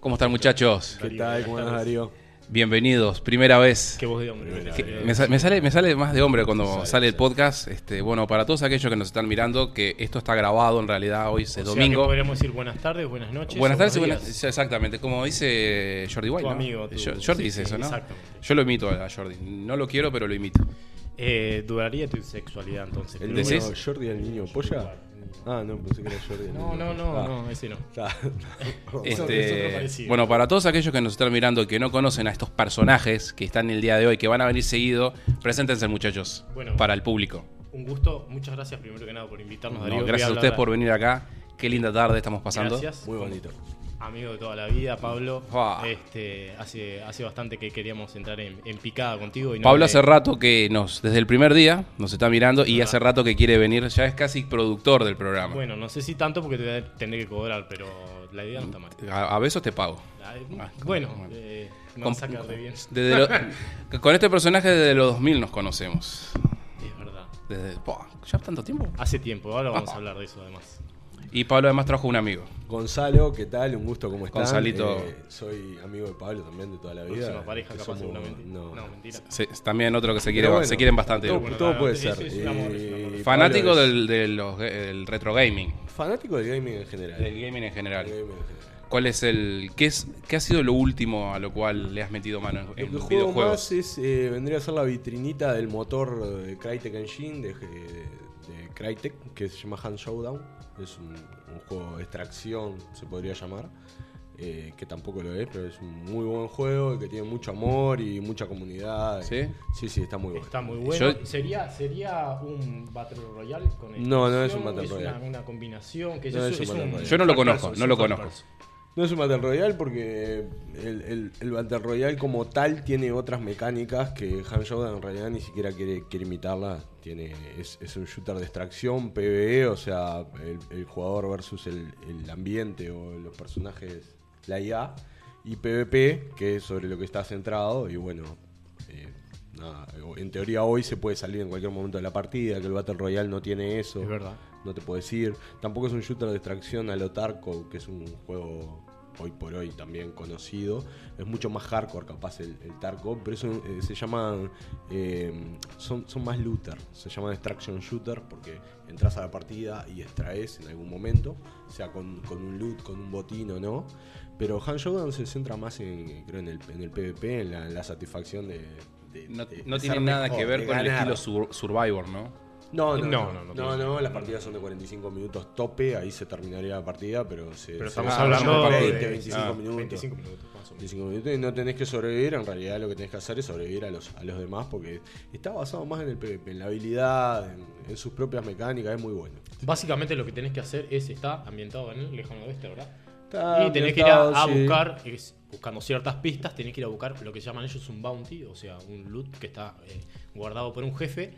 ¿Cómo están muchachos? ¿Qué tal? ¿Cómo andás, Darío? Bienvenidos, primera vez. Qué voz de hombre. Que me, sa- me sale, me sale más de hombre cuando sale el podcast. Este, bueno, para todos aquellos que nos están mirando, que esto está grabado en realidad, hoy es O sea que domingo. podríamos decir buenas tardes, buenas noches. Buenas o tardes y buenos buenas días. sí, Exactamente, como dice Jordi White. Tu ¿no? amigo, tu- Jo- Jordi sí, dice sí, eso, ¿no? exactamente. Yo lo imito a Jordi. No lo quiero, pero lo imito. Eh, duraría tu sexualidad entonces. ¿El pero Jordi, el niño polla? Ah, no, pensé que era Jordi. No, no, no, Ah, no, ese no. Este, bueno, para todos aquellos que nos están mirando y que no conocen a estos personajes que están el día de hoy, que van a venir seguido, preséntense muchachos, Bueno. para el público. Un gusto, muchas gracias primero que nada por invitarnos, No, Darío. gracias a ustedes por venir acá. Qué linda tarde estamos pasando. Gracias. Muy bonito. Amigo de toda la vida, Pablo. Ah. Este, hace, hace bastante que queríamos entrar en, en picada contigo. Y no Pablo me- hace rato que nos, desde el primer día, nos está mirando y Ah. hace rato que quiere venir, ya es casi productor del programa. Bueno, no sé si tanto porque te voy a tener que cobrar, pero la idea no está mal. A, a besos te pago. Ah, Ah, bueno, bueno. eh, me Con- vas a sacar de bien. Desde lo- con este personaje desde los 2000 nos conocemos. Es verdad. Desde, ¿Ya tanto tiempo? Hace tiempo, ahora vamos a hablar de eso además. Y Pablo además trajo un amigo. Gonzalo, ¿qué tal? Un gusto, ¿cómo están? Gonzalito. Eh, soy amigo de Pablo también de toda la vida. Próxima pareja, capaz, somos- seguramente. No. No, mentira. También otro que se, quiere, Pero bueno, se quieren bastante. Todo, Bueno, todo claro, puede ser. Fanático del, de los- del retro gaming. Fanático del gaming en general. Del gaming en general. Del gaming en general. ¿Cuál es el. ¿qué, es, ¿Qué ha sido lo último a lo cual le has metido mano en, Lo que juego videojuegos? más es, eh, vendría a ser la vitrinita del motor de Crytek Engine de, de Crytek, que se llama Hand Showdown. Es un, un juego de extracción, se podría llamar. eh, que tampoco lo es, pero es un muy buen juego y que tiene mucho amor y mucha comunidad. ¿Sí? Sí, sí, está muy bueno. Está muy bueno. Yo- ¿Sería, ¿Sería un Battle Royale con No, no es un Battle una- Royale. Una, combinación. Que No eso es un Battle Royale. Yo no lo conozco, no lo conozco. No es un Battle Royale porque el, el- el Battle Royale como tal tiene otras mecánicas que Han Showdown en realidad ni siquiera quiere, quiere imitarlas. Tiene, es, es un shooter de extracción, PvE, o sea, el, el jugador versus el, el ambiente o los personajes, la IA. Y PvP, que es sobre lo que está centrado. Y bueno, eh, nada, en teoría hoy se puede salir en cualquier momento de la partida, que el Battle Royale no tiene eso Es verdad. no te puedes ir. Tampoco es un shooter de extracción a lo Tarkov, que es un juego hoy por hoy también conocido. Es mucho más hardcore capaz el, el Tarkov, pero eso eh, se llaman, eh, son, son más looter, se llaman extraction shooter porque entras a la partida y extraes en algún momento, sea con, con un loot, con un botín o no. Pero Han Showdown se centra más en, creo, en el, en el PvP, en la, en la satisfacción de... de- No, de- no tiene nada mejor, que ver con el estilo sur- Survivor, ¿no? No, no, No, no, no, no, no no, tiene. las partidas son de 45 minutos tope, ahí se terminaría la partida, pero se, Pero estamos se hablando llama de 20, 25 ah, minutos. 25 minutos más o menos. 25 minutos y no tenés que sobrevivir, en realidad lo que tenés que hacer es sobrevivir a los, a los demás porque está basado más en el PvP, en la habilidad, en, en sus propias mecánicas, es muy bueno. Básicamente lo que tenés que hacer es, está ambientado en el lejano oeste, ¿verdad? Está y tenés que ir a, ambientado, a sí. buscar, es, buscando ciertas pistas, tenés que ir a buscar lo que llaman ellos un bounty, o sea, un loot que está eh, guardado por un jefe.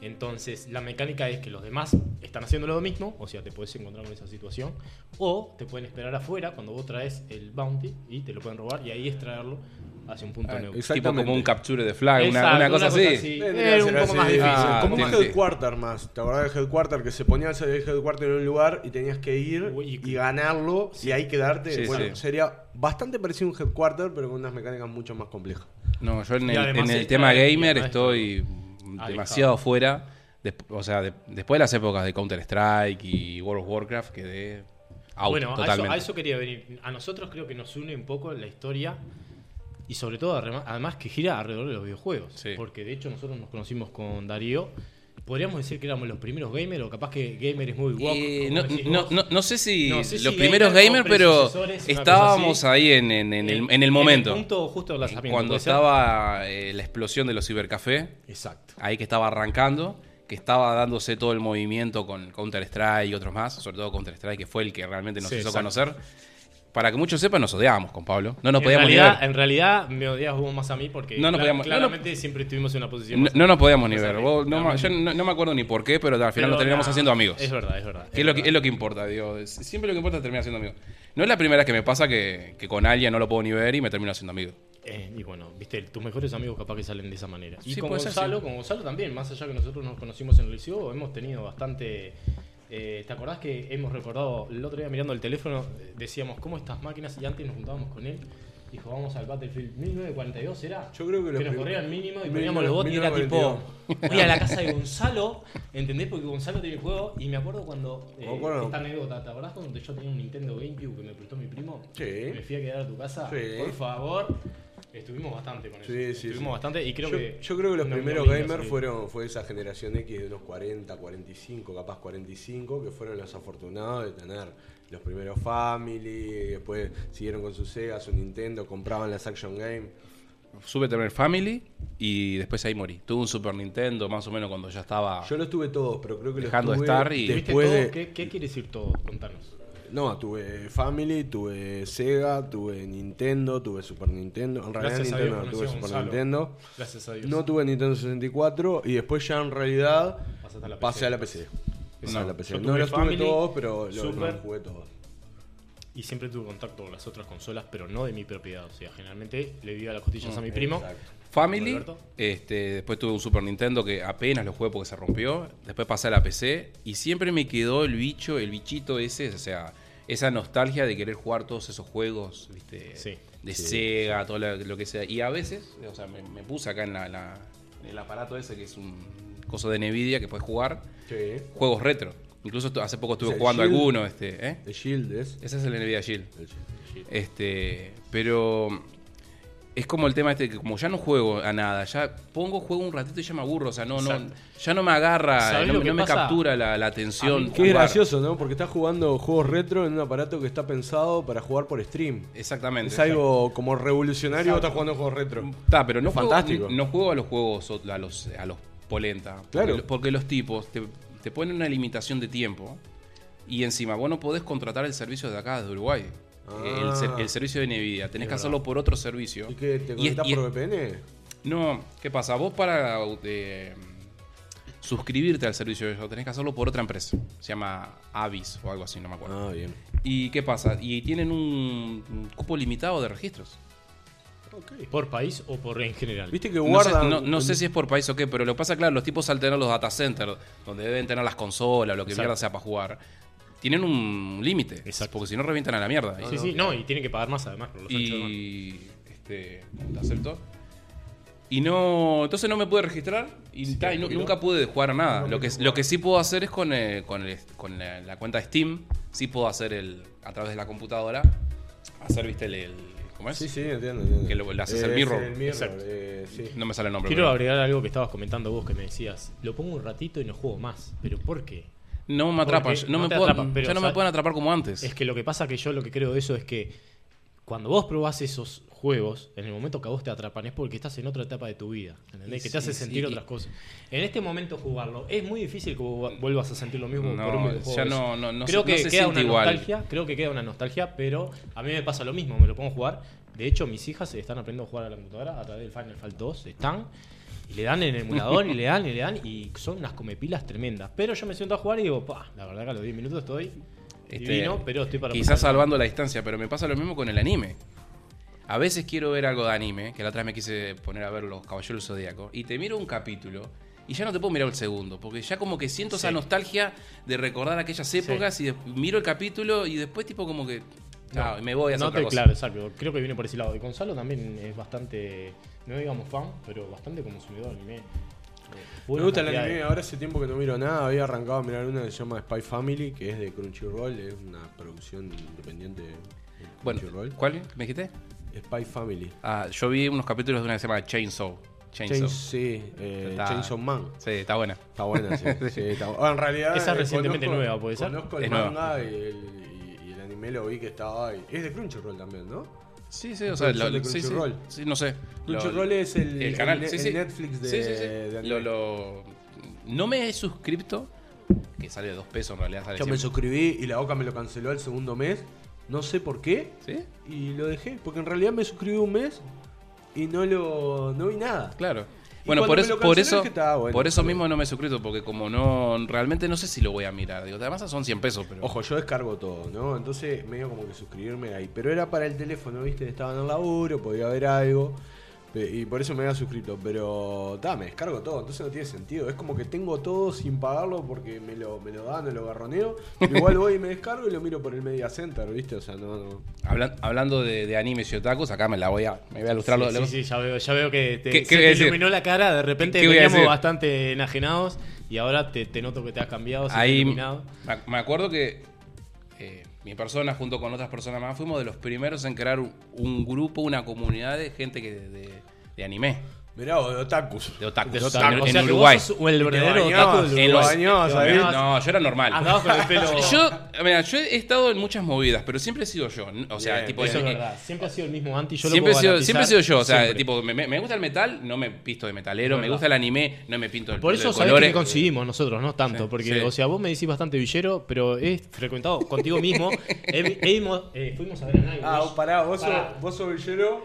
Entonces, la mecánica es que los demás están haciendo lo mismo, o sea, te puedes encontrar con esa situación, o te pueden esperar afuera cuando vos traes el bounty y te lo pueden robar y ahí extraerlo hacia un punto Ah, neutro. exacto. Tipo como un capture de flag, una, cosa así. Vendría Era a un poco más así, difícil. Ah, como un sí, sí. headquarter más. ¿Te acordás del headquarter que se ponía el headquarter en un lugar y tenías que ir Uy, y ganarlo y ahí quedarte? Sí, bueno, sí. sería bastante parecido a un headquarter, pero con unas mecánicas mucho más complejas. No, yo en Y el, en tema gamer estoy demasiado fuera. Des- o sea, de- después de las épocas de Counter-Strike y World of Warcraft quedé out bueno, a eso, totalmente. a eso quería venir. A nosotros creo que nos une un poco la historia y sobre todo además que gira alrededor de los videojuegos. Sí. Porque de hecho nosotros nos conocimos con Darío. Podríamos decir que éramos los primeros gamers o capaz que gamer es muy guapo. Eh, no, no, no, no sé si sé los gamer primeros gamers, pero predecesores, una estábamos ahí en, en- en el, en el momento. punto justo lanzamiento, cuando estaba eh, la explosión de los cibercafés, Exacto. ahí que estaba arrancando, que estaba dándose todo el movimiento con Counter-Strike y otros más, sobre todo Counter-Strike, que fue el que realmente nos Sí, hizo exacto. conocer. Para que muchos sepan, nos odiábamos con Pablo. No nos en, podíamos ni realidad, ver. en realidad me odias vos más a mí porque No nos podíamos- no. claramente siempre estuvimos en una posición No, nos podíamos ni ver. Vos- no, yo no, me acuerdo ni por qué, pero al final nos terminamos haciendo amigos. Es verdad, es verdad. Que es, lo que, es lo que importa, digo. Siempre lo que importa es terminar siendo amigo. No es la primera vez que me pasa que, que con alguien no lo puedo ni ver y me termino haciendo amigo. Eh, y bueno, viste, tus mejores amigos capaz que salen de esa manera. Y Sí, con puede ser, Gonzalo, sí. con Gonzalo también, más allá que nosotros nos conocimos en el liceo, hemos tenido bastante Eh, ¿Te acordás que hemos recordado el otro día mirando el teléfono? eh, Decíamos, ¿cómo estas máquinas? Y antes nos juntábamos con él. Dijo, vamos al Battlefield 1942, ¿era? Yo creo que los que nos prim- corría el mínimo y 19- poníamos los bots y era tipo. 1942. Voy a la casa de Gonzalo, ¿entendés? Porque Gonzalo tiene el juego. Y me acuerdo cuando. eh, Me acuerdo. Esta anécdota, ¿te acordás cuando yo tenía un Nintendo GameCube que me prestó mi primo? Sí. Me fui a quedar a tu casa. Sí. Por favor. Estuvimos bastante con eso. Sí, sí, Estuvimos sí. bastante y creo yo, que. yo creo que los no- primeros gamers fueron fue esa generación X de unos 40, 45, capaz 45, que fueron los afortunados de tener los primeros Family, después siguieron con su Sega, su Nintendo, compraban las Action Game. Supe tener Family y después ahí morí. Tuve un Super Nintendo más o menos cuando ya estaba... Yo los tuve todos, pero creo que los Dejando de tuve estar y- ¿Tuviste después todo? de... ¿Qué, ¿Qué quiere decir todo? Contanos. No, tuve Family, tuve Sega, tuve Nintendo, tuve Super Nintendo. En realidad Gracias a Nintendo Dios no tuve Super Gonzalo. Nintendo. Gracias a Dios. No tuve Nintendo 64 y después ya en realidad Pasaste a la pasé a la PC. Pasé No, a la PC. yo No tuve los tuve todos, pero los, Super. los jugué todos. Y siempre tuve contacto con las otras consolas, pero no de mi propiedad. O sea, generalmente le di a las costillas a mi primo. Exacto. Family, Alberto. este, después tuve un Super Nintendo que apenas lo jugué porque se rompió, después pasé a la PC y siempre me quedó el bicho, el bichito ese, o sea, esa nostalgia de querer jugar todos esos juegos, ¿viste? Sí. de Sí, Sega, todo lo, lo que sea. Y a veces, o sea, me, me puse acá en, la, la- en el aparato ese que es un coso de Nvidia que puedes jugar Sí. juegos retro. Incluso hace poco estuve sea, jugando Shield. alguno, este, ¿eh? The Shield es. Ese es el Nvidia Shield. El Shield. Este, pero es como el tema este que como ya no juego a nada, ya pongo juego un ratito y ya me aburro, o sea, no, no, ya no me agarra, ¿Sabés no, me- no captura la, la atención. Qué gracioso, ¿no? Porque estás jugando juegos retro en un aparato que está pensado para jugar por stream. Exactamente. Es algo como revolucionario, estás jugando juegos retro. Está, pero no Es juego, fantástico. no juego a los juegos a los a los polenta, porque, Claro. porque los tipos te, te ponen una limitación de tiempo y encima vos no podés contratar el servicio de acá de Uruguay. El, ser- Ah. el servicio de Nvidia, tenés que hacerlo por otro servicio. ¿Y que te conectás por VPN? No, ¿qué pasa? Vos para eh, suscribirte al servicio de ellos tenés que hacerlo por otra empresa. Se llama Avis o algo así, no me acuerdo. Ah, bien. ¿Y qué pasa? Y tienen un, cupo limitado de registros. ¿Por país o por en general? Viste que No sé, guardan. no- no sé si es por país o qué, pero lo que pasa, claro, los tipos al tener los data centers, donde deben tener las consolas, lo que Exacto. mierda sea para jugar, tienen un límite. Exacto. Porque si no revientan a la mierda. Sí, sí, no, y tienen que pagar más además por los y este ¿te acepto? y no entonces no me pude registrar y, ta, y no- nunca pude jugar a nada lo que lo que sí puedo hacer es con, eh, con, el- con la, la cuenta de Steam sí puedo hacer el a través de la computadora hacer viste el, el- ¿cómo es? Sí, sí, entiendo. entiendo. Que lo- le haces el mirror. El mirror, Exacto. eh, sí. no me sale el nombre Quiero pero- agregar algo que estabas comentando vos que me decías. Lo pongo un ratito y no juego más. ¿Pero por qué? No me atrapan no, no me puedo- atrapan, pero, ya no me pueden atrapar como antes Es que lo que pasa que yo lo que creo de eso es que cuando vos probás esos juegos, en el momento que a vos te atrapan es porque estás en otra etapa de tu vida, ¿entendés? Que te hace sentir sí. otras cosas. En este momento jugarlo, es muy difícil que vos vuelvas a sentir lo mismo No, por un videojuego. ya no- no- no creo se- que no se queda una igual. nostalgia, creo que queda una nostalgia, pero a mí me pasa lo mismo, me lo pongo a jugar. De hecho, mis hijas están aprendiendo a jugar a la computadora a través del Final Fight 2, están y le dan en el emulador y le dan y le dan y son unas comepilas tremendas. Pero yo me siento a jugar y digo, pa, la verdad que a los 10 minutos estoy Este, divino, pero estoy para Quizás pasar- salvando la distancia, pero me pasa lo mismo con el anime. A veces quiero ver algo de anime, que la otra vez me quise poner a ver los Caballeros del Zodíaco, y te miro un capítulo y ya no te puedo mirar el segundo, porque ya como que siento esa nostalgia de recordar aquellas épocas y miro el capítulo y después tipo como que... No, me voy a hacer no otra te- cosa. Claro, exacto. Creo que viene por ese lado. Y Gonzalo también es bastante, no digamos fan, pero bastante consumidor de anime. Eh, Me gusta el anime, ahora hace tiempo que no miro nada, había arrancado a mirar una que se llama Spy Family, que es de Crunchyroll, es una producción independiente de Bueno, Crunchyroll. ¿cuál me dijiste? Spy Family. Ah, yo vi unos capítulos de una que se llama Chainsaw. Chainsaw. Chains- sí, eh, Está- Chainsaw Man. Sí, está buena. Está buena, sí. sí, está bu- ah, en realidad. Esa es eh, recientemente nueva, ¿puede ser? Conozco el Es nueva. manga y el anime lo vi que estaba ahí. Es de Crunchyroll también, ¿no? Sí, sí, o sea, lo- de sí, sí, sí, no sé. Lo- Crunchyroll es el, el canal, el- sí, el sí. Netflix de, Sí, sí, sí. de anime. Lo, No me he suscrito, que sale de dos pesos en realidad. Sale Yo me suscribí y la boca me lo canceló el segundo mes. No sé por qué. ¿Sí? Y lo dejé. Porque en realidad me suscribí un mes y no lo no vi nada. Claro. Bueno, por eso, por eso, bueno, por eso mismo no me suscrito, porque como no, realmente no sé si lo voy a mirar. Digo, además son 100 pesos, pero. Ojo, yo descargo todo, ¿no? Entonces medio como que suscribirme ahí. Pero era para el teléfono, ¿viste? Estaba en el laburo, podía ver algo. Y por eso me había suscrito, pero da, me descargo todo, entonces no tiene sentido. Es como que tengo todo sin pagarlo porque me lo, me lo dan, me lo garroneo. pero igual voy y me descargo y lo miro por el Media Center, ¿viste? O sea, no, no. Hablan- hablando de, de animes y otakus, acá me la voy a, me voy a ilustrar Sí, lo- sí, sí, ya veo, ya veo que te, ¿Qué- se qué te iluminó la cara, de repente ¿Qué- qué voy a veníamos bastante enajenados y ahora te, te noto que te has cambiado, se te ha Ahí iluminado. me me acuerdo que eh, mi persona junto con otras personas más fuimos de los primeros en crear un, un grupo, una comunidad de gente que de, de anime, Mirá, de otakus. de otakus, De en, otaku. o en sea que Uruguay. vos sos el verdadero otaku del en En lo los-. No, yo era normal. Andabas con el pelo. Yo, mira, yo he estado en muchas movidas, pero siempre he sido yo. O sea, Bien, tipo, Eso es verdad. Siempre ha sido el mismo anti. Yo lo siempre, he puedo sido, siempre he sido yo. O sea, Siempre. tipo, me, me- gusta el metal, no me visto de metalero. Me gusta el anime, no me pinto el Por eso de sabés que colores. me coincidimos nosotros, no tanto. Sí, porque, sí. o sea, vos me decís bastante villero, pero he frecuentado contigo mismo. he- eh, fuimos a ver a Nightwish. Ah, pará, vos sos, vos sos villero,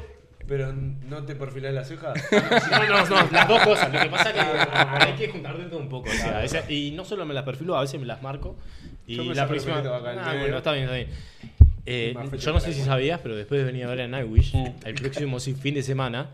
pero no te perfilás las cejas. No, no, no, las dos cosas. Lo que pasa es que hay que juntar dentro un poco. O sea, esa- y no solo me las perfilo, a veces me las marco. Y Yo me la próxima. acá Ah, medio. bueno, está bien, está bien. Eh, yo no sé si sabías, pero después de venir a ver a Nightwish, Mm. el próximo fin de semana,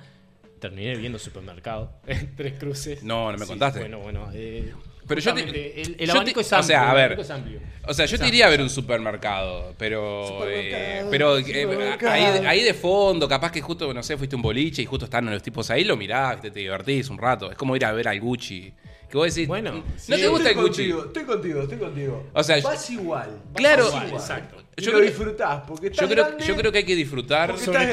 terminé viendo supermercado en Tres Cruces. No, no me Sí, contaste. Bueno, bueno. eh, Pero yo te- el, el yo abanico te- es amplio. o sea, a ver. abanico es amplio. O sea, yo te iría a ver un supermercado, pero. Supermercado, eh, pero eh, ahí, ahí de fondo, capaz que justo, no sé, fuiste un boliche y justo están los tipos ahí, lo mirás, te, te divertís un rato. Es como ir a ver al Gucci. Que vos decís, Bueno, ¿no sí, te gusta el estoy Gucci? contigo, estoy contigo, estoy contigo. O sea, vas igual. vas Claro. igual. Exacto. Yo lo creo- disfrutás, porque Yo estás creo, grande, yo creo que hay que disfrutar Sobre todo de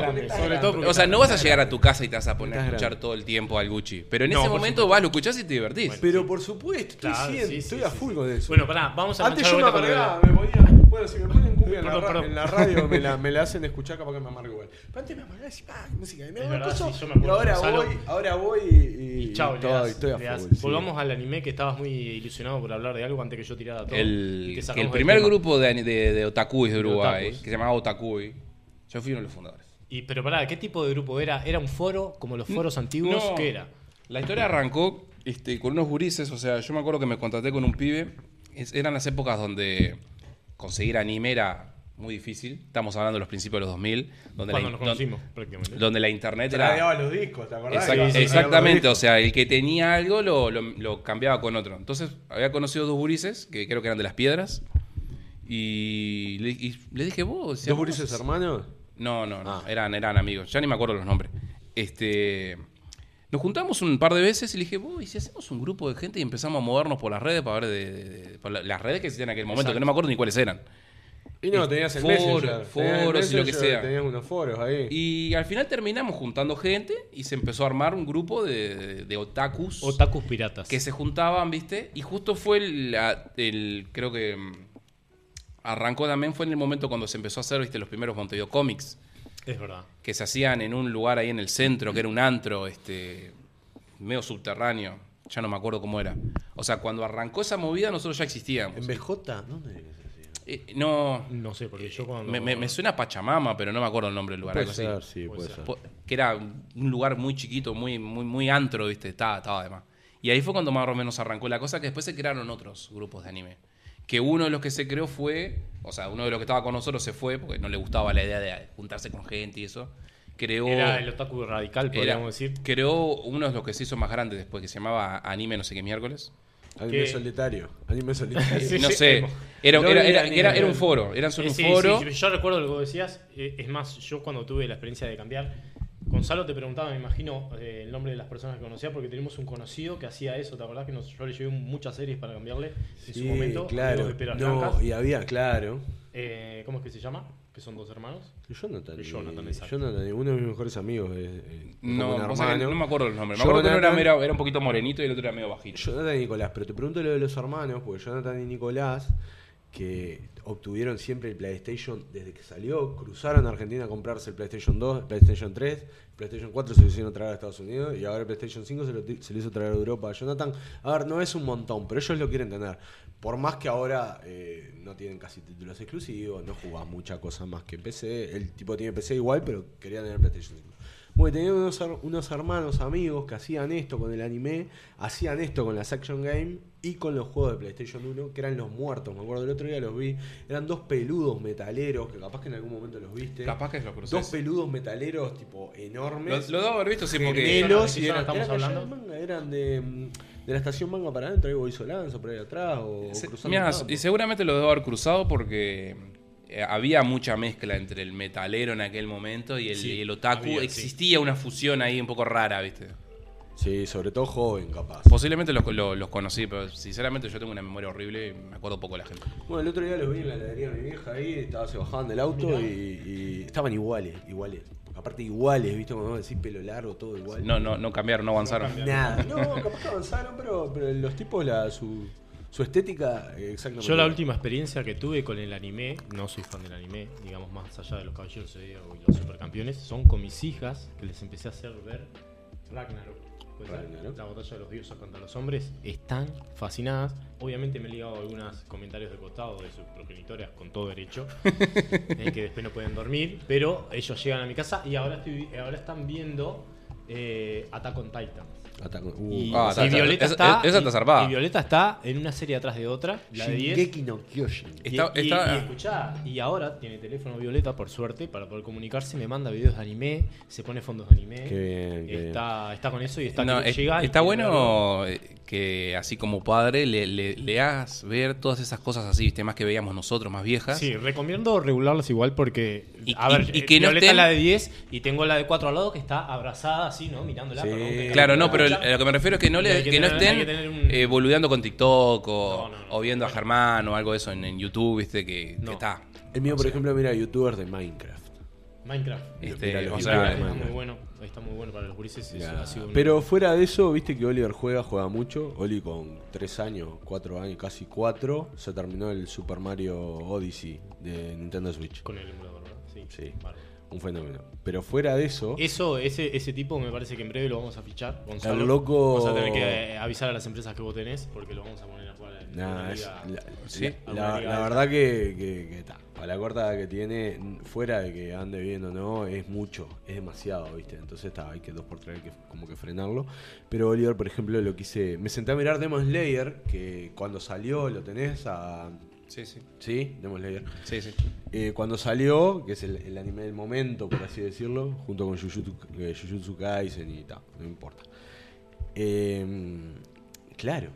grande, todo. Sobre todo O sea, no vas a llegar a tu casa y te vas a poner a escuchar grande. todo el tiempo al Gucci. Pero en No, ese momento supuesto. vas, lo escuchás y te divertís. Pero por supuesto, estoy, Claro, cien, sí, sí, estoy sí, a full sí. con eso. Bueno, pará, vamos a Antes yo me amargaba, me ponía. Bueno, si me ponen cumbia en la, Perdón, ra- perdón. en la radio, me la, me la hacen escuchar, capaz que me amargo igual. Pero antes me amargaba y decía, ah, música de mierda, verdad, coso". sí, yo Y ahora voy, ahora voy y, Y chao, le todo, das- estoy a le das. full. sí. Volvamos al anime que estabas muy ilusionado por hablar de algo antes que yo tirara todo. El, primer grupo de, de, de otakuis de Uruguay, otakus. que se llamaba Otakui, yo fui uno de los fundadores. Y, pero pará, ¿qué tipo de grupo era? ¿Era un foro como los foros antiguos? No. ¿Qué era? La historia arrancó este, con unos gurises, o sea, yo me acuerdo que me contraté con un pibe. Es- eran las épocas donde conseguir anime era muy difícil. Estamos hablando de los principios de los 2000, donde, la, Cuando in- nos conocimos, prácticamente. don- donde la internet era... Los discos, ¿te acordás? Exact- exactamente, o sea, el que tenía algo lo, lo- lo cambiaba con otro. Entonces, había conocido dos gurises, que creo que eran de las piedras, y le, y le dije, vos... si ¿Dos gurises hermanos? no, no, no. Ah. Eran, eran amigos. Ya ni me acuerdo los nombres. Este. Nos juntamos un par de veces y le dije, "Vos, ¿y si hacemos un grupo de gente y empezamos a movernos por las redes para ver de, de- de- por la- las redes que existían en aquel momento, Exacto. que no me acuerdo ni cuáles eran? Y no, tenías el Foro- Messenger. tenías el foros y lo que sea. Tenías unos foros ahí. Y al final terminamos juntando gente y se empezó a armar un grupo de, de- de otakus Otakus piratas. que se juntaban, ¿viste? Y justo fue el- creo que mm, arrancó también fue en el momento cuando se empezó a hacer, ¿viste? Los primeros Montevideo Comics. Es verdad. que se hacían en un lugar ahí en el centro, que era un antro, este, medio subterráneo. Ya no me acuerdo cómo era. O sea, cuando arrancó esa movida, nosotros ya existíamos. ¿En BJ? ¿Dónde Eh, no, No sé, porque yo cuando. me, me- me suena a Pachamama, pero no me acuerdo el nombre del lugar. Puede algo ser, así. sí, Puede ser. Que era un lugar muy chiquito, muy, muy, muy antro, ¿viste? Estaba, estaba además. Y ahí fue cuando más o menos arrancó la cosa, que después se crearon otros grupos de anime. Que uno de los que se creó fue, o sea, uno de los que estaba con nosotros se fue, porque no le gustaba la idea de juntarse con gente y eso. Creó... Era el otaku radical, Era- podríamos decir. Creó uno de los que se hizo más grandes después, que se llamaba Anime no sé qué miércoles. Anime ¿Qué? solitario. Anime solitario. Sí, no sí, sé. Era, era, era, era- era un foro. Eran solo Eh, un sí, foro. sí, sí, yo recuerdo lo que vos decías. eh, es más, yo cuando tuve la experiencia de cambiar, Gonzalo te preguntaba, me imagino, eh, el nombre de las personas que conocía, porque tenemos un conocido que hacía eso. ¿Te acordás que nos- yo le llevé muchas series para cambiarle en su Sí, momento? Amigos claro. de Peras No, Blancas. y había, claro. Eh, ¿Cómo es que se llama? Que son dos hermanos. Jonathan. y- Jonathan, exacto. Jonathan, uno de mis mejores amigos. eh, eh, No, un hermano. no me acuerdo los nombres. Me acuerdo que uno era, Jonathan- era, era un poquito morenito y el otro era medio bajito. Jonathan y Nicolás, pero te pregunto lo de los hermanos, porque Jonathan y Nicolás, que obtuvieron siempre el PlayStation desde que salió, cruzaron a Argentina a comprarse el PlayStation 2, el PlayStation 3, el PlayStation 4 se lo hicieron traer a Estados Unidos y ahora el PlayStation 5 se lo, hizo traer a Europa. Jonathan, a ver, no es un montón, pero ellos lo quieren tener. Por más que ahora eh, no tienen casi títulos exclusivos, no jugás mucha cosa más que PC, el tipo tiene PC igual, pero quería tener PlayStation 5. Porque tenía unos, unos hermanos amigos que hacían esto con el anime, hacían esto con las Action Game y con los juegos de PlayStation 1, que eran los muertos. Me acuerdo, el otro día los vi. Eran dos peludos metaleros, que capaz que en algún momento los viste. Capaz que lo crucé. Dos peludos metaleros, tipo, Lo, enormes. lo debo haber visto, sí, porque. gemelos, ¿De y eran, estamos eran hablando? manga, eran de, mm, de la estación manga para adentro, ahí Boiso Lanza, por ahí atrás, o Se- cruzando mirá, y seguramente lo debo haber cruzado porque eh, había mucha mezcla entre el metalero en aquel momento y el, Sí, y el otaku. había, sí. Existía una fusión ahí un poco rara, ¿viste? Sí, sobre todo joven, capaz. Posiblemente los, lo- los conocí, pero sinceramente yo tengo una memoria horrible y me acuerdo poco de la gente. Bueno, el otro día los vi en la heladería de mi vieja ahí, estaba, se bajaban del auto y, y estaban iguales, iguales. Aparte iguales, ¿viste? Cuando decís pelo largo, todo igual. No, no, no cambiaron, no avanzaron. Nada. No, capaz que avanzaron, pero, pero los tipos, la, su, su estética, exactamente. Yo la última experiencia que tuve con el anime, no soy fan del anime, digamos más allá de los caballeros y los supercampeones, son con mis hijas que les empecé a hacer ver Ragnarok. La batalla de los dioses contra los hombres. Están fascinadas. Obviamente me he ligado algunos comentarios de costado de sus progenitoras con todo derecho, eh, que después no pueden dormir, pero ellos llegan a mi casa y ahora, estoy, ahora están viendo eh, Attack on Titan. Uh, Y, Ah, está- Violeta esa- está, esa está y- zarpada. y Violeta está en una serie atrás de otra, la de 10. Shingeki no Kyojin. Y, Está- y- escuchá, y ahora tiene teléfono Violeta, por suerte, para poder comunicarse, me manda videos de anime, se pone fondos de anime. Qué bien, qué está, está con eso y está No, que es- llega está bueno que así como padre le, le, le hagas ver todas esas cosas así, ¿viste? más que veíamos nosotros, más viejas. Sí, recomiendo regularlas igual porque. Y- a y- ver, y que no Violeta estén- la de 10 y tengo la de 4 al lado que está abrazada así, ¿no? Mirándola. Sí. Claro, no, pero. A lo que me refiero es que no, le, que no estén que un- eh, boludeando con TikTok o, No, no, no. o viendo a Germán o algo de eso en, en YouTube, ¿viste? Que, está. El mío, O por sea, ejemplo, mira youtubers de Minecraft. Minecraft. Este, o sea, está muy bueno. Está muy bueno para los gurises. eso Ya. ha sido un- Pero fuera de eso, viste que Oliver juega, juega mucho. Oli con 3 años, 4 años, casi 4, se terminó el Super Mario Odyssey de Nintendo Switch. Con el emulador, ¿verdad? Sí. Sí. bárbaro. Un fenómeno. Pero fuera de eso, Eso, ese, ese tipo me parece que en breve lo vamos a fichar. Gonzalo. El loco- Vamos a tener que eh, avisar a las empresas que vos tenés porque lo vamos a poner a jugar en Nah, una es- liga. la, Sí. la- la- liga verdad que, que, que ta, para la corta que tiene, fuera de que ande bien o no, es mucho, es demasiado, ¿viste? Entonces está, hay que dos por tres, hay que como que frenarlo. Pero Oliver, por ejemplo, lo quise. Me senté a mirar Demon Slayer, que cuando salió lo tenés a. Sí, sí. Sí, Demon Slayer. Sí, sí. Eh, cuando salió, que es el, el anime del momento, por así decirlo, junto con Jujutsu, eh, Jujutsu Kaisen y tal, no importa. Eh, claro,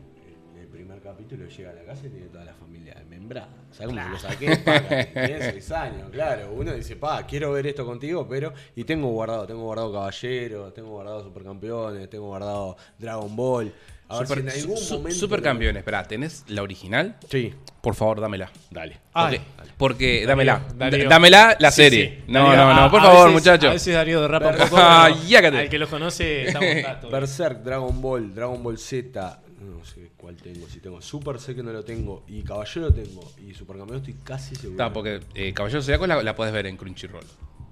en el primer capítulo llega a la casa y tiene toda la familia desmembrada. ¿Sabes cómo se lo saqué? Paca, tiene seis años, claro. Uno dice, pa, quiero ver esto contigo, pero. Y tengo guardado, tengo guardado Caballeros, tengo guardado Supercampeones, tengo guardado Dragon Ball. A ver Super, si en algún su- momento. supercampeones, espera, ¿tenés la original? Sí, Por favor, dámela. dale. Ah, Porque, porque dámela. Darío. Dámela la Sí, serie. sí. No, no, no, por a favor, muchachos. A veces Darío derrapa un poco. Ah. Al que los conoce, estamos tato. Berserk, Dragon Ball, Dragon Ball Z, no sé cuál tengo, si tengo Super sé que no lo tengo, y Caballero tengo, y Supercampeón estoy casi seguro. Está, porque eh, Caballero Zodiaco la, la puedes ver en Crunchyroll.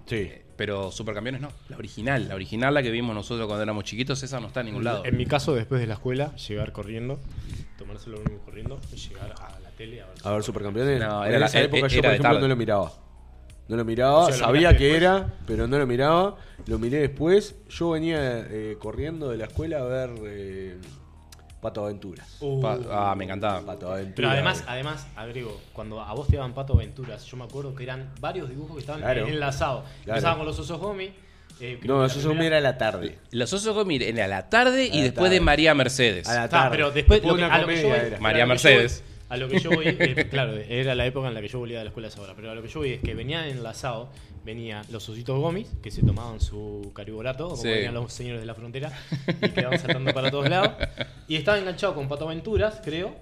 Sí. Pero Supercampeones no. La original, la original, la que vimos nosotros cuando éramos chiquitos, esa no está en ningún lado. En mi caso, después de la escuela, llegar corriendo, tomárselo mismo corriendo, y llegar a la tele a ver. A ver, Supercampeones. No, en era la- esa época era yo, por ejemplo, tarde. no lo miraba. No lo miraba, O sea, lo sabía que después. era, pero no lo miraba. Lo miré después. Yo venía eh, corriendo de la escuela a ver eh, Pato Aventuras. Uh, Pa- ah, me encantaba. Pato Aventuras. Pero además, además, agrego, cuando a vos te daban Pato Aventuras, yo me acuerdo que eran varios dibujos que estaban Claro. enlazados. Claro. Empezaban con los osos Gomi. eh, No, la son primera- era a la tarde. Los osos Gomi era a la tarde y la después de. María Mercedes. A la Ah, tarde. pero después lo que, a lo que yo voy. María voy- Mercedes. A lo que yo voy, eh, claro, era la época en la que yo volvía de la escuela a esa hora, pero a lo que yo voy es que venían enlazados, venía los ositos gomis, que se tomaban su caribolato, como Sí. venían los señores de la frontera, y quedaban saltando para todos lados. Y estaba enganchado con Pato Aventuras, creo.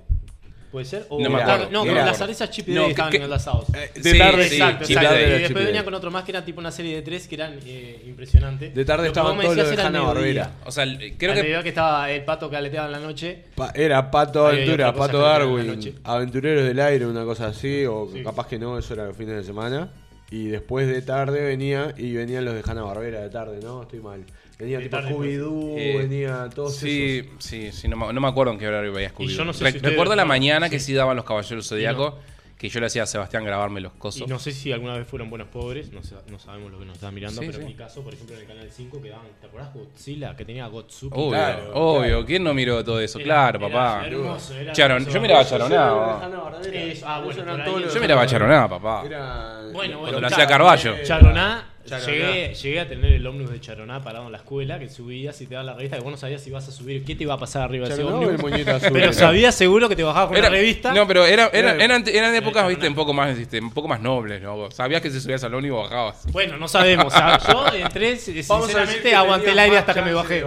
¿Puede ser? O No me acuerdo. no, con las cerezas Chip y No, estaban que- enlazados. De Sí, tarde, sí, Exacto, Chip exacto. Y Chip después venía con otro más que era tipo una serie de tres que eran eh, impresionantes. De tarde estaban todos los de Hanna. Barbera. O sea, creo Al que que estaba el pato que aleteaba en la noche. Pa- era Pato Aventura, Pato Darwin. Aventureros del Aire, una cosa así, o Sí. capaz que no, eso era los fines de semana. Y después de tarde venía, y venían los de Hanna Barbera de tarde, ¿no? Estoy mal. Venía De tipo Scooby-Doo, Eh, venía todos Sí, esos. sí, sí, no, me- no me acuerdo en qué horario veía Scooby. Y yo no sé Re- si Recuerdo la no, mañana sí. que sí daban los Caballeros Zodíaco que yo le hacía a Sebastián grabarme los cosos. Y no sé si alguna vez fueron buenos pobres, no, sa- no sabemos lo que nos están mirando, Sí, pero sí. en mi caso, por ejemplo, en el canal 5 quedaban, ¿te acordás Godzilla? Que tenía Gotsuki. Obvio, Claro, obvio. claro. ¿Quién no miró todo eso? Era- claro, era papá. hermoso, era Charon- hermoso. yo miraba Barbera. Eso, ah, bueno, por ahí yo- miraba Charonada, papá. Era- Bueno, bueno, Cuando lo hacía Carballo. Charoná, Charoná. Llegué, llegué a tener el ómnibus de Charoná parado en la escuela, que subías y te daban la revista, que vos no sabías si ibas a subir, qué te iba a pasar arriba de ese ómnibus. Pero sabías seguro que te bajabas con la revista. No, pero era, era- Era- eran, eran épocas, viste, un poco más, viste, un poco más nobles, ¿no? Sabías que si subías al ómnibus bajabas. Bueno, no sabemos. ¿sabes? Yo entré, sinceramente, aguanté el aire hasta que me bajé.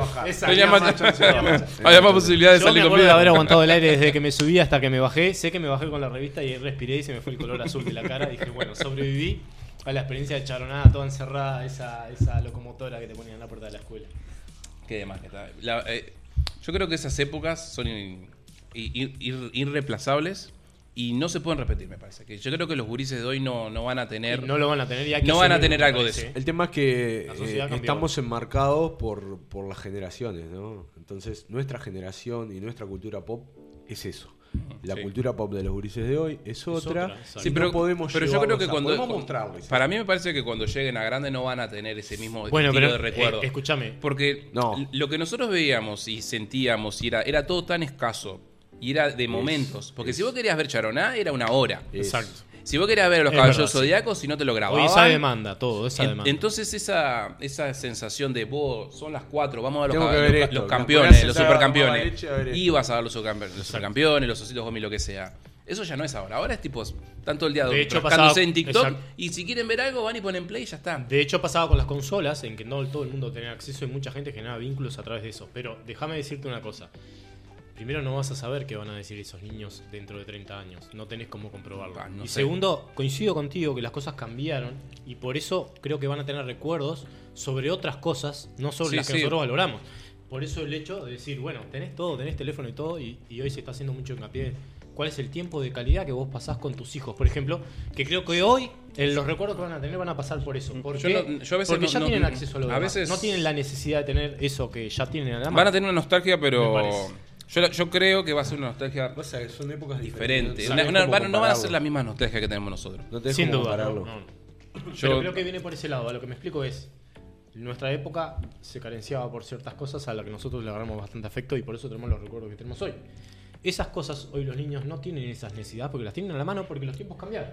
Tenía más, había más posibilidades de salir con vida. haber aguantado el aire desde que me subí hasta que me bajé. Sé que me bajé con la revista y respiré y se me fue el color azul de la cara. Dije, bueno, sobreviví a la experiencia de charonada toda encerrada, esa, esa locomotora que te ponían en la puerta de la escuela. Qué demás que está. La- eh, yo creo que esas épocas son in- ir- ir- irreemplazables y no se pueden repetir, me parece. Que yo creo que los gurises de hoy no, no van a tener. Y no lo van a tener y hay que No van a tener algo de eso. ¿eh? El tema es que eh, estamos enmarcados por, por las generaciones, ¿no? Entonces, nuestra generación y nuestra cultura pop es eso. La Sí. cultura pop de los gurises de hoy es otra. y Sí, pero, no podemos pero yo creo que cuando. mostrarles. Para mí me parece que cuando lleguen a grande no van a tener ese mismo Bueno, estilo pero de recuerdo. eh, escúchame. Porque No. lo que nosotros veíamos y sentíamos y era, era todo tan escaso y era de momentos. Porque si vos querías ver Charoná, era una hora. Es- Exacto. Si vos querías ver a los Es caballos verdad, sí. zodiacos, si no te lo grababan. Hoy esa demanda, todo, esa en- demanda. entonces esa, esa sensación de vos, son las cuatro, vamos a ver los, ver los- esto, los que campeones, los supercampeones. Ibas a ver los, supercampe- los supercampeones, los ositos gomi, lo que sea. Eso ya no es ahora. Ahora es tipo, tanto el día De hecho, pasaba- en TikTok exacto. y si quieren ver algo van y ponen play y ya está. De hecho pasaba con las consolas, en que no todo el mundo tenía acceso y mucha gente generaba vínculos a través de eso. Pero déjame decirte una cosa. Primero no vas a saber qué van a decir esos niños dentro de 30 años. No tenés cómo comprobarlo. Ah, no y sé. segundo, coincido contigo que las cosas cambiaron y por eso creo que van a tener recuerdos sobre otras cosas, no sobre Sí, las que sí. nosotros valoramos. Por eso el hecho de decir, bueno, tenés todo, tenés teléfono y todo, y, y hoy se está haciendo mucho hincapié. ¿Cuál es el tiempo de calidad que vos pasás con tus hijos? Por ejemplo, que creo que hoy eh, los recuerdos que van a tener van a pasar por eso. ¿Por Yo qué? no- yo a veces Porque no- ya no- tienen acceso a lo a demás. veces- No tienen la necesidad de tener eso que ya tienen a la mano. Van a tener una nostalgia, pero. Yo, creo que va a ser una nostalgia Pasa que son épocas diferente. diferentes. Una- tenés una- cómo van- no van a ser la misma nostalgia que tenemos nosotros. No tenés Sin duda. no, no. Yo- Pero creo que viene por ese lado. A lo que me explico es, nuestra época se carenciaba por ciertas cosas a las que nosotros le agarramos bastante afecto y por eso tenemos los recuerdos que tenemos hoy. Esas cosas hoy los niños no tienen esas necesidades porque las tienen a la mano porque los tiempos cambiaron.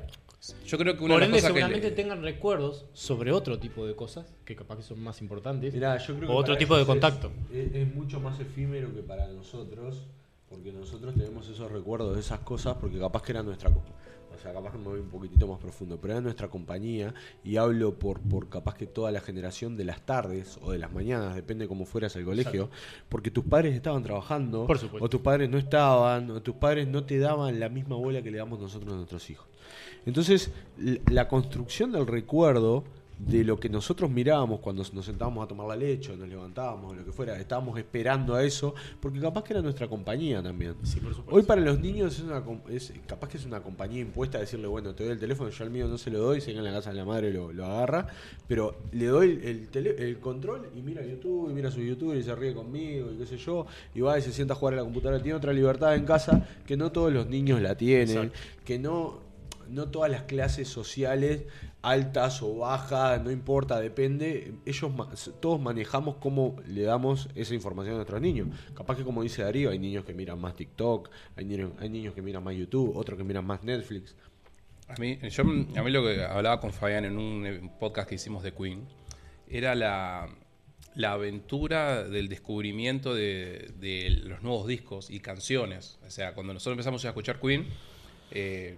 Yo creo que una Por de ende, las cosas que seguramente le- tengan recuerdos sobre otro tipo de cosas que capaz que son más importantes. Mirá, yo creo o que otro tipo de contacto. Es, es mucho más efímero que para nosotros, porque nosotros tenemos esos recuerdos de esas cosas, porque capaz que era nuestra. O sea, capaz que me voy un poquitito más profundo, pero era nuestra compañía, y hablo por, por capaz que toda la generación de las tardes o de las mañanas, depende cómo fueras al colegio, porque tus padres estaban trabajando, Por o tus padres no estaban, o tus padres no te daban la misma bola que le damos nosotros a nuestros hijos. Entonces, la construcción del recuerdo de lo que nosotros mirábamos cuando nos sentábamos a tomar la leche, o nos levantábamos, o lo que fuera, estábamos esperando a eso, porque capaz que era nuestra compañía también. Sí, por supuesto. Hoy para los niños es una es, capaz que es una compañía impuesta a decirle, bueno, te doy el teléfono, yo al mío no se lo doy, sé que en la casa de la madre lo, lo agarra, pero le doy el, tele- el control y mira YouTube, y mira su YouTube y se ríe conmigo y qué sé yo, y va y se sienta a jugar a la computadora, tiene otra libertad en casa que no todos los niños la tienen, Exacto. que no, no todas las clases sociales altas o bajas, no importa, depende. Ellos todos manejamos cómo le damos esa información a nuestros niños. Capaz que como dice Darío, hay niños que miran más TikTok, hay niños, hay niños que miran más YouTube, otros que miran más Netflix. A mí, yo, a mí lo que hablaba con Fabián en un podcast que hicimos de Queen era la, la aventura del descubrimiento de, de los nuevos discos y canciones. O sea, cuando nosotros empezamos a escuchar Queen, eh,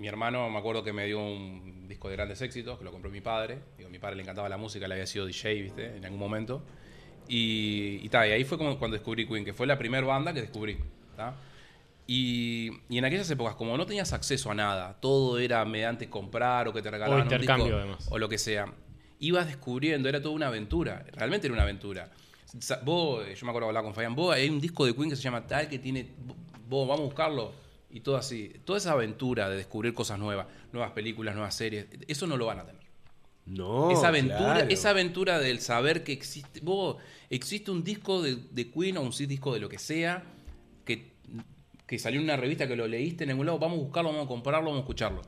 mi hermano me acuerdo que me dio un disco de grandes éxitos, que lo compró mi padre. Digo, a mi padre le encantaba la música, le había sido DJ, ¿viste? En algún momento. Y, y, ta, y ahí fue como cuando descubrí Queen, que fue la primera banda que descubrí. ¿ta? Y, y en aquellas épocas, como no tenías acceso a nada, todo era mediante comprar o que te regalaban un intercambio, disco, además. o lo que sea, ibas descubriendo, era toda una aventura, realmente era una aventura. Vos, eh, yo me acuerdo de hablar con Fabián, vos hay un disco de Queen que se llama tal que tiene, vos vamos a buscarlo y todo así, toda esa aventura de descubrir cosas nuevas, nuevas películas, nuevas series, eso no lo van a tener No, esa aventura, claro. esa aventura del saber que existe, vos, existe un disco de, de Queen o un disco de lo que sea que que salió en una revista que lo leíste en algún lado, vamos a buscarlo, vamos a comprarlo, vamos a escucharlo.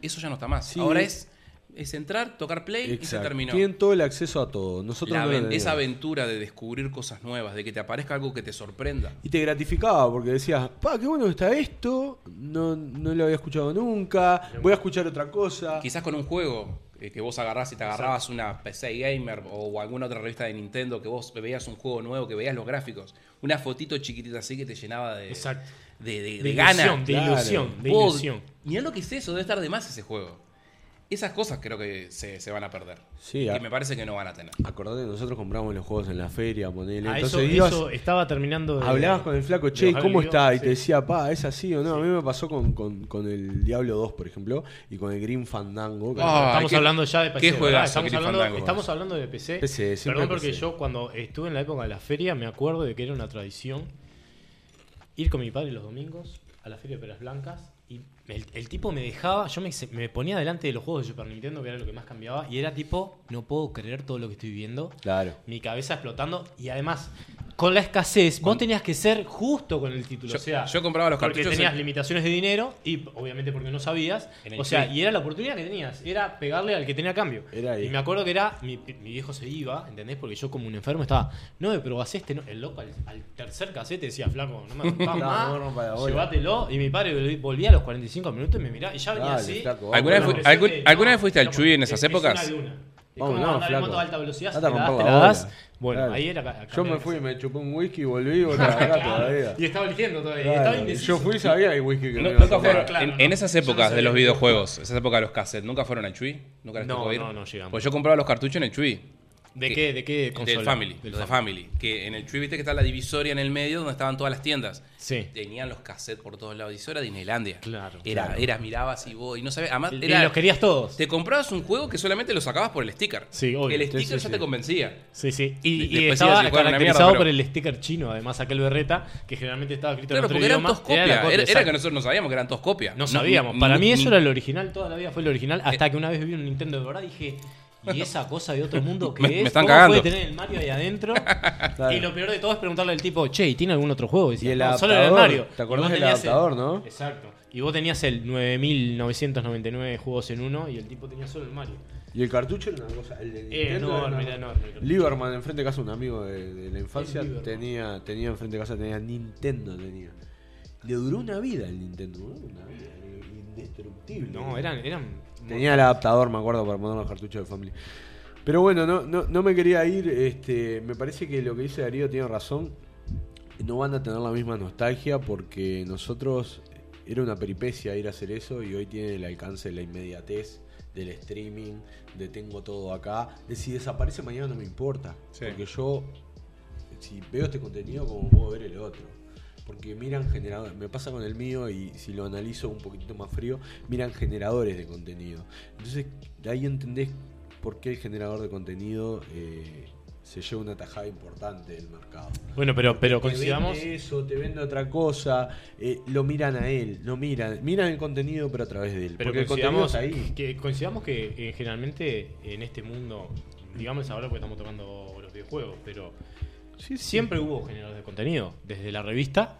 Eso ya no está más. Sí. Ahora es, es entrar, tocar play y se terminó. Tienen todo el acceso a todo. Nosotros La no lo aven- esa aventura de descubrir cosas nuevas, de que te aparezca algo que te sorprenda. Y te gratificaba porque decías, pa, qué bueno que está esto, no, no lo había escuchado nunca, voy a escuchar otra cosa. Quizás con un juego eh, que vos agarrás y te agarrabas una PC Gamer o alguna otra revista de Nintendo, que vos veías un juego nuevo, que veías los gráficos, una fotito chiquitita así que te llenaba de, Exacto. de, de, De, de ilusión, ganas. de claro. ilusión, de Vos- ilusión. Mirá lo que es eso, debe estar de más ese juego. Esas cosas creo que se, se van a perder. Sí, y a- me parece que no van a tener. Acordate, nosotros compramos los juegos en la feria, ponele. Ah, eso, Entonces ibas, eso estaba terminando de. hablabas con el flaco, che, ¿cómo está? Y sí. te decía, pa, ¿es así o no? A mí me pasó con, con, con el Diablo 2, por ejemplo, y con el Green Fandango. que- Ah, estamos qué- hablando ya de PC. qué juegazo, estamos, hablando, Fandango. estamos hablando de PC. PC, Perdón porque PC. yo cuando estuve en la época de la feria me acuerdo de que era una tradición ir con mi padre los domingos a la feria de Peras Blancas el, el tipo me dejaba, yo me, me ponía delante de los juegos de Super Nintendo, que era lo que más cambiaba, y era tipo, no puedo creer todo lo que estoy viendo. Claro. Mi cabeza explotando y además con la escasez vos tenías que ser justo con el título. Yo- o sea, yo compraba los porque tenías en- limitaciones de dinero y obviamente porque no sabías. O sea, y era la oportunidad que tenías, era pegarle al que tenía cambio. Y me acuerdo que era, mi, mi viejo se iba, ¿entendés? Porque yo como un enfermo estaba, no, pero hacés este, no. el loco al, al tercer casete decía, flaco, no me rompas más, no me rompas la bola". llévatelo. Y mi padre vol- volvía a los 45 minutos y me miraba, y ya venía Dale, así. flaco, ¿Alguna vez fu- alguna fuiste al Chuy en esas es- es Es Vamos, como no, andar en moto a alta velocidad, si te la das, te la das. Bueno, Claro. ahí era. Yo me fui, me chupé un whisky y volví acá todavía. Y estaba eligiendo todavía. y Claro, estaba indeciso. Yo fui y sabía que el whisky que No- me nunca fueron- Claro, en, no. en esas no épocas sabía de los videojuegos, esas épocas de los cassettes, ¿nunca fueron al Chuy? ¿Nunca les No, tocó ir? no, no llegamos. Pues yo compraba los cartuchos en el Chuy. ¿De que- qué, de qué consola? Del Family, Del Family. Que en el Chuy viste que está la divisoria en el medio donde estaban todas las tiendas. Sí. Tenían los cassettes por todos lados. Y eso era Disneylandia. Claro, Era, claro. era mirabas y vos. Y no sabías. Además, Y era, los querías todos. Te comprabas un juego que solamente lo sacabas por el sticker. Sí, obvio. El sticker sí, ya sí. te convencía. Sí, sí. Y, y estaba caracterizado mierda, por pero- el sticker chino, además aquel berreta, que generalmente estaba escrito Claro, en otro porque eran todos copias. Era, que nosotros no sabíamos que eran todos copias. No sabíamos. Para mí eso era el original, toda la vida fue el original, Eh. hasta que una vez vi un Nintendo de verdad y dije, ¿y esa cosa de otro mundo que Me- es? me están ¿Cómo cagando. puede tener el Mario ahí adentro? Claro. Y lo peor de todo es preguntarle al tipo, che, ¿y tiene algún otro juego? Y, decía, Y el "No, solo el Mario. ¿te acordás del el- adaptador, no? Exacto. Y vos tenías el 9999 juegos en uno y el tipo tenía solo el Mario. Y el cartucho era una cosa. El de era enorme. el cartucho. Lieberman, enfrente de casa, un amigo de, de la infancia, tenía, tenía enfrente de casa, tenía Nintendo, tenía. Le duró una vida el Nintendo, ¿no? Una vida eh, indestructible. No, eran... eran Tenía el adaptador, me acuerdo, para poner los cartuchos de Family. Pero bueno, no, no, no me quería ir. Este, me parece que lo que dice Darío tiene razón. No van a tener la misma nostalgia porque nosotros era una peripecia ir a hacer eso y hoy tiene el alcance de la inmediatez del streaming, de tengo todo acá, de si desaparece mañana no me importa, Sí. porque yo si veo este contenido como puedo ver el otro. Porque miran generadores, me pasa con el mío y si lo analizo un poquitito más frío, miran generadores de contenido. Entonces, de ahí entendés por qué el generador de contenido eh, se lleva una tajada importante del mercado. Bueno, pero, pero Te coincidamos... vende eso, te vende otra cosa, eh, lo miran a él, no miran, miran el contenido pero a través de él. Pero porque el ahí. que, coincidamos que eh, generalmente en este mundo, digamos ahora porque estamos tocando los videojuegos, pero Sí, sí. siempre hubo generadores de contenido. Desde la revista,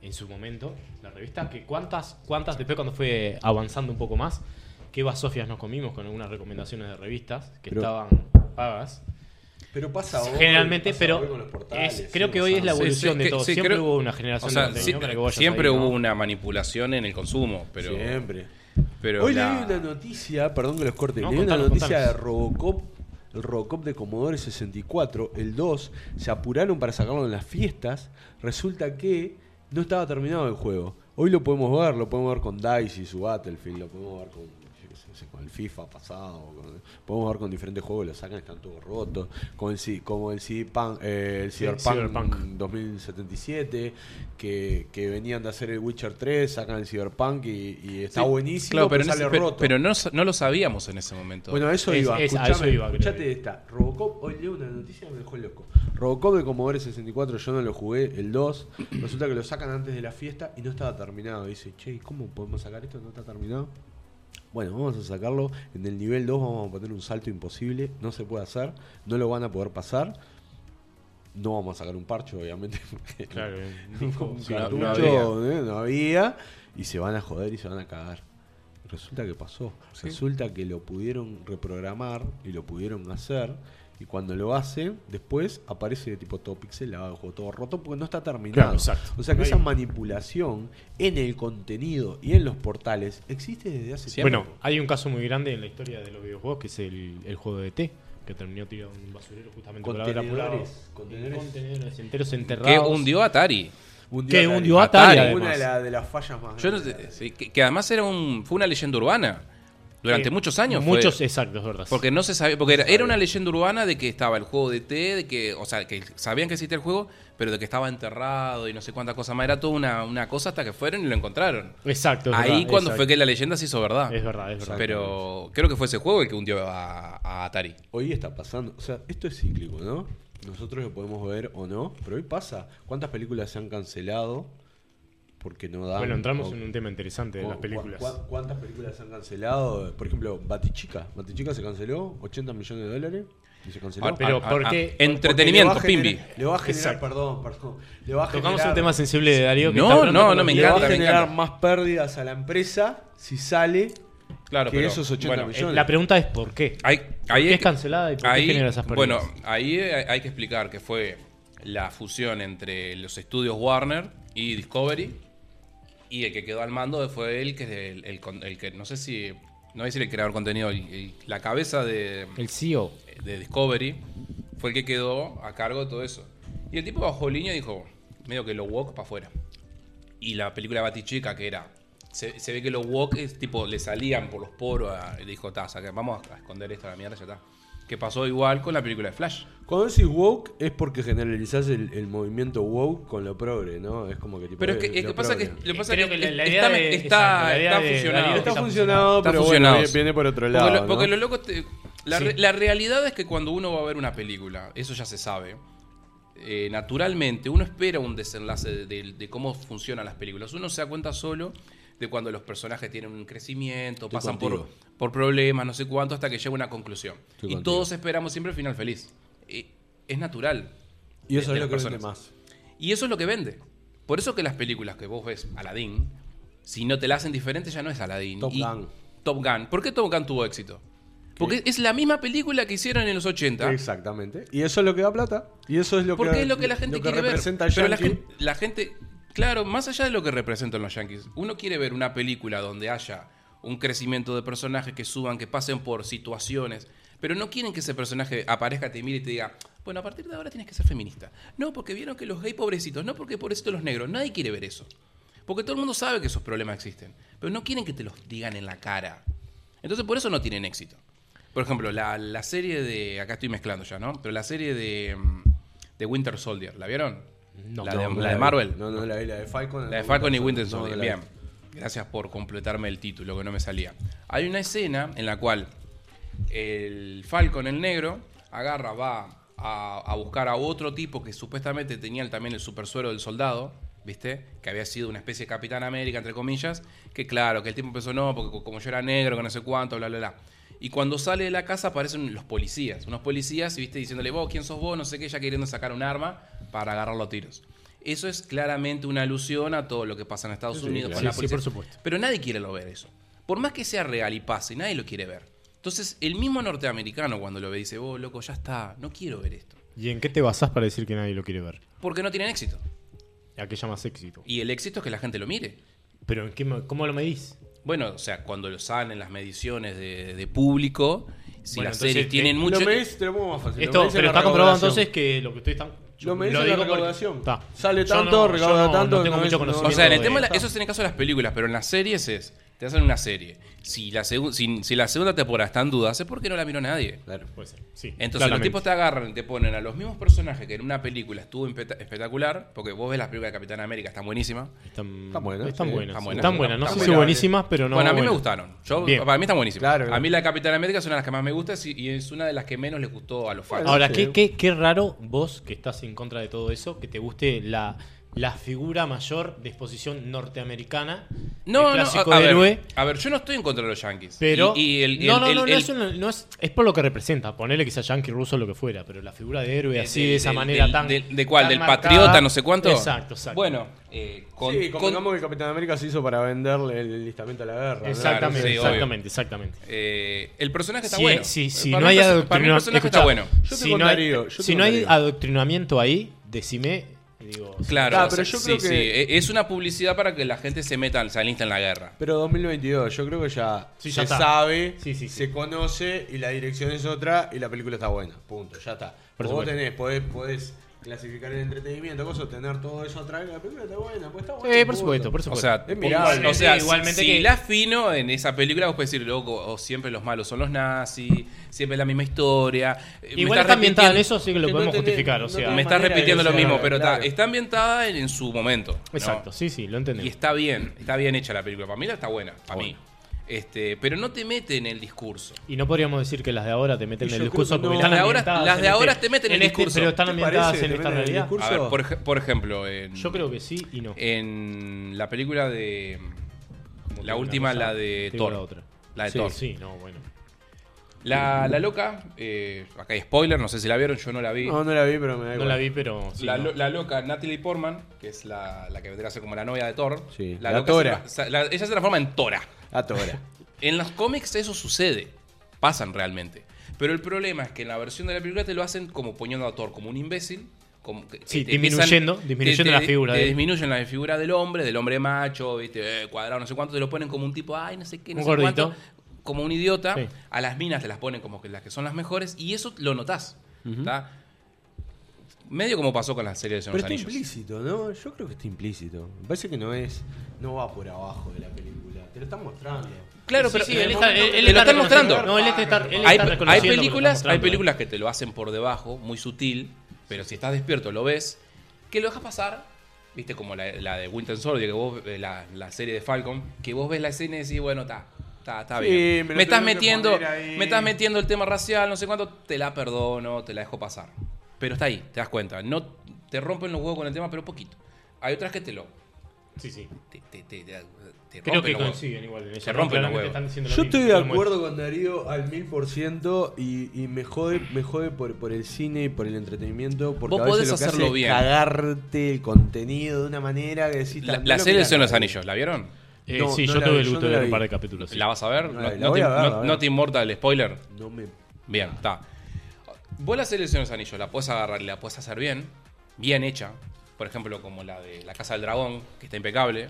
en su momento, la revista, que cuántas, cuántas, después cuando fue avanzando un poco más, qué basofias nos comimos con algunas recomendaciones de revistas que Pero- estaban pagas. Pero pasa hoy, Generalmente, pasa pero hoy con los portales, es- creo que hoy es la evolución de que- todo. sí, siempre creo- hubo una generación o sea, de contenido sí, para que vayas siempre ahí, hubo ¿no? una manipulación en el consumo, pero, Siempre. pero Hoy la- leí una noticia, perdón que los corte, No, leí una noticia contanos. de Robocop, el Robocop de Commodore 64, el 2, se apuraron para sacarlo en las fiestas, resulta que no estaba terminado el juego. Hoy lo podemos ver, lo podemos ver con DICE y su Battlefield, lo podemos ver con, sé, con el FIFA pasado, con- podemos ver con diferentes juegos, lo sacan, están todos rotos, con el, como el, Cyberpunk, eh, el Sí, Cyberpunk, Cyberpunk. 2077, que, que venían de hacer el Witcher 3, sacan el Cyberpunk y, y está Sí, buenísimo, claro, pero, pero, en ese- sale roto. pero no, no lo sabíamos en ese momento. Bueno, eso Es- iba. es- Escuchame, eso iba, escuchate esta. Robocop, hoy leo una noticia que me dejó loco. Robocop de Commodore 64, yo no lo jugué, el 2. Resulta que lo sacan antes de la fiesta y no estaba terminado. dice, che, ¿cómo podemos sacar esto? ¿No está terminado? Bueno, vamos a sacarlo. En el nivel 2 vamos a poner un salto imposible. No se puede hacer. No lo van a poder pasar. No vamos a sacar un parche, obviamente. Claro, un sí, cartucho, no había. ¿eh? no había. Y se van a joder y se van a cagar. Resulta que pasó. Sí. Resulta que lo pudieron reprogramar y lo pudieron hacer. Y cuando lo hacen, después aparece tipo todo pixelado, juego todo roto, porque no está terminado. Claro, exacto. O sea que Ahí. esa manipulación en el contenido y en los portales existe desde hace Siempre. tiempo. Bueno, hay un caso muy grande en la historia de los videojuegos que es el, el juego de T, que terminó tirado en un basurero justamente por haber apurado Contenedores, contenedores. contenedores enteros enterrados. Que hundió Atari. Que hundió Atari, Atari, Una de, la- de las fallas más Yo no sé, sí, que, que además era un, fue una leyenda urbana. Durante Eh, muchos años fue. Muchos, exacto, es verdad. Porque no se sabía, porque era, era una leyenda urbana de que estaba el juego de T, de que, o sea, que sabían que existía el juego, pero de que estaba enterrado y no sé cuántas cosas más. Era toda una, una cosa hasta que fueron y lo encontraron. Exacto. es Ahí verdad, cuando exacto. fue que la leyenda se hizo verdad. Es verdad, es verdad. Pero creo que fue ese juego el que hundió a, a Atari. Hoy está pasando, o sea, esto es cíclico, ¿no? Nosotros lo podemos ver o no, pero hoy pasa. ¿Cuántas películas se han cancelado porque no dan? Bueno, entramos o- en un tema interesante de o- las películas. cu- cu- ¿Cuántas películas se han cancelado? Por ejemplo, Batichica. Batichica se canceló, 80 millones de dólares. Y se canceló. Ah, pero ah, ¿por ah, qué? Porque Entretenimiento, le generar- Pimbi. Le va a generar, Exacto. perdón, perdón. Le va a Tocamos generar- un tema sensible de Darío. que No, está no, no me le videos. va encanta, a generar encanta. más pérdidas a la empresa si sale Claro, que pero. esos 80 bueno, millones. Eh, La pregunta es ¿por qué? Ahí, ¿Por ahí qué hay es cancelada y por ahí- qué genera esas Bueno, pérdidas? ahí hay hay que explicar que fue la fusión entre los estudios Warner y Discovery. Y el que quedó al mando fue él, que es el, el que, no sé si, no voy a decir el creador de contenido, el- la cabeza de, el CEO. de Discovery fue el que quedó a cargo de todo eso. Y el tipo bajó línea y dijo, medio que lo woke para afuera. Y la película Batichica, que era, se, se ve que los woke es, tipo, le salían por los poros, a- dijo, "Ta, saca, vamos a esconder esto a la mierda, ya está. Que pasó igual con la película de Flash. Cuando decís woke es porque generalizás el, el movimiento woke con lo progre, ¿no? Es como que tipo. Pero es eh, que, es lo que pasa que, lo que pasa Creo que que la- la está, idea de- está, exacto, la idea está de fusionado. Está Está funcionado, Está pero bueno, viene por otro Porque, lado. porque lo loco te- la, Sí. re- la realidad es que cuando uno va a ver una película, eso ya se sabe, eh, naturalmente uno espera un desenlace de, de- de cómo funcionan las películas. Uno se da cuenta solo de cuando los personajes tienen un crecimiento, Estoy pasan por, por problemas, no sé cuánto, hasta que llega una conclusión. Estoy y contigo. todos esperamos siempre el final feliz. Eh, es natural. Y eso es lo que vende más. Y eso es lo que vende. Por eso que las películas que vos ves, Aladdin, si no te la hacen diferente ya no es Aladdin. Top Y- Gun. Top Gun. ¿Por qué Top Gun tuvo éxito? Porque es la misma película que hicieron en los 80. Exactamente. Y eso es lo que da plata. Y eso es lo Porque que. es lo que la gente quiere ver. Pero la yankee. gente, la gente, claro, más allá de lo que representan los Yankees, uno quiere ver una película donde haya un crecimiento de personajes que suban, que pasen por situaciones, pero no quieren que ese personaje aparezca, te mire y te diga, bueno, a partir de ahora tienes que ser feminista. No, porque vieron que los gays pobrecitos, no porque pobrecitos los negros, nadie quiere ver eso. Porque todo el mundo sabe que esos problemas existen, pero no quieren que te los digan en la cara. Entonces por eso no tienen éxito. Por ejemplo, la, la serie de. Acá estoy mezclando ya, ¿no? Pero la serie de, mm, de Winter Soldier, ¿la vieron? No. la, No, de, no la de. Marvel. No, no la la de Falcon. La de Falcon y Winter Soldier. Bien. Gracias por completarme el título, que no me salía. Hay una escena en la cual el Falcon, el negro, agarra, va a, a buscar a otro tipo que supuestamente tenía el- también el supersuero del soldado, ¿viste? Que había sido una especie de Capitán América, entre comillas. Que claro, que el tipo empezó, no, porque co- como yo era negro, que no sé cuánto, bla, bla, bla. Y cuando sale de la casa aparecen los policías, unos policías, ¿viste? Diciéndole, vos, ¿quién sos vos? No sé qué, ya queriendo sacar un arma para agarrarlo a tiros. Eso es claramente una alusión a todo lo que pasa en Estados Sí, Unidos con la Sí, sí, policía. por supuesto. Pero nadie quiere lo ver eso. Por más que sea real y pase, nadie lo quiere ver. Entonces, el mismo norteamericano cuando lo ve dice, vos, loco, ya está, no quiero ver esto. ¿Y en qué te basás para decir que nadie lo quiere ver? Porque no tienen éxito. ¿A qué llamas éxito? Y el éxito es que la gente lo mire. ¿Pero en qué, mo- cómo lo medís? Bueno, o sea, cuando lo salen las mediciones de, de público, si Bueno, las entonces, series tienen te- mucho... Lo medís, te lo pongo más fácil. Esto, pero la está comprobado recaudación. entonces que lo que estoy tan. Lo medís en la porque- recaudación. Sale tanto, no- recauda no- tanto, No tengo no mucho es- no- O conocimiento. sea, en el tema, de la- eso es en el caso de las películas, pero en las series es, te hacen una serie. Si la, segu- si, si la segunda temporada está en duda, es porque no la miró nadie. Claro. Puede ser, sí, Entonces claramente. los tipos te agarran y te ponen a los mismos personajes que en una película estuvo espectacular, porque vos ves las películas de Capitán América, están buenísimas. Están, Están buenas, Están sí. buenas. Están buenas. Están buenas. No Están sé si buenísimas, pero no. bueno, a mí me gustaron. Yo, Bien. para mí están buenísimas. Claro, A mí la de Capitán América es una de las que más me gusta y es una de las que menos les gustó a los fans. Ahora, sí. ¿qué, qué, qué raro vos que estás en contra de todo eso, que te guste la la figura mayor de exposición norteamericana. No, el no, a, ver, héroe. a ver, yo no estoy en contra de los Yankees. Pero. Y, y el, y no, el- no, el- no, no, el- es, no es, es por lo que representa. Ponele que sea yankee, ruso, lo que fuera. Pero la figura de héroe así, de esa manera tan. ¿De cuál? tan ¿Del marcada. patriota, no sé cuánto? Exacto, exacto. Bueno, eh, con, sí, con- que el Capitán América se hizo para venderle el listamiento a la guerra. ¿no? Exactamente, sí, obvio. exactamente, exactamente. eh, el personaje está Si, bueno. si- si Para no hay perso- para mí el adoctrinamiento. personaje está bueno. Yo te si no hay, adoctrinamiento ahí, decime. Digo, Claro, Ah, o pero sea, yo sí, creo que- sí, e- es una publicidad para que la gente se meta, se alista en la guerra. Pero 2022, yo creo que ya Sí, se ya está. sabe, Sí, sí, sí. se conoce y la dirección es otra y la película está buena. Punto, ya está. Por Vos supuesto. tenés, podés, podés clasificar el entretenimiento, cosas, tener todo eso atrás, la película está buena, pues está buena. Sí, por supuesto, por O supuesto. sea, Es mirable. o sea, Igualmente si, que- si la fino en esa película, vos podés decir, loco, o siempre los malos son los nazis, siempre la misma historia. eh, Igual está ambientada en eso, sí que lo que no podemos tenés- justificar. O sea, Me estás de repitiendo lo mismo, pero claro. está, está ambientada en, en su momento. ¿no? exacto, sí, sí, lo Y entendemos. está bien, está bien hecha la película. Para mí la está buena, para Bueno. mí. Este, pero no te mete en el discurso. Y no podríamos decir que las de ahora te meten en el discurso que porque no. están Las de ahora- las de ahora este- te meten en el este- discurso. Pero están ¿Te ambientadas en ¿Te esta realidad. discurso? A ver, por, ej- por ejemplo, en, Yo creo que sí y no. en la película de. La última, la de Thor. la otra. La de Sí, Thor. Sí, no, bueno. La, la loca, eh, acá hay spoiler, no sé si la vieron, yo no la vi. No, no la vi, pero me da No igual. la vi, pero. sí, la, no. lo- la loca Natalie Portman, que es la, la que vendría a ser como la novia de Thor. Sí, la la loca Tora. se tra- la- ella se transforma en Tora. A Tora. En los cómics eso sucede, pasan realmente. Pero el problema es que en la versión de la película te lo hacen como poniendo a Thor como un imbécil. Como que- Sí, te disminuyendo- empiezan- disminuyendo te- la te- figura Te de disminuyen la figura del hombre, del hombre macho, ¿viste? Eh, cuadrado, no sé cuánto. Te lo ponen como un tipo, ay, no sé qué, no Un sé gordito. cuánto. Como un idiota. Sí. A las minas te las ponen como que las que son las mejores. Y eso lo notás. ¿tá? Medio como pasó con la serie de Señor Pero está Anillos. implícito, ¿no? Yo creo que está implícito. Me parece que no es. No va por abajo de la película. Te lo están mostrando. Claro, Sí, pero sí, él está- él- él te lo está están mostrando. No, él está, él está hay, hay películas, hay películas que te lo hacen por debajo, muy sutil, pero si estás despierto lo ves, que lo dejas pasar, viste como la, la de Winter Soldier, que vos, eh, la, la serie de Falcon, que vos ves la escena y decís, bueno, está, está, está Sí, bien. me estás metiendo, me estás metiendo el tema racial, no sé cuánto, te la perdono, te la dejo pasar. Pero está ahí, te das cuenta. No te rompen los huevos con el tema, pero poquito. Hay otras que te lo Sí, sí. te, te, te, te- Creo rompen que coinciden igual en. Se rompen los huevos. Yo mismo, estoy de acuerdo con Darío al mil por ciento y, y me jode, me jode por, por el cine y por el entretenimiento. Porque Vos a veces podés lo que hacerlo hace bien. Es cagarte el contenido de una manera que decís. La, "No la serie de los nadie". Anillos, ¿la vieron? Eh, No, sí, no yo tuve el gusto de ver un par de capítulos. sí. ¿La vas a ver? No, la no voy te, ver, ver. importa el spoiler. No me. Bien, está. Vos la serie de los Anillos la puedes agarrar y la puedes hacer bien, bien hecha. Por ejemplo, como la de La Casa del Dragón, que está impecable.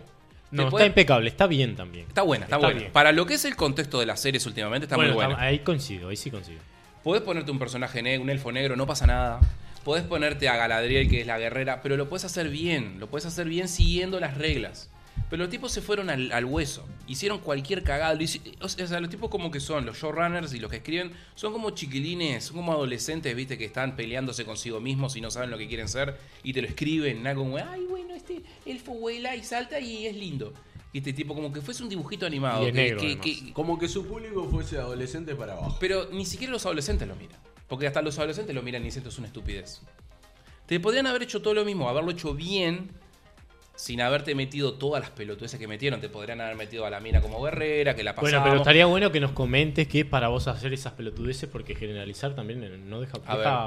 No, está impecable, está bien también. Está buena, está, Está buena. bien. Para lo que es el contexto de las series últimamente, está Bueno, muy buena. está- ahí coincido, ahí sí coincido. Podés ponerte un personaje negro, un elfo negro, no pasa nada. Podés ponerte a Galadriel, que es la guerrera, pero lo puedes hacer bien. Lo puedes hacer bien siguiendo las reglas. Pero los tipos se fueron al, al hueso. Hicieron cualquier cagada. O sea, los tipos como que son, los showrunners y los que escriben, son como chiquilines, son como adolescentes, viste, que están peleándose consigo mismos y no saben lo que quieren ser. Y te lo escriben, nada como, ay, bueno, este elfo vuela y salta y es lindo. Y este tipo como que fuese un dibujito animado. Y que- negro, que- además. que- Como que su público fuese adolescente para abajo. pero ni siquiera los adolescentes lo miran. Porque hasta los adolescentes lo miran y dicen esto es una estupidez. Te podrían haber hecho todo lo mismo, haberlo hecho bien, sin haberte metido todas las pelotudeces que metieron. Te podrían haber metido a la mina como guerrera, que la pasamos. Bueno, pero estaría bueno que nos comentes qué es para vos hacer esas pelotudeces, porque generalizar también eh, no deja,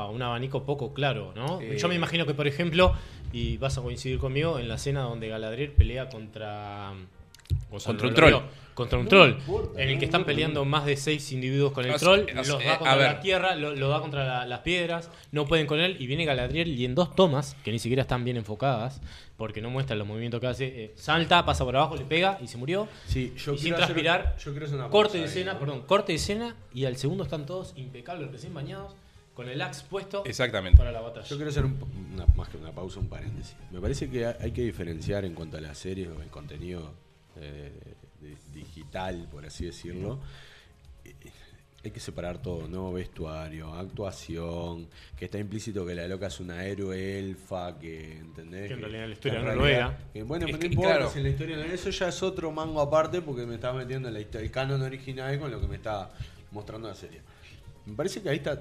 un abanico poco claro, ¿no? Eh. Yo me imagino que, por ejemplo, y vas a coincidir conmigo, en la escena donde Galadriel pelea contra... Gonzalo Contra un troll. Contra un No troll. importa, en el que están peleando más de seis individuos con el O sea, troll, o los sea, eh, a contra la tierra, lo, lo da contra la- las piedras, no pueden con él, y viene Galadriel y en dos tomas, que ni siquiera están bien enfocadas, porque no muestran los movimientos que hace, eh, salta, pasa por abajo, le pega y se murió. Sí, yo y sin quiero hacer- transpirar, yo una corte de ahí, escena, ¿no? perdón, corte de escena y al segundo están todos impecables, recién bañados, con el axe puesto Exactamente. para la batalla. Yo quiero hacer un- una, más que una pausa, un paréntesis. Me parece que hay que diferenciar en cuanto a las series o el contenido eh, de- digital, por así decirlo. Eh, Hay que separar todo, ¿no? Vestuario, actuación, que está implícito que la loca es una héroe elfa, que, ¿entendés? Que en realidad la historia no lo era. que, bueno, pero no importa claro. si en la historia no era. Eso ya es otro mango aparte porque me estaba metiendo en la el canon original con lo que me está mostrando la serie. Me parece que ahí está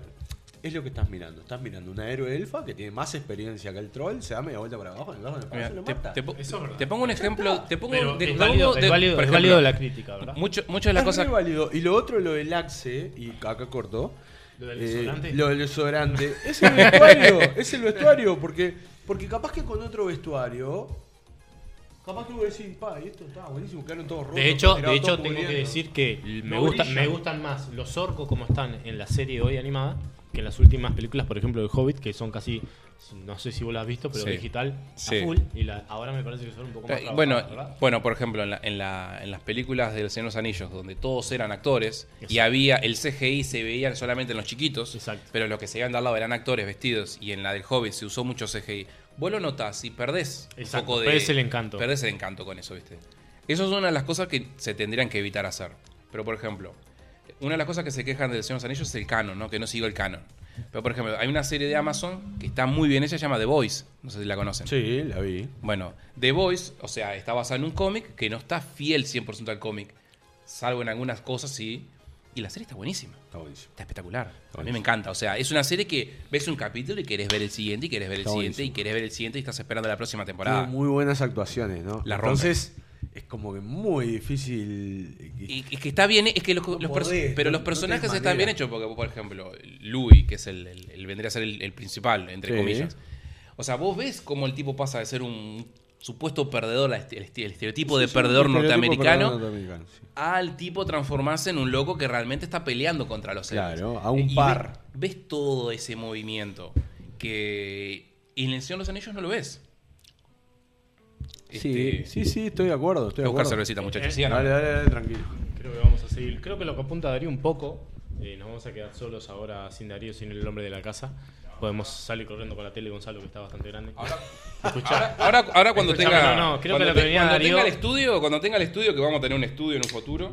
es lo que estás mirando. Estás mirando una héroe elfa que tiene más experiencia que el troll, se da media vuelta para abajo, en el Mira, te, mata. te po- Eso es verdad. te pongo un ejemplo. Te pongo Pero de- es válido, de- es válido- por es ejemplo, válido la crítica, ¿verdad? Mucho, muchas de las Es cosas. válido. Y lo otro, lo del Axe, y acá cortó. ¿Lo del eh, desodorante? lo del desodorante. Es el vestuario, es el vestuario, porque, porque capaz que con otro vestuario. Capaz que vos decís, pa, y esto está buenísimo, quedaron todos rotos. De hecho, de hecho tengo que decir que me, gusta, me gustan más los orcos como están en la serie hoy animada que las últimas películas, por ejemplo, de Hobbit, que son casi, no sé si vos la has visto, pero Sí. digital Sí. a full. Y la- ahora me parece que son un poco más Eh, Bueno, bueno, por ejemplo, en, la- en, la- en las películas del Señor de los Anillos, donde todos eran actores y había el CGI se veían solamente en los chiquitos, Exacto. pero los que se iban de al lado eran actores vestidos y en la del Hobbit se usó mucho CGI. Vos lo notás y perdés Exacto, un poco de. perdés el encanto. Perdés el encanto con eso, ¿viste? Eso es una de las cosas que se tendrían que evitar hacer. Pero, por ejemplo, una de las cosas que se quejan del Señor de los Anillos es el canon, ¿no? Que no siguió el canon. Pero, por ejemplo, hay una serie de Amazon que está muy bien hecha, se llama The Voice. No sé si la conocen. Sí, la vi. Bueno, The Voice, o sea, está basada en un cómic que no está fiel 100% al cómic, salvo en algunas cosas sí. Y la serie está buenísima, Está buenísimo. está espectacular. A mí me encanta, o sea, es una serie que ves un capítulo y querés ver el siguiente y querés ver el Está siguiente buenísimo. y querés ver el siguiente y estás esperando la próxima temporada. Tiene muy buenas actuaciones, ¿no? La. Entonces, es como que muy difícil. Y es que está bien, es que los, podés, pero los personajes están bien hechos porque, por ejemplo, Louis, que es el, el- el- vendría a ser el, el principal, entre Sí. comillas. O sea, vos ves cómo el tipo pasa de ser un supuesto perdedor, este- el, este- estereotipo de Sí, perdedor norteamericano, perdedor norteamericano, sí. al tipo transformarse en un loco que realmente está peleando contra los elfos. Claro, a un Y par. Ves, todo ese movimiento que en el Señor de los Anillos no lo ves. Sí, Este, sí, sí, estoy de acuerdo. Estoy de buscar acuerdo. cervecita, muchachos. Eh. Dale, dale, dale, tranquilo. Creo que vamos a seguir. Creo que lo que apunta Darío un poco, eh, nos vamos a quedar solos ahora sin Darío, sin el hombre de la casa. Podemos salir corriendo con la tele, Gonzalo, que está bastante grande. Ahora, ahora cuando Escuchame, tenga, no, no, creo cuando que lo que te- venía cuando Darío- tenga el estudio, cuando tenga el estudio, que vamos a tener un estudio en un futuro,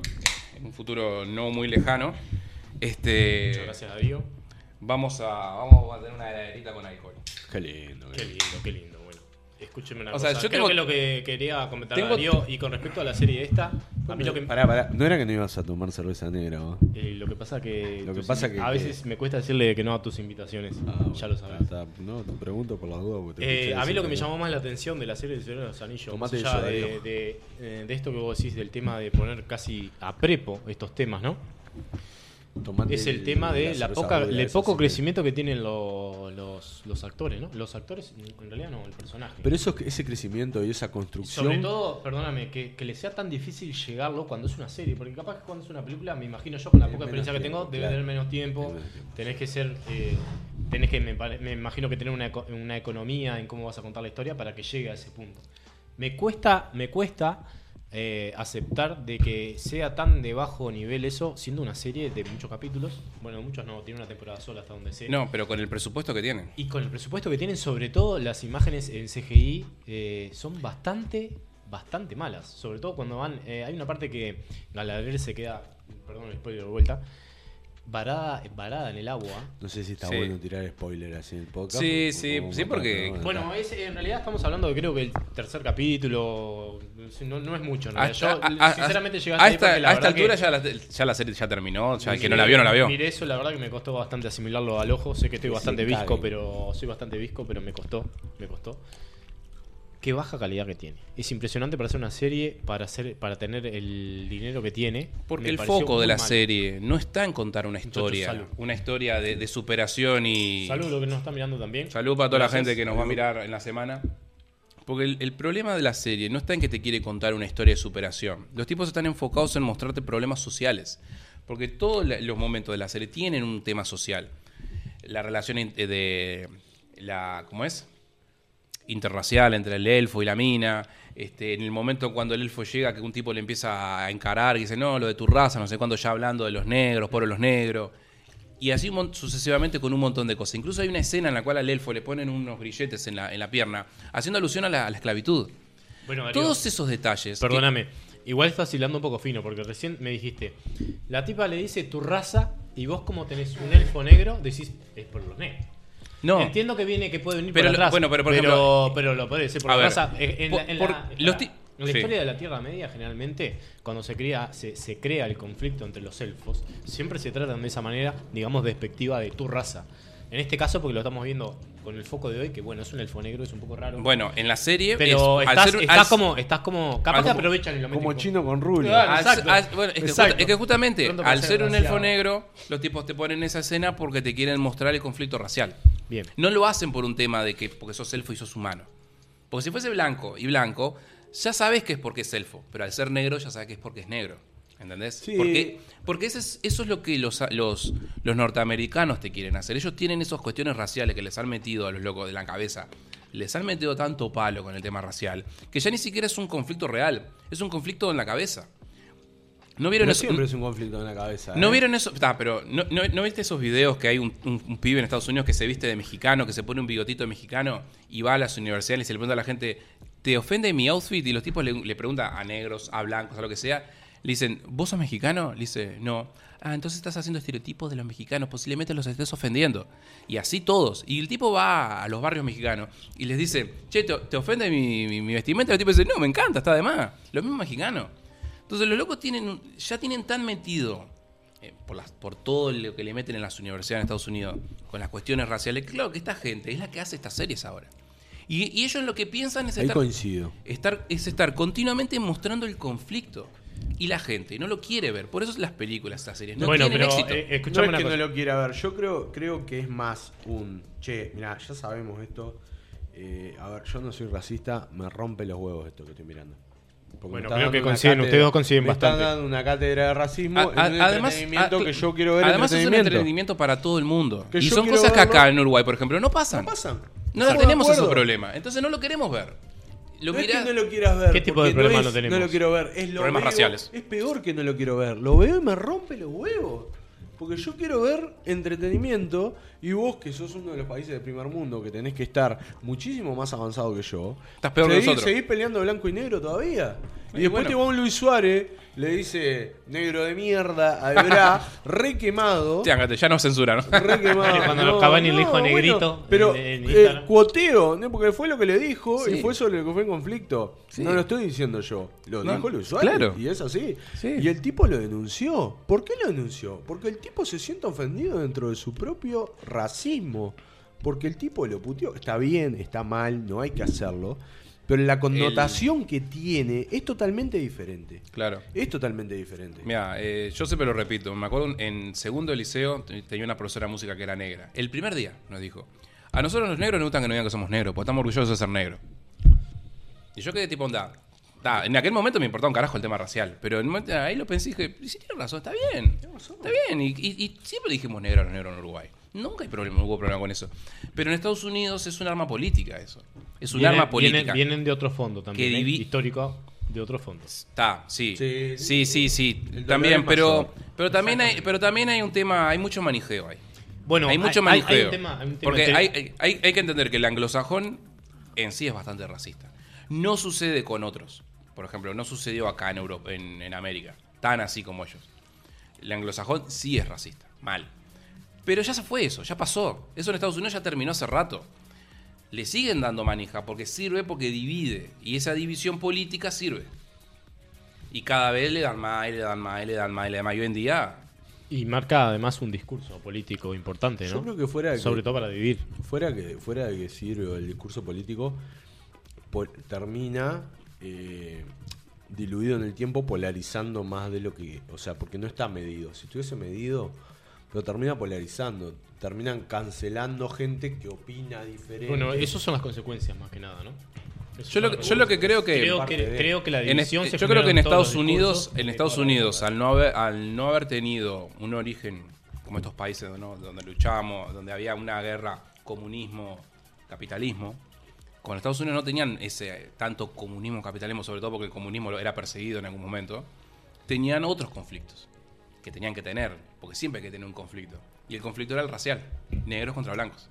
en un futuro no muy lejano, este, Muchas gracias, Darío. vamos a, vamos a tener una heladerita con alcohol. Qué lindo. Qué lindo, qué lindo. Escúcheme una O cosa. sea, yo Creo tengo- que lo que quería comentar tengo- Darío, y con respecto a la serie esta, a mí lo que, Pará, pará. No era que no ibas a tomar cerveza negra, vos? eh, lo que pasa que, Lo que pasa a que- veces me cuesta decirle que no a tus invitaciones, Ah, ya lo sabes. está. No, te pregunto por las dudas. porque te Eh, a mí lo que me no. llamó más la atención de la serie de Señor de los Anillos, más allá de, eh, de esto que vos decís del tema de poner casi a prepo estos temas, ¿no? Tomate Es el tema de la poca, el poco crecimiento que tienen lo- los, los actores, ¿no? Los actores, en realidad no, el personaje. Pero eso, ese crecimiento y esa construcción. Sobre todo, perdóname, que, que le sea tan difícil llegarlo cuando es una serie, porque capaz que cuando es una película, me imagino yo con la poca experiencia que tengo, debe claro. tener menos tiempo, Tiene menos tiempo. tenés que ser, eh, tenés que, me, me imagino que tener una, una economía en cómo vas a contar la historia para que llegue a ese punto. Me cuesta, me cuesta eh, aceptar de que sea tan de bajo nivel eso, siendo una serie de muchos capítulos, bueno, muchos no, tiene una temporada sola hasta donde sé. No, pero con el presupuesto que tienen. Y con el presupuesto que tienen, sobre todo las imágenes en CGI eh, son bastante, bastante malas. Sobre todo cuando van. eh, hay una parte que Galadriel se queda, perdón el spoiler de vuelta, varada, varada en el agua. No sé si está Sí. bueno tirar spoiler así en el podcast. Sí, o- sí, o sí, porque-. Bueno, es, en realidad estamos hablando de creo que el tercer capítulo. No, no es mucho. en. Hasta- Yo, a- a- sinceramente, llegué a ahí esta, la a esta altura ya, la, ya la serie ya terminó. Ya el que no Miré- la vio, no la vio. Miré eso, la verdad que me costó bastante asimilarlo al ojo. Sé que estoy bastante visco, pero soy bastante visco, pero me costó, me costó. Qué baja calidad que tiene. Es impresionante para hacer una serie, para hacer, para tener el dinero que tiene. Porque el foco de la serie no está en contar una historia. Una historia de, de superación y. Salud, lo que nos está mirando también. Salud para toda la gente que nos va a mirar en la semana. Porque el, el problema de la serie no está en que te quiere contar una historia de superación. Los tipos están enfocados en mostrarte problemas sociales. Porque todos los momentos de la serie tienen un tema social. La relación eh, de la. ¿Cómo es? Interracial entre el elfo y la mina. Este, en el momento cuando el elfo llega, que un tipo le empieza a encarar y dice, no, lo de tu raza, no sé cuándo ya hablando de los negros, por los negros. Y así sucesivamente con un montón de cosas. Incluso hay una escena en la cual al elfo le ponen unos grilletes en la, en la pierna, haciendo alusión a la, a la esclavitud. Bueno, Darío, Todos esos detalles. que- perdóname. Igual estás hilando un poco fino, porque recién me dijiste, la tipa le dice tu raza, y vos como tenés un elfo negro, decís, es por los negros. No, Entiendo que viene, que puede venir Pero por lo- atrás. bueno, pero por pero, ejemplo- pero lo puede decir por la raza. En, por- la, en por- la- los la- ti- en la sí. historia de la Tierra Media, generalmente, cuando se crea, se, se crea el conflicto entre los elfos, siempre se tratan de esa manera, digamos, despectiva de tu raza. En este caso, porque lo estamos viendo con el foco de hoy, que bueno, es un elfo negro, es un poco raro. Bueno, en la serie. pero es- estás, ser- estás al- como, estás como. Capaz que aprovechan y lo meten Como chino con rubio. Claro. exacto. al- bueno, es, que Exacto. justa- es que justamente, al ser ser un elfo negro, los tipos te ponen esa escena porque te quieren mostrar el conflicto racial. Bien. No lo hacen por un tema de que porque sos elfo y sos humano. Porque si fuese blanco y blanco, ya sabes que es porque es elfo. Pero al ser negro, ya sabes que es porque es negro. ¿Entendés? Sí. Porque, porque ese es- eso es lo que los, los, los norteamericanos te quieren hacer. Ellos tienen esas cuestiones raciales que les han metido a los locos de la cabeza. Les han metido tanto palo con el tema racial que ya ni siquiera es un conflicto real. Es un conflicto en la cabeza. ¿No vieron eso? siempre es un conflicto en la cabeza. ¿No ¿eh? vieron eso? Está, pero ¿no, no, no viste esos videos que hay un, un- un pibe en Estados Unidos que se viste de mexicano, que se pone un bigotito de mexicano y va a las universidades y se le pregunta a la gente, ¿te ofende mi outfit? Y los tipos le, le preguntan a negros, a blancos, a lo que sea. Le dicen, ¿vos sos mexicano? Le dice, no. Ah, entonces estás haciendo estereotipos de los mexicanos, posiblemente los estés ofendiendo. Y así todos. Y el tipo va a los barrios mexicanos y les dice, che, ¿te, te ofende mi, mi- mi vestimenta? Y el tipo dice, no, me encanta, está de más. Lo mismo mexicano. Entonces los locos tienen, ya tienen tan metido eh, por, las, por todo lo que le meten en las universidades en Estados Unidos con las cuestiones raciales. Claro que esta gente es la que hace estas series ahora. Y, y ellos lo que piensan es Ahí estar, coincido. estar- es estar continuamente mostrando el conflicto. Y la gente no lo quiere ver. Por eso las películas, estas series no bueno, tienen pero éxito. eh, No es una que cosa. no lo quiera ver. Yo creo, creo que es más un. Che, mira, ya sabemos esto. Eh, a ver, yo no soy racista. Me rompe los huevos esto que estoy mirando. Porque Bueno, creo que coinciden, cátedra- ustedes dos coinciden me bastante. están dando una cátedra de racismo. A- a- un además, a- que yo quiero ver. además es un entretenimiento. para todo el mundo. Que y son cosas que acá en Uruguay, por ejemplo, no pasan. No pasan. No tenemos esos acuerdo. problemas. Entonces no lo queremos ver. Lo no es mirá- que no lo quieras ver. ¿Qué tipo de problemas no, tenemos? No lo quiero ver. Es lo Problemas veo- raciales. Es peor que no lo quiero ver. Lo veo y me rompe los huevos. Porque yo quiero ver entretenimiento y vos, que sos uno de los países del primer mundo, que tenés que estar muchísimo más avanzado que yo, Estás peor que seguís, nosotros. seguís peleando blanco y negro todavía. Y, después bueno. te va un Luis Suárez, le dice negro de mierda a Ebra, re quemado. Sí, Ángate, ya nos censuran. Re quemado. Cuando los Cavani le dijo bueno, negrito pero en- en eh, cuoteo, ¿no? porque fue lo que le dijo Sí. y fue sobre lo que fue en conflicto. Sí. No lo estoy diciendo yo, lo No, dijo Luis Suárez. claro. Y es así. Sí. Y el tipo lo denunció. ¿Por qué lo denunció? Porque el tipo se siente ofendido dentro de su propio racismo. Porque el tipo lo puteó. Está bien, está mal, no hay que hacerlo. Pero la connotación que tiene es totalmente diferente. claro. Es totalmente diferente. Mira, eh, yo siempre lo repito. Me acuerdo en segundo de liceo te- tenía una profesora de música que era negra. El primer día nos dijo: A nosotros los negros nos gustan que nos digan que somos negros, porque estamos orgullosos de ser negros. Y yo quedé tipo, onda. da, en aquel momento me importaba un carajo el tema racial, pero en momento- ahí lo pensé y dije, si tiene razón, está bien. Está bien. Y, y- y siempre dijimos negros a los negros en Uruguay. Nunca hay problema, no hubo problema con eso. Pero en Estados Unidos es un arma política eso. Es un Vienen- arma política. Vienen, vienen de otro fondo también, Que ¿eh? divi- histórico de otro fondo. Está, sí. Sí. Sí, sí, También, pero, pero también hay, pero también hay un tema, hay mucho manijeo ahí. Bueno, hay mucho hay, manijeo. un tema, hay un tema porque hay, hay- hay- hay que entender que el anglosajón en sí es bastante racista. No sucede con otros. Por ejemplo, no sucedió acá en Europa, en, en América. Tan así como ellos. El anglosajón sí es racista. Mal. Pero ya se fue eso, ya pasó. Eso en Estados Unidos ya terminó hace rato. Le siguen dando manija porque sirve porque divide. Y esa división política sirve. Y cada vez le dan más, y le dan más, y le dan más, y le dan más. Y hoy en día, Y marca además un discurso político importante, ¿no? Yo creo que fuera de que- Sobre todo para dividir. fuera que fuera de que sirve el discurso político pol- termina eh, diluido en el tiempo polarizando más de lo que o sea porque no está medido si estuviese medido pero termina polarizando terminan cancelando gente que opina diferente Bueno, esas son las consecuencias más que nada, ¿no? Yo lo, que- yo lo que creo que... Creo que, de- creo que la En división este- se yo creo que en Estados Unidos, en Estados Unidos, al no haber, al no haber tenido un origen como estos países ¿no? donde luchamos, donde había una guerra comunismo, capitalismo, con Estados Unidos no tenían ese tanto comunismo, capitalismo, sobre todo porque el comunismo era perseguido en algún momento, tenían otros conflictos que tenían que tener, porque siempre hay que tener un conflicto. Y el conflicto era el racial, negros contra blancos.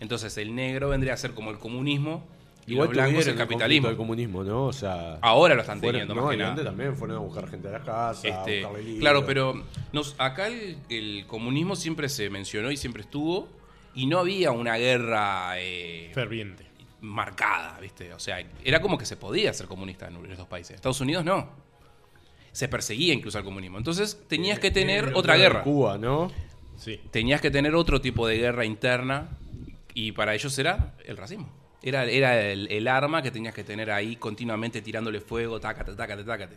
Entonces el negro vendría a ser como el comunismo y igual los blancos el capitalismo. del comunismo no o sea Ahora lo están fueron- teniendo, no, más que nada. también fueron a buscar gente a la casa a Este, libros. claro, pero nos, acá el, el comunismo siempre se mencionó y siempre estuvo y no había una guerra eh, Ferviente. marcada, ¿viste? O sea, era como que se podía ser comunista en estos países. Estados Unidos no. Se perseguía incluso al comunismo. Entonces tenías que tener Lo otra guerra. Cuba no Sí. tenías que tener otro tipo de guerra interna y para ellos era el racismo. Era, era el, el arma que tenías que tener ahí continuamente tirándole fuego, tácate, tácate, tácate.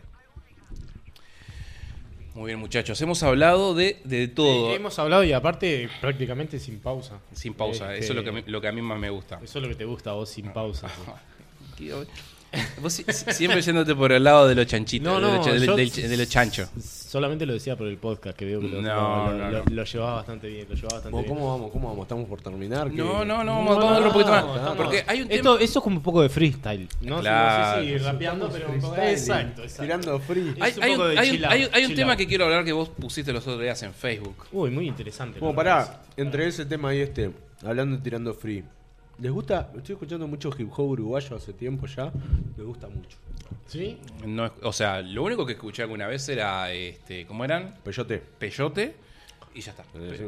Muy bien, muchachos. Hemos hablado de, de todo Eh, hemos hablado y aparte prácticamente sin pausa. sin pausa. Este, Eso es lo que, a mí- lo que a mí más me gusta. Eso es lo que te gusta a vos sin pausa. Vos si- si- siempre yéndote por el lado de los chanchitos, No, de, no, de- yo- del- de los chanchos. Solamente lo decía por el podcast, que veo que lo, No, lo, no, lo- no. lo llevaba bastante bien. Lo llevaba bastante ¿Cómo, bien. vamos? ¿Cómo vamos? ¿Estamos por terminar? ¿Qué- No, no, no, No, vamos, a darle un poquito más. estamos- Porque hay un tema. Esto, eso es como un poco de freestyle. No, Claro. no sé si rapeando, pero un poco. Freestyling, Exacto, exacto. Tirando free. Hay, un hay poco un, de hay un- hay un- hay un tema que quiero hablar que vos pusiste los otros días en Facebook. Uy, muy interesante. Como la pará, entre ese tema y este, hablando de tirando free. ¿Les gusta? Estoy escuchando mucho hip hop uruguayo hace tiempo ya. Me gusta mucho. ¿Sí? No, es- o sea, lo único que escuché alguna vez era, este, ¿cómo eran? Peyote. Peyote y ya está. Es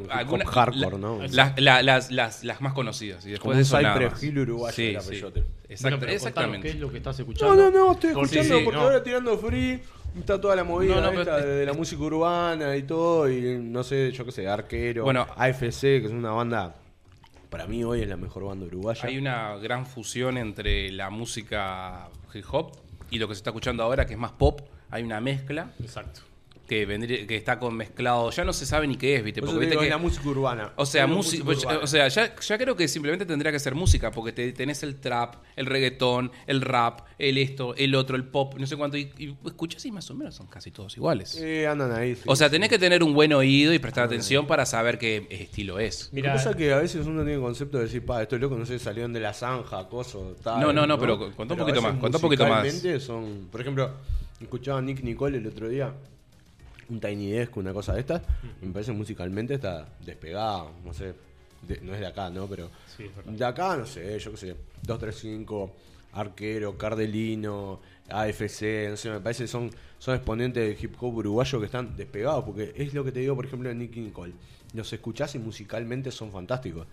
hardcore, la- ¿no? la- la- las, las, las más conocidas. Y después Como de Cypress. Hill uruguayo era Peyote. Exact- Bueno, pero contanos, exactamente. ¿Qué es lo que estás escuchando? No, no, no, estoy escuchando sí, porque no. ahora tirando free está toda la movida No, no, pero- esta de, de la música urbana y todo. Y no sé, yo qué sé, Arquero, Bueno. AFC, que es una banda. Para mí hoy es la mejor banda uruguaya. Hay una gran fusión entre la música hip hop y lo que se está escuchando ahora, que es más pop. Hay una mezcla Exacto. Que vendría, que está con mezclado. Ya no se sabe ni qué es, ¿viste? Porque te viste digo, que- es la música urbana. O sea, música, música urbana. o sea ya, ya creo que simplemente tendría que ser música, porque te, tenés el trap, el reggaetón, el rap, el esto, el otro, el pop, no sé cuánto, y, y escuchás y más o menos son casi todos iguales. Eh, andan ahí. sí. o sea, tenés que tener un buen oído y prestar atención para saber qué estilo es. Mira, es que a veces uno tiene el concepto de decir, pa, estos locos no sé, salieron de la zanja, coso, tal. No, no, no, pero contá un poquito más, contá un poquito más. son, por ejemplo, escuchaba a Nick Nicole el otro día, un Tiny Desk, una cosa de estas, me parece musicalmente está despegada, no sé, de- no es de acá, ¿no? Pero Sí, de acá, no sé, yo qué sé, 235, Arquero, Cardelino, AFC, no sé, me parece que son, son exponentes del hip hop uruguayo que están despegados, porque es lo que te digo, por ejemplo, de Nicky Nicole. Los escuchás y musicalmente son fantásticos.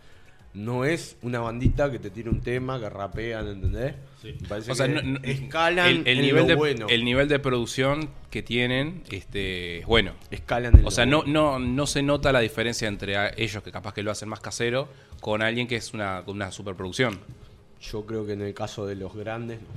No es una bandita que te tira un tema, que rapean, ¿entendés? Sí. Parece O sea, que no- no- escalan el, el en nivel lo de, bueno. el nivel de producción que tienen este, es bueno. Escalan en O sea, no, no, no se nota la diferencia entre a- ellos que capaz que lo hacen más casero con alguien que es una, una superproducción. Yo creo que en el caso de los grandes... No,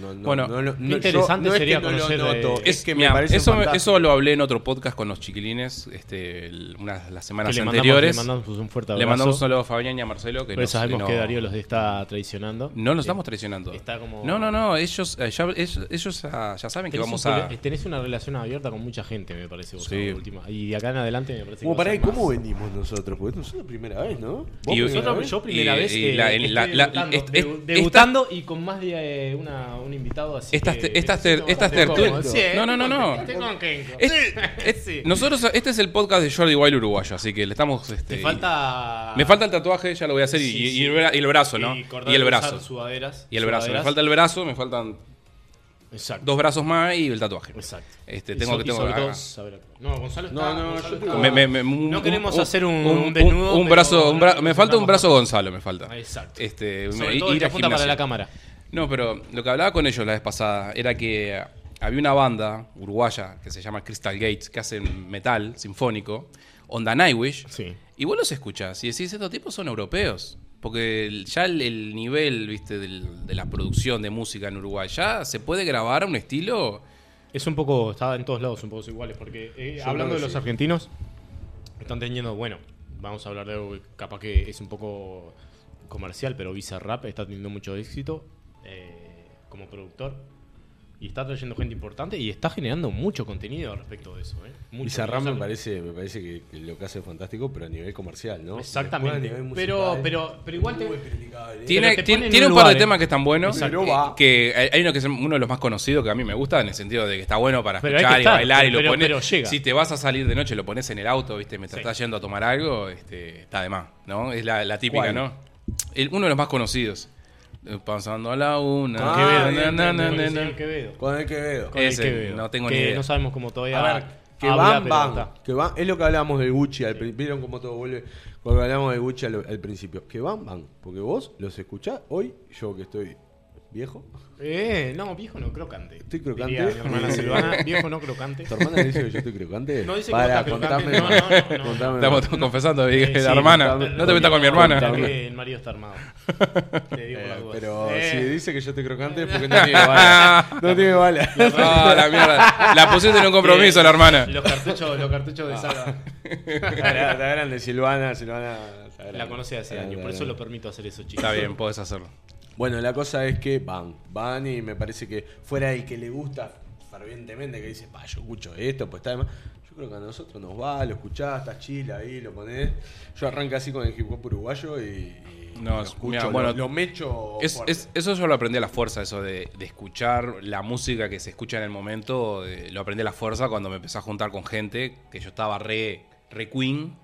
no, Bueno, no, no, qué no, interesante yo- no es sería que no lo conocer, noto, eh, es que me mira, parece eso, fantástico. eso lo hablé en otro podcast con los chiquilines este, el- unas, las semanas le mandamos, anteriores. le mandamos un fuerte Le abrazo. mandamos un saludo a Fabián y a Marcelo. Que Pero nos- sabemos no- que Darío los está traicionando. No Sí. estamos traicionando. Está como- No, no, no. Ellos, eh, ya, ellos, ellos, ah, ya saben que vamos un a. tenés una relación abierta con mucha gente, me parece. Vos, Sí. la última. Y de acá en adelante me parece Como que para ahí, ¿cómo venimos nosotros? Porque nosotros es la primera vez, ¿no? ¿Vos Y- primera yo primera Y- vez y eh, la- estoy la- debutando y con más de eh, una, un invitado así Estas que te- estas ter- estas tertulias-. Sí, No, no, no, no. estoy contento. Es- es- Sí. Nosotros, este es el podcast de Jordi Wild Uruguayo, así que le estamos. Este, Te falta... Me falta el tatuaje, ya lo voy a hacer, y, Sí, y- sí. y el, bra- y el brazo, ¿no? Y, el brazo. Sudaderas, Y el brazo. Me falta el brazo, me faltan Exacto. dos brazos más y el tatuaje. Exacto. Este, tengo que tengo. No, Gonzalo está. No, no, Gonzalo yo está- Me- me- me- un- no queremos un- hacer un, un- desnudo. un brazo, un bra- no me falta un brazo Gonzalo, me falta. Exacto. Este, Sobre me- todo el ir que a apunta para la cámara. No, pero lo que hablaba con ellos la vez pasada era que había una banda uruguaya que se llama Crystal Gates que hacen metal sinfónico, Onda Nightwish, Sí. y vos los escuchás y decís, estos tipos son europeos. Porque el- ya el, el nivel, viste, del- de la producción de música en Uruguay, ya se puede grabar a un estilo... Es un poco, está en todos lados un poco iguales, porque eh, hablando de los sí. argentinos, están teniendo, bueno, vamos a hablar de algo que capaz que es un poco comercial, pero Bizarrap está teniendo mucho éxito eh, como productor y está trayendo gente importante y está generando mucho contenido respecto de eso. ¿eh? Mucho me parece, me parece que, que lo que hace es fantástico, pero a nivel comercial, ¿no? Exactamente. Después, a nivel Pero, musical, pero, pero igual te. Tiene, te tiene, un par de lugar, temas ¿eh? que están buenos. Pero eh, va. Que hay- hay uno que es uno de los más conocidos que a mí me gusta en el sentido de que está bueno para escuchar y bailar y lo pones. pero llega. Si te vas a salir de noche, lo pones en el auto, viste, mientras Sí. estás yendo a tomar algo, este, está de más, ¿no? Es la, la típica, ¿Cuál? ¿no? El- uno de los más conocidos. Eh, Pasando a la una. Ah, Quevedo, bien, na, na, con na, el na, señor na. Quevedo. Con el Quevedo. Con el Ese, Quevedo, no tengo que ni idea. No sabemos cómo todavía. A ver, que habla, van, pero van. está. Que van, es lo que hablábamos del Gucci al principio. Vieron cómo todo vuelve. Cuando hablamos del Gucci al, al principio. Que van, van. Porque vos los escuchás hoy, yo que estoy ¿Viejo? Eh, no, viejo no, crocante. Estoy crocante. Diría mi hermana Silvana, viejo no crocante. ¿Tu hermana dice que yo estoy crocante? No dice que Para, estás contame. crocante. No, no, no, no. contame Estamos confesando, dije, Eh, la sí, hermana. contame. No te metas con mi hermana. Que el marido está armado. Te digo Eh, pero Eh, si dice que yo estoy crocante es porque no tiene bala. No tiene bala. Ah, la mierda. La pusiste en un compromiso, la hermana. Los cartuchos, los cartuchos de saga. Está grande, Silvana, Silvana. La conoce hace años, por eso lo permito hacer eso, chicos. Está bien, podés hacerlo. Bueno, la cosa es que van, van y me parece que fuera el que le gusta fervientemente, que dice, pa, yo escucho esto, pues está demás. Yo creo que a nosotros nos va, lo escuchás, estás chila ahí, lo ponés. Yo arranco así con el hip hop uruguayo y, y No, lo es- escucho, mira, lo- bueno, lo, mecho Es, fuerte. es- eso yo lo aprendí a la fuerza, eso de, de escuchar la música que se escucha en el momento. eh, lo aprendí a la fuerza cuando me empecé a juntar con gente que yo estaba re, re queen.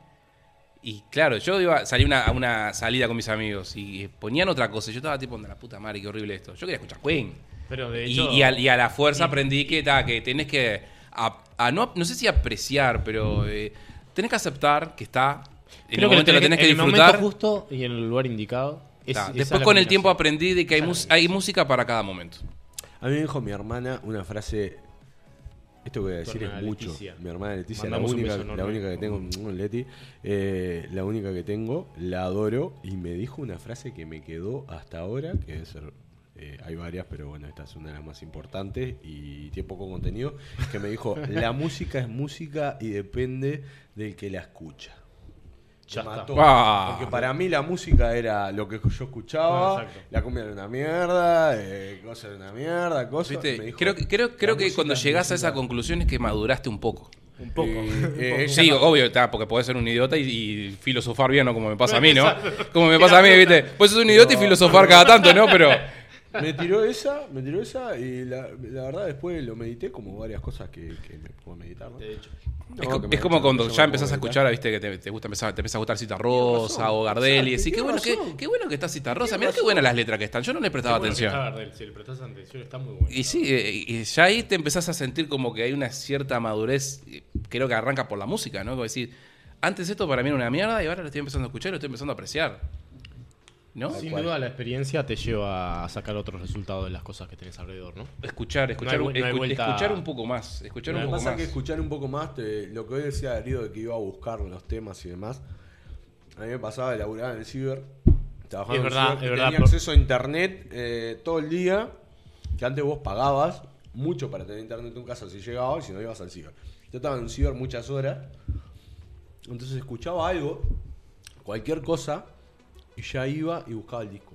Y claro, yo iba, salí una, a una salida con mis amigos y ponían otra cosa. Yo estaba tipo, de la puta madre, qué horrible esto. Yo quería escuchar Queen. Pero de Y, hecho, y a, y a la fuerza aprendí que, ta, que tenés que, a- a no, no sé si apreciar, pero eh, tenés que aceptar que está. En el que momento lo tenés que en el disfrutar. momento justo y en el lugar indicado. es- Después con el tiempo aprendí de que hay, mus- hay música para cada momento. A mí me dijo mi hermana una frase. Esto que voy a decir es mucho. Leticia. Mi hermana Leticia, la Mandamos única, la que tengo, mm, Leti, eh, la única que tengo, la adoro y me dijo una frase que me quedó hasta ahora, que debe ser, eh, hay varias, pero bueno, esta es una de las más importantes y tiene poco contenido, que me dijo, la música es música y depende del que la escucha. Ya Me está. mató. Ah. Porque para mí la música era lo que yo escuchaba, Ah, la cumbia era una mierda, eh, cosas era una mierda, cosas. Dijo, creo que- creo, creo que cuando llegás a esa conclusión es que maduraste un poco. Un poco. Eh, eh, ella Sí, no- obvio, está, porque podés ser un idiota y, y filosofar bien, ¿no? Como me pasa a mí, ¿no? Como me pasa a mí, ¿viste? Puedes ser un idiota y filosofar cada tanto, ¿no? Pero Me tiró esa, me tiró esa y la, la verdad después lo medité como varias cosas que, que me a meditar, ¿no? De hecho. No, es, co- como cuando ya empezás a escuchar, ¿viste? Que te, te gusta empezar, te empieza a gustar Cita Rosa o Gardel y decís, qué bueno, que, qué bueno que está Cita Rosa. Mirá qué buenas las letras que están. Yo no le prestaba Bueno, atención. Gardel, si le prestás atención, está muy bueno. Y sí, y ya ahí te empezás a sentir como que hay una cierta madurez, creo que arranca por la música, ¿no? Como decir, antes esto para mí era una mierda y ahora lo estoy empezando a escuchar y lo estoy empezando a apreciar. ¿No? Sin cual. duda la experiencia te lleva a sacar otros resultados de las cosas que tenés alrededor, ¿no? Escuchar, escuchar, No hay un- vu- no hay escu- vuelta- escuchar un poco más, escuchar No un poco pasa más. que escuchar un poco más, te- lo que hoy decía Darío de que iba a buscar los temas y demás, a mí me pasaba de laburar en el ciber, trabajaba Es en el verdad, ciber, es verdad, tenía por- acceso a internet eh, todo el día, que antes vos pagabas mucho para tener internet en tu casa si llegabas y si no ibas al ciber. Yo estaba en el ciber muchas horas, entonces escuchaba algo, cualquier cosa, y ya iba y buscaba el disco.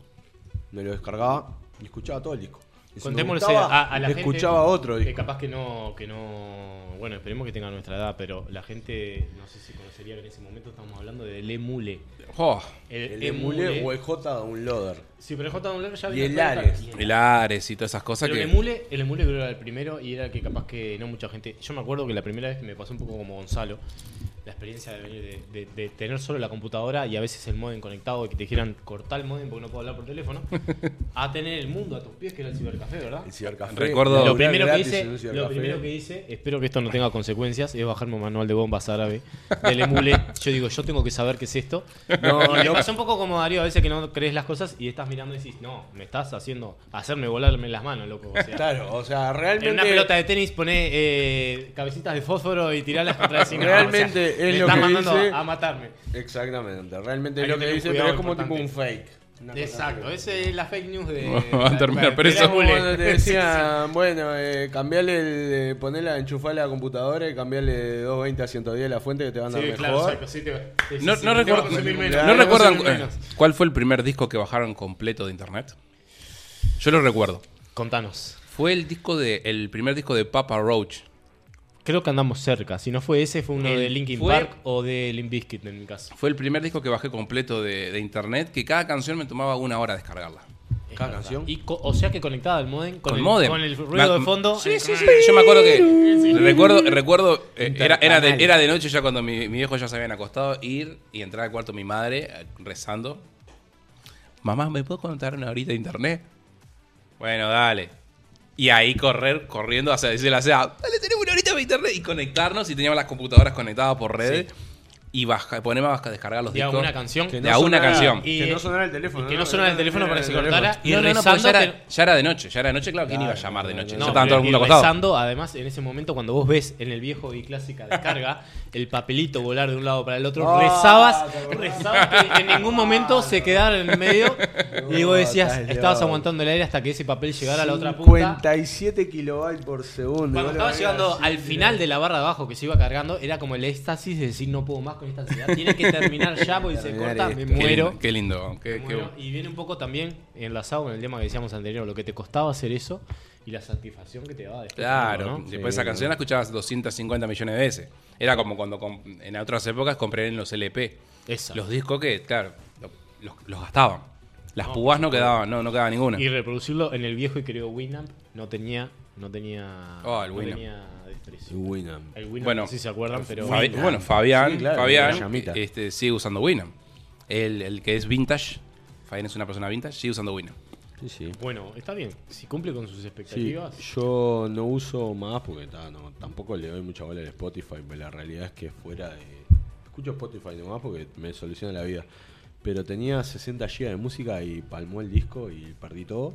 Me lo descargaba y escuchaba todo el disco. Y si me Contémosle gustaba, a, a la gente escuchaba otro que disco. capaz que no, que no, bueno, esperemos que tenga nuestra edad, pero la gente, no sé si conocería que en ese momento estamos hablando del emule. Oh, El emule o el J downloader. Sí, pero el J Downloader ya Y viene el Ares. el Ares y todas esas cosas Pero que... el emule, el emule creo que era el primero y era el que capaz que no mucha gente. Yo me acuerdo que la primera vez que me pasó un poco como Gonzalo, la experiencia de venir de, de- de tener solo la computadora y a veces el modem conectado y que te dijeran cortar el modem porque no puedo hablar por teléfono, a tener el mundo a tus pies que era el cibercafé, ¿verdad? El cibercafé. Recuerdo- Lo primero, que hice, lo primero que hice, espero que esto no tenga consecuencias, es bajarme un manual de bombas árabe del emule. Yo digo, yo tengo que saber qué es esto. No, me no. pasó un poco como Darío, a veces que no crees las cosas y estás mirando y decís, no, me estás haciendo, hacerme volarme las manos, loco. O sea, Claro, o sea, en realmente. una pelota de tenis poné eh, cabecitas de fósforo y tirarlas contra el cine. Realmente es me lo estás que mandando dice- a, matarme. Exactamente, realmente Hay es lo que que dice, pero es como tipo un fake. Exacto, esa es la fake news de. Va a terminar preso. te decían, bueno, eh, cambiarle, el, eh, ponerla, enchufarla a la computadora y cambiarle de 220 a 110 la fuente que te van a dar Sí, mejor. claro, exacto. Sí, te, sí, No, sí, no te va a recuerdo- consumir menos. Claro, ¿no Te va a recuerdan eh, cuál fue el primer disco que bajaron completo de internet? Yo lo recuerdo. Contanos. Fue el disco de el primer disco de Papa Roach. Creo que andamos cerca. Si no fue ese, fue uno El- de Linkin fue- Park o de Limp Bizkit en mi caso. Fue el primer disco que bajé completo de, de internet, que cada canción me tomaba una hora descargarla. Es Cada verdad. canción. Y co- o sea que conectada al modem con, Con el, modem. con el ruido Me- de fondo. Sí, sí, sí. Yo me acuerdo que. Recuerdo, recuerdo eh, era, era, de, Intercanal. era de noche ya cuando mi, mi viejo ya se habían acostado, ir y entrar al cuarto de mi madre eh, rezando. Mamá, ¿me puedo contar una horita de internet? Bueno, dale. Y ahí correr, corriendo hacia decirle a sea, dale, tenemos una horita de internet y conectarnos y teníamos las computadoras conectadas por red. Y baja, ponemos a descargar los De discos. una canción. De a una canción. Y- que no sonara el teléfono. y que no sonara el teléfono para que se cortara. Y No, no, no, rezando ya era, ya era de noche, ya era de noche, claro, ¿quién iba a llamar de no, noche? no, ya todo el y mundo acostado. rezando, además, en ese momento, cuando vos ves en el viejo y clásica descarga el papelito volar de un lado para el otro, Ah, rezabas, rezabas que en ningún momento se quedara en el medio y vos decías, estabas aguantando el aire hasta que ese papel llegara a la otra punta. 57 kilobytes por segundo. Cuando estaba llegando al final de la barra de abajo que se iba cargando, era como el éxtasis de decir no puedo más con esta ansiedad. Tiene que terminar ya porque se corta, me Qué muero. lindo, qué lindo. qué- me qué- muero. Y viene un poco también enlazado con el tema que decíamos anterior, lo que te costaba hacer eso y la satisfacción que te daba después. Claro, ¿no? después Sí, esa canción la escuchabas 250 millones de veces. Era como cuando en otras épocas compré en los LP. Esa. Los discos que, claro, lo- los, los gastaban. Las No, púas no quedaban, no, no quedaba ninguna. Y reproducirlo en el viejo y querido Winamp no tenía. No tenía. Oh, el no Winamp. tenía Winamp. El Winamp, Bueno, no sé si se acuerdan, pero. Fabi- Winamp. bueno, Fabián, Sí, claro, Fabián este, sigue usando Winamp. El, el que es vintage, Fabián es una persona vintage, sigue usando Winamp. Sí, sí. Bueno, está bien. Si cumple con sus Sí, expectativas. yo no uso más porque ta, no, tampoco le doy mucha bola al Spotify, pero la realidad es que fuera de... Escucho Spotify nomás porque me soluciona la vida. Pero tenía 60 GB de música y palmó el disco y perdí todo.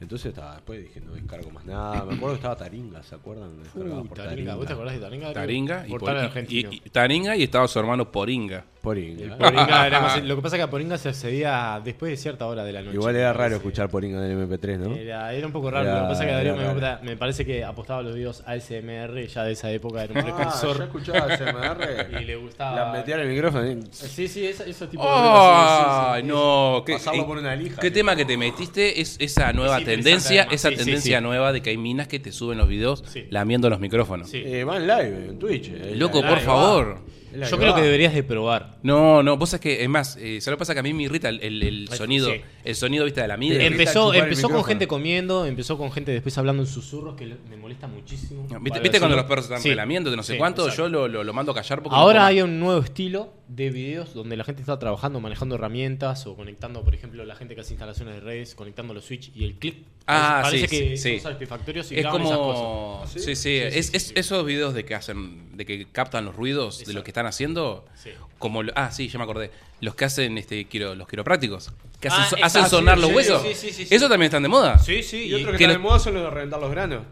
Entonces ta, después dije, no descargo más nada. Me acuerdo que estaba Taringa, ¿se acuerdan? Descargaba Uy, por Taringa. ¿Vos te acordás de Taringa? Taringa y, Portal por- y- argentino. y- y- Taringa y estaba su hermano Poringa. Poringa. El Poringa era más- lo que pasa es que a Poringa se accedía después de cierta hora de la noche. Igual era raro escuchar Poringa en el MP3, ¿no? Era, era un poco raro. Era- lo que pasa es que Darío era me, raro. me parece que apostaba a los videos ASMR ya de esa época, era un Ah, ¿ya precursor. escuchaba SMR? y le gustaba. La metía en el micrófono. ¿eh? Sí, sí, esa- esos tipos de videos. sí, sí, ¡Ay, sí. no! ¿Qué, Pasarlo eh, por una lija. ¿Qué tema que te metiste? Es esa nueva Es interesante, tendencia, además. esa Sí, sí, tendencia sí. nueva de que hay minas que te suben los videos Sí. lamiendo los micrófonos. Sí. Eh, van live en Twitch. eh. Loco, La- por Live, favor. La Yo creo va. que deberías de probar. No, no, vos es que, es más, eh, ¿sabes lo que pasa? Que a mí me irrita el, el- el Ay, sonido, sí. el sonido, viste, de la Te mide. irrita Empezó, chupar el empezó con micrófono. gente comiendo, empezó con gente después hablando en susurros que le- me molesta muchísimo. ¿Viste, cuando los perros están Sí. relamiendo de no sé Sí, cuánto? exacto. Yo lo, lo- lo mando a callar porque Ahora no hay un nuevo estilo de videos donde la gente está trabajando, manejando herramientas o conectando, por ejemplo, la gente que hace instalaciones de redes, conectando los switch y el click. Ah, parece sí, que sí, son sí. satisfactorios y Es graban esas cosas. como. ¿Ah, sí? Sí, sí. Sí, es, sí, es- sí. esos videos de que hacen. de que captan los ruidos de lo que están haciendo. Sí. Como lo- ah, sí, ya me acordé. Los que hacen este quiro, los quiroprácticos. Que hacen, Ah, hacen sonar sí, los sí, huesos. sí, sí, sí, sí. Eso también están de moda. Sí, sí. Y otro que que está lo- de moda son los de reventar los granos.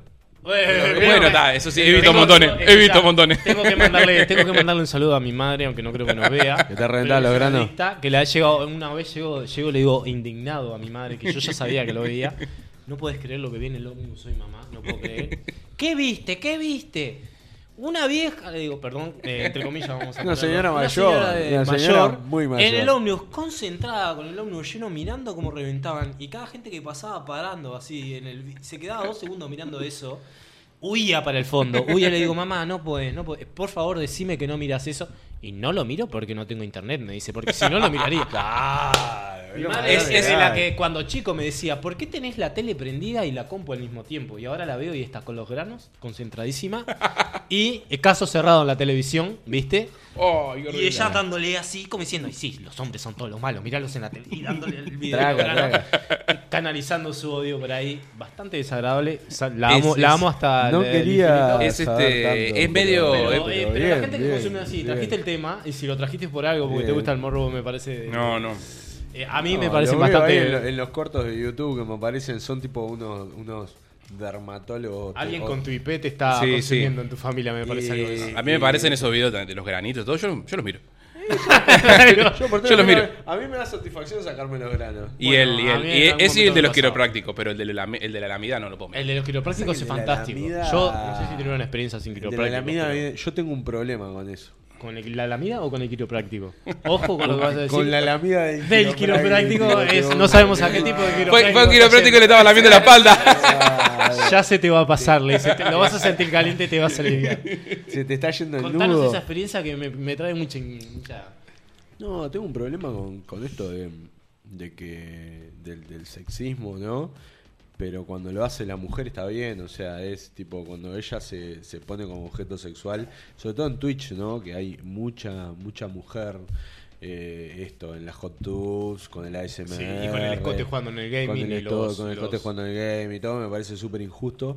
Bueno, está, eso sí, he visto Tengo- montones. He visto montones. Tengo que, mandarle, tengo que mandarle un saludo a mi madre, aunque no creo que nos vea. Que te Pero los granos. Que le ha llegado, una vez llegó, llegó, le digo, indignado a mi madre, que yo ya sabía que lo veía. No puedes creer lo que viene el ómnibus hoy, mamá. No puedo creer. ¿Qué viste? ¿Qué viste? Una vieja, le digo, perdón, eh, entre comillas vamos a Una ponerlo. señora mayor, señora de- una mayor, señora muy mayor. En el ómnibus, concentrada, con el ómnibus lleno, mirando cómo reventaban. Y cada gente que pasaba parando así, en el, se quedaba dos segundos mirando eso. Huía para el fondo. Huía, le digo, mamá, no podés, no podés. Por favor, decime que no miras eso. Y no lo miro porque no tengo internet, me dice, porque si no lo miraría. Mi madre Es- la que cuando chico me decía, ¿por qué tenés la tele prendida y la compu al mismo tiempo? Y ahora la veo y está con los granos, concentradísima. y eh, caso cerrado en la televisión, ¿viste? Y ella dándole así, como diciendo, y sí, los hombres son todos los malos, miralos en la tele. Y dándole el video. Traga, canalizando su odio por ahí. Bastante desagradable. Sa- La Es- amo, la es- amo hasta no el- quería-. Es este. tanto, es medio. Pero, eh, eh, pero pero la bien, gente que bien, consume así, bien. trajiste el tema y si lo trajiste por algo porque te Bien. gusta el morro, me parece. no, no. Eh, a mí me parece bastante. ahí en, en los cortos de YouTube que me aparecen son tipo unos, unos dermatólogos. Alguien o- con tu IP te está Sí, consumiendo en tu familia, me parece Y- algo de eso. A mí me parecen esos videos de los granitos, todo. Yo, yo los miro. Yo, por Yo los miro. A mí me da satisfacción sacarme los granos. Y Bueno, el, y el, y ese y el de los quiroprácticos, pero el de la, el de la lamida no lo mirar. El de los quiroprácticos es fantástico. lamida- Yo no sé si tuvieron una experiencia sin la quiropráctico. lamida, pero- yo tengo un problema con eso. ¿Con el- la lamida o con el quiropráctico? Ojo con lo que vas a decir. Con la lamida del, Del quiropráctico es, no sabemos a qué tipo de quiropráctico. Fue, fue un quiropráctico y le estaba lamiendo la espalda. Ya se te va a pasar, le dice, te- lo vas a sentir caliente y te vas a aliviar. Se te está yendo el Contanos nudo. esa experiencia que me, me trae mucha, mucha- No, tengo un problema con, con esto de, de que del, del sexismo, ¿no? Pero cuando lo hace la mujer está bien, o sea, es tipo cuando ella se, se pone como objeto sexual, sobre todo en Twitch, ¿no? Que hay mucha mucha mujer eh, esto en las hot tubs, con el ASMR. Sí, y con el escote jugando en el gaming con el, y todo, los- con el los- escote jugando en el game y todo, me parece súper injusto.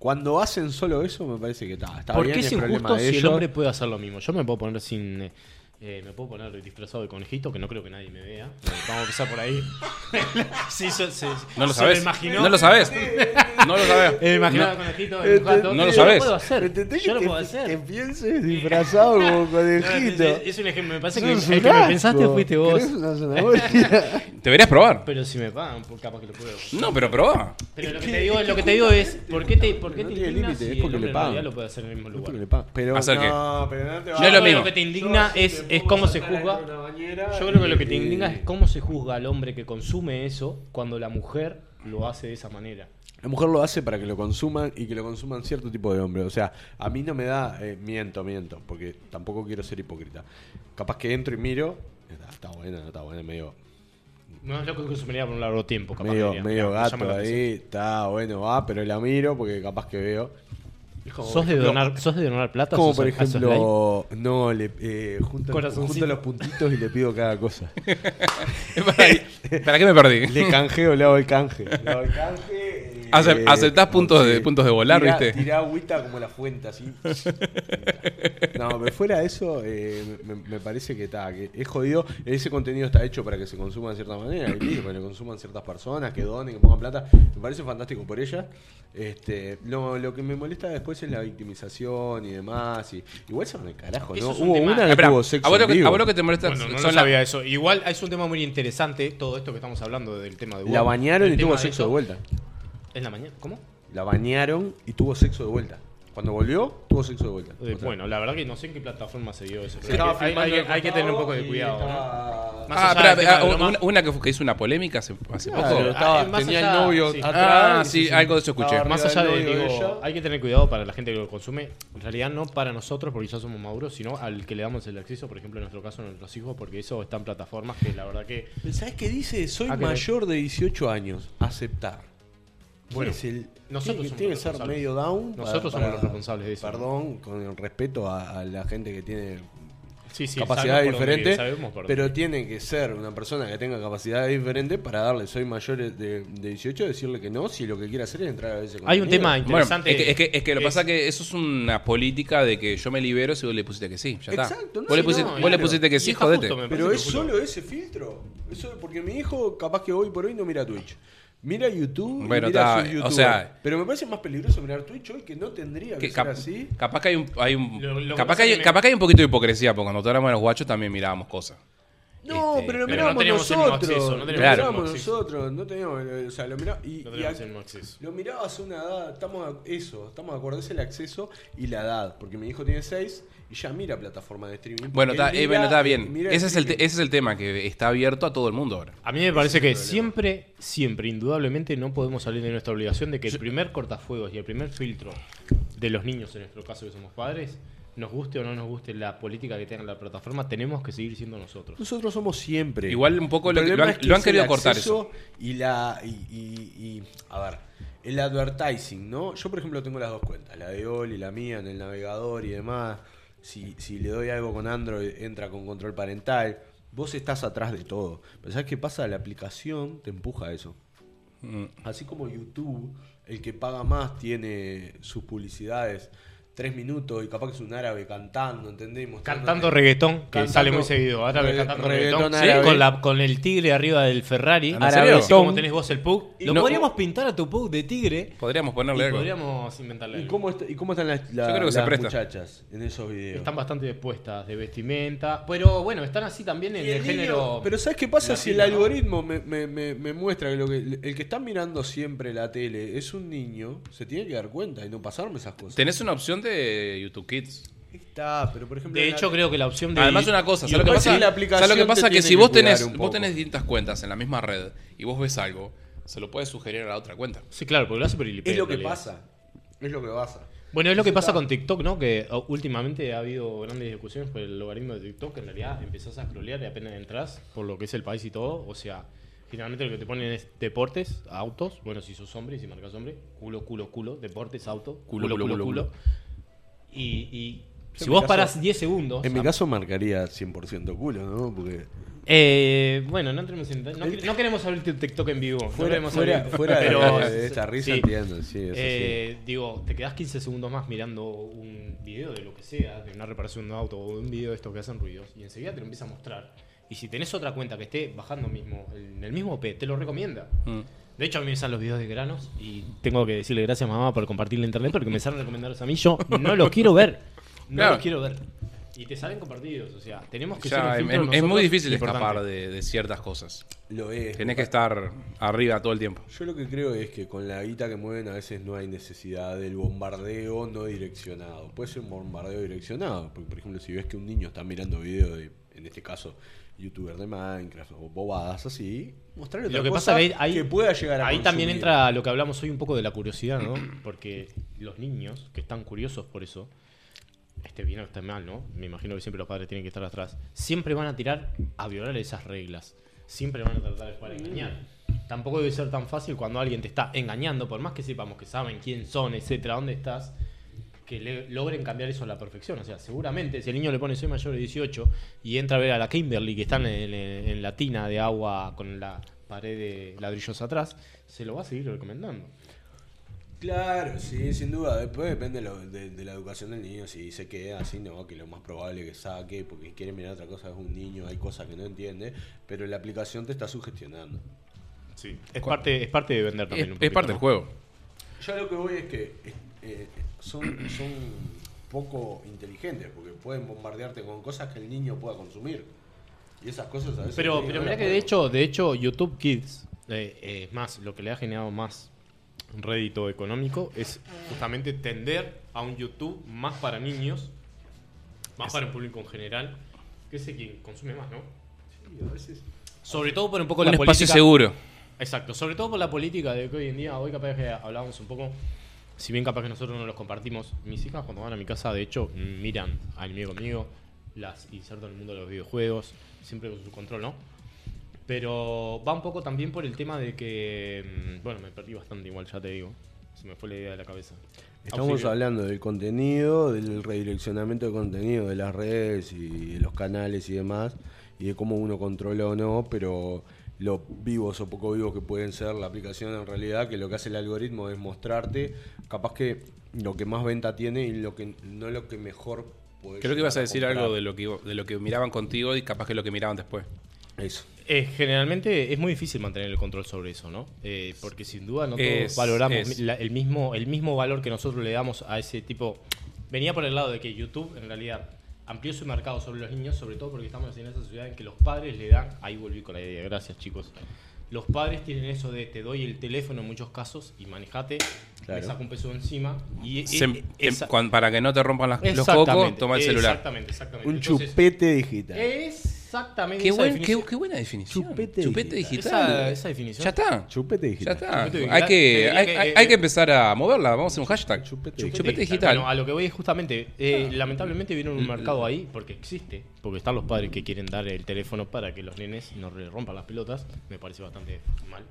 Cuando hacen solo eso, me parece que está, está ¿Por bien. qué es injusto si el ellos. hombre puede hacer lo mismo? Yo me puedo poner sin. Eh, eh, me puedo poner disfrazado de conejito, que no creo que nadie me vea. Eh, Vamos a empezar por ahí. sí, se, se- No lo sabes. No lo sabes. No lo sabes. Eh, imaginaba No. conejito en un gato. No lo Yo sabes. Lo puedo hacer. ¿Entendés Yo que lo puedo te, hacer. te pienses disfrazado como No, conejito? es, es un ejemplo. Me parece que el que me pensaste fuiste vos. ¿Querés una zanahoria? Deberías probar. Pero si me pagan, pues capaz que lo puedo. No, pero probá. Pero lo que te digo, lo que te digo es, ¿por qué te, por qué No te tiene indignas límite, si es porque le pagan. lo puede hacer en el mismo lugar? Pero ¿Hacer qué? no, pero no te No es lo mismo. Lo que te indigna es, es cómo se juzga. Yo creo que lo que te indigna es cómo se juzga al hombre que consume eso cuando la mujer lo hace de esa manera. La mujer lo hace para que lo consuman y que lo consuman cierto tipo de hombre. O sea, a mí no me da. eh, miento, miento, porque tampoco quiero ser hipócrita. Capaz que entro y miro. Está, está buena, no está buena, medio, No es lo que consumiría por un largo tiempo, capaz. medio, medio gato ahí. Está bueno, va, pero la miro porque capaz que veo. Como, ¿Sos de, donar, ¿Sos de donar plata? Como ¿Sos- por ejemplo, no, le eh, junto, junto los puntitos y le pido cada cosa. ¿Para, ¿Para qué me perdí? Le canjeo, le hago el canje. Le hago el canje. Eh, Acep- aceptás puntos de- puntos de volar, tirá- ¿viste? Tirá agüita como la fuente, así. no, pero fuera de eso, eh, me, me parece que está, que es jodido. Ese contenido está hecho para que se consuma de cierta manera, para que lo consuman ciertas personas, que donen, que pongan plata. Me parece fantástico por ellas. Este, lo, lo que me molesta después es la victimización y demás. Y, igual son de carajo, ¿no? un Hubo una que Espera, tuvo sexo a vos, que, a vos lo que te molesta Bueno, no son lo la- sabía eso. Igual es un tema muy interesante todo esto que estamos hablando del tema de La Hugo. bañaron El y tuvo sexo de vuelta. ¿En la mañana? ¿Cómo? La bañaron y tuvo sexo de vuelta. Cuando volvió, tuvo sexo de vuelta. Eh, O sea, bueno, la verdad que no sé en qué plataforma se dio eso. pero hay, que- hay- filmando hay- de hay que tener un poco de cuidado, ¿no? estaba- Más Ah, allá ah, una, una que, fue- que hizo una polémica hace, hace Claro, poco. estaba- Ah, más tenía allá, el novio sí. atrás. Ah, sí, algo de eso escuché. Más allá de, digo, ella. hay que tener cuidado para la gente que lo consume, en realidad no para nosotros porque ya somos maduros, sino al que le damos el acceso, por ejemplo en nuestro caso a nuestros hijos, porque eso está en plataformas que la verdad que... ¿Sabes qué dice? Soy mayor de 18 años. Aceptar. Bueno, es el, nosotros tiene, que- tiene ser medio down. Nosotros somos los responsables de eso, ¿no? Perdón, con el respeto a, a la gente que tiene Sí, sí, capacidades diferentes, sabemos pero tiene que ser una persona que tenga capacidades diferentes para darle, soy mayor de, de 18, decirle que no, si lo que quiere hacer es entrar a ese Hay un tema Bueno, interesante. es que, es que, es que lo que es- pasa que eso es una política de que yo me libero si vos le pusiste que sí. Ya está. Exacto, no, vos, le sí, pusiste, no, vos le pusiste que sí, jodete. justo, me Pero es solo ese filtro. Eso, porque mi hijo, capaz que hoy por hoy no mira Twitch. Mira YouTube, y Bueno, mira o sea- pero me parece más peligroso mirar Twitch hoy que no tendría que, Que ser así. Capaz que hay un, hay un Lo- lo que capaz, que hay, me- capaz que hay un poquito de hipocresía, porque cuando éramos los guachos también mirábamos cosas. No, Este, pero lo pero mirábamos no teníamos el mismo nosotros. acceso, no lo acceso. nosotros, no teníamos, o sea, lo mirá- y, No y. Lo mirabas a una edad, estamos a- eso, estamos de acuerdo, es el acceso y la edad, porque mi hijo tiene 6 y ya mira plataformas de streaming. Bueno, está, eh, bueno, está bien. Ese es, el te- ese es el tema, que está abierto a todo el mundo ahora. A mí me parece que siempre, siempre, indudablemente no podemos salir de nuestra obligación de que el primer cortafuegos y el primer filtro de los niños, en nuestro caso que somos padres, nos guste o no nos guste la política que tenga la plataforma, tenemos que seguir siendo nosotros. Nosotros somos siempre. Igual un poco lo, que- lo problema han, es que lo han es querido el cortar eso. Y la. Y, y- y- a ver, el advertising, ¿no? Yo, por ejemplo, tengo las dos cuentas, la de Oli y la mía en el navegador y demás. Si, si le doy algo con Android, entra con control parental. Vos estás atrás de todo. Pero ¿sabes qué pasa? La aplicación te empuja a eso. Mm. Así como YouTube, el que paga más tiene sus publicidades tres minutos y capaz que es un árabe cantando, ¿entendés? Mostrándote- Cantando reggaetón, que Cantando sale muy seguido. Ahora regga- cantando reggaetón reggaetón. árabe. con, la, con el tigre arriba del Ferrari. Así como tenés vos el Pug. Lo no- podríamos pintar a tu Pug de tigre. Podríamos Y ponerle algo. podríamos inventarle ¿Y algo. cómo, está- ¿Y cómo están las, la- Yo creo que se las muchachas en esos videos? Están bastante dispuestas de vestimenta. Pero bueno, están así también en el, género. Pero ¿sabes qué pasa si el algoritmo me, me- me- me muestra que, lo que el que está mirando siempre la tele es un niño? Se tiene que dar cuenta y no pasarme esas cosas. Tenés una opción de YouTube Kids. Está, pero por ejemplo... De la hecho, te- creo que la opción de. Además una cosa, ¿sabes lo que pasa? sí la aplicación ¿Sabes lo que pasa? Que si vos tenés, vos tenés distintas cuentas en la misma red y vos ves algo, se lo puedes sugerir a la otra cuenta. Sí, claro, porque lo hace por el IP, Es lo que pasa. Es lo que pasa. Bueno, es lo que pasa con TikTok, ¿no? Que oh, últimamente ha habido grandes discusiones por el logaritmo de TikTok, que en realidad empezás a scrollear y apenas entras por lo que es el país y todo. O sea, generalmente lo que te ponen es deportes, autos. Bueno, si sos hombre y si marcas hombre, culo, culo, culo. Deportes, auto, culo, culo, culo. culo, culo. Y, y Si vos mi caso- parás 10 segundos. En mi a- caso marcaría 100% culo, ¿no? Porque Eh, bueno, no entremos en. No, no queremos abrir TikTok en vivo. no fuera, queremos fuera, abrir- fuera de- pero- de, esta risa sí. entiendo, sí, eso Eh, Digo, te quedás 15 segundos más mirando un video de lo que sea, de una reparación de un auto o un video de estos que hacen ruidos, y enseguida te lo empieza a mostrar. Y si tenés otra cuenta que esté bajando mismo en el mismo P, te lo recomienda. Mm. De hecho, a mí me salen los videos de granos y tengo que decirle gracias mamá por compartir la internet porque me salen recomendados a mí. Yo no los quiero ver. No Claro. los quiero ver. Y te salen compartidos. O sea, tenemos que Ya, ser es, es muy difícil escapar de, de ciertas cosas. Lo es. Tenés que estar arriba todo el tiempo. Yo lo que creo es que con la guita que mueven a veces no hay necesidad del bombardeo no direccionado. Puede ser un bombardeo direccionado, porque por ejemplo si ves que un niño está mirando videos de, en este caso, youtuber de Minecraft o bobadas así, mostrarle otra Lo que cosa pasa que ahí, que pueda llegar a ahí también entra lo que hablamos hoy un poco de la curiosidad, ¿no? Porque los niños que están curiosos por eso, esté bien o esté mal, ¿no? Me imagino que siempre los padres tienen que estar atrás. Siempre van a tirar a violar esas reglas. Siempre van a tratar de jugar a engañar. Tampoco debe ser tan fácil cuando alguien te está engañando, por más que sepamos que saben quién son, etcétera, dónde estás, que le- logren cambiar eso a la perfección. O sea, seguramente si el niño le pone soy mayor de 18 y entra a ver a la Kimberly que está en, en- en la tina de agua con la pared de ladrillos atrás, se lo va a seguir recomendando. Claro, sí, sin duda. Después depende lo- de, de la educación del niño. Si se queda así, no, que lo más probable que saque, porque quiere mirar otra cosa, es un niño, hay cosas que no entiende, pero la aplicación te está sugestionando. Sí. Es parte, es parte de vender Es, también. un es poquito, parte ¿no? del juego. Yo lo que voy es que eh, son, son poco inteligentes, porque pueden bombardearte con cosas que el niño pueda consumir. Y esas cosas a veces... Pero, pero mira que de hecho, de hecho, YouTube Kids, eh, eh, es más, lo que le ha generado más rédito económico es justamente tender a un YouTube más para niños, más para el público en general, que es el quien consume más, ¿no? Sí, a veces... Sobre todo por un poco Un la espacio política. seguro. Exacto, sobre todo por la política de que hoy en día, hoy capaz que hablábamos un poco, si bien capaz que nosotros no los compartimos, mis hijas cuando van a mi casa, de hecho, miran anime conmigo, las inserto en el mundo de los videojuegos, siempre con su control, ¿no? Pero va un poco también por el tema de que, mm, bueno, me perdí bastante igual, ya te digo, se me fue la idea de la cabeza. Estamos Auxilio. hablando del contenido, del redireccionamiento de contenido de las redes y de los canales y demás, y de cómo uno controla o no, pero lo vivos o poco vivos que pueden ser la aplicación en realidad, que lo que hace el algoritmo es mostrarte, capaz que lo que más venta tiene y lo que no lo que mejor puede Creo que ibas a decir comprar. algo de lo, que, de lo que miraban contigo y capaz que lo que miraban después. Eso. Eh, generalmente es muy difícil mantener el control sobre eso, ¿no? Eh, porque sin duda no todos Es- valoramos es. la- el, mismo, el mismo valor que nosotros le damos a ese tipo. Venía por el lado de que YouTube en realidad amplió su mercado sobre los niños, sobre todo porque estamos en esa sociedad en que los padres le dan, ahí volví con la idea, gracias chicos. Los padres tienen eso de te doy el teléfono en muchos casos y manejate, Claro. me saco un peso encima y Se- eh, te- esa- cuan- para que no te rompan las- los Exactamente, cocos, toma el celular. Exactamente, exactamente. Un Entonces, chupete digital. Exactamente. Qué, esa buen- definición. qué- qué buena definición. Chupete Chupete digital. digital. Esa- esa definición. Ya está. Chupete Ya digital. está. Chupete Hay que, hay, hay empezar a moverla. Vamos a hacer un hashtag. Chupete Chupete, digital. Bueno, a lo que voy es justamente, eh, lamentablemente vieron un mercado ahí, porque existe, porque están los padres que quieren dar el teléfono para que los nenes no le rompan las pelotas, me parece bastante mal.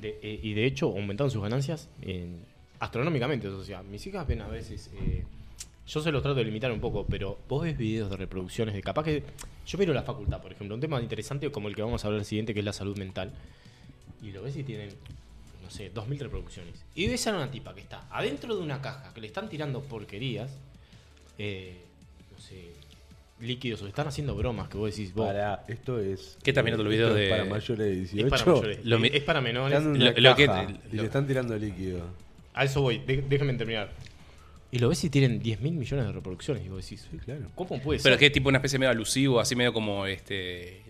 De- eh, y de hecho aumentaron sus ganancias en- astronómicamente, o sea, mis hijas ven a veces, eh, yo se los trato de limitar un poco, pero vos ves videos de reproducciones de capaz que, yo miro la facultad, por ejemplo, un tema interesante como el que vamos a hablar el siguiente, que es la salud mental, y lo ves y tienen, no sé, 2.000 reproducciones. Y ves a una tipa que está adentro de una caja, que le están tirando porquerías, eh, no sé, líquidos, o le están haciendo bromas, que vos decís, vos, Para, esto es. ¿Qué estás mirando los videos es de- Para mayores de 18. es para mayores, Lo es para menores. Lo- lo que- y lo- le están tirando líquido. A eso voy, de- déjenme terminar. Y lo ves y tienen 10.000 millones de reproducciones, y vos decís, Sí, claro. ¿cómo puede Pero ser? que es tipo una especie medio alusivo, así medio como este.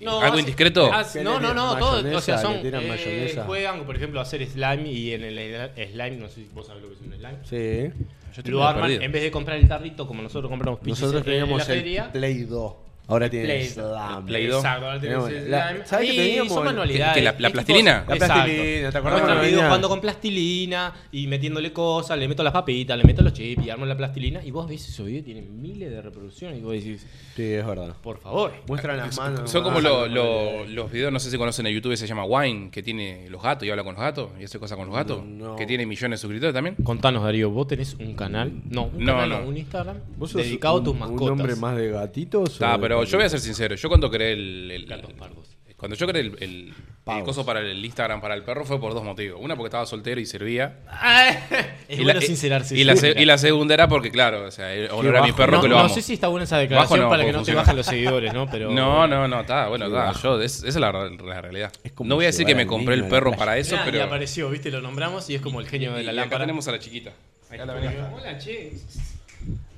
No, algo hace- indiscreto. hace- Que no, no, no, todo, o sea, son, eh, juegan, por ejemplo, a hacer slime y en el slime, no sé si vos sabés lo que es un slime. Sí. Yo Lo arman, perdido. en vez de comprar el tarrito como nosotros compramos pizzas Nosotros en- en teníamos la el Play 2. Ahora tiene Play- dos. Exacto, ahora la- Slime. ¿sabés que teníamos son manualidades. que la- plastilina? tipo- La plastilina, ¿te acordás video venía? jugando con plastilina y metiéndole cosas, le meto las papitas, le meto los chips y armo la plastilina. Y vos ves esos videos, tienen miles de reproducciones. Y vos decís, Sí, es verdad. por favor. Muestran las manos. Son como lo- los videos, no sé si conocen en YouTube, se llama Wine, que tiene los gatos y habla con los gatos y hace cosas con los gatos. No. Que tiene millones de suscriptores también. Contanos, Darío, vos tenés un canal. No, un No, canal, no. un Instagram ¿Vos sos dedicado a tus un- mascotas. ¿Un hombre más de gatitos? o Está, de pero yo voy a ser sincero. Yo cuando creé el. el- Gatos pardos. Cuando yo creé el, el- el Pavos. coso para el Instagram para el perro fue por dos motivos. Una porque estaba soltero y servía. es y, bueno la, sincerarse. y, la, se- siempre. y la segunda era porque, claro, o sea, honor a mi perro no, que lo no amo. sé si está buena esa declaración Bajo no, para que porque no te funciona. bajan los seguidores, ¿no? Pero No, no, no, está, bueno, está. Yo, es- esa es la, la realidad. Es como No voy a decir llevar que me al compré el niño a la perro playa. para eso, Mirá, y pero. apareció, ¿viste? Lo nombramos y es como el genio de la y acá lámpara. tenemos a la chiquita. Acá la venía. Hola, che.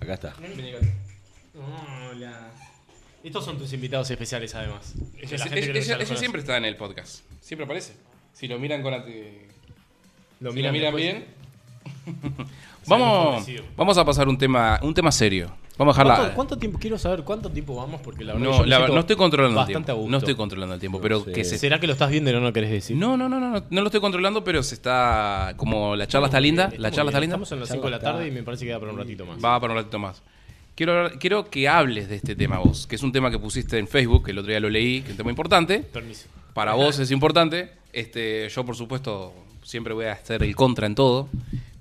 Acá está. Hola. Estos son tus invitados especiales, además. Ella, Que que siempre está en el podcast. Siempre aparece. Si lo miran con ate- Lo si lo miran después. bien. vamos, vamos a pasar un tema, un tema serio. Vamos a dejarla. ¿Cuánto, cuánto tiempo? Quiero saber cuánto tiempo vamos porque la verdad No, yo me la- siento no estoy controlando el bastante tiempo. gusto. No estoy controlando el tiempo, pero que se. ¿Será que lo estás viendo y no lo querés decir? No, no, no, no, no, no lo estoy controlando, pero se está. Como la charla está linda, Estamos la charla está linda. Estamos en las Charla 5 de la tarde y me parece que queda para un ratito más. Va para un ratito más. Quiero, quiero que hables de este tema vos, que es un tema que pusiste en Facebook, que el otro día lo leí, que es un tema importante. Permiso. Para vos es importante. Este, yo, por supuesto, siempre voy a estar el contra en todo.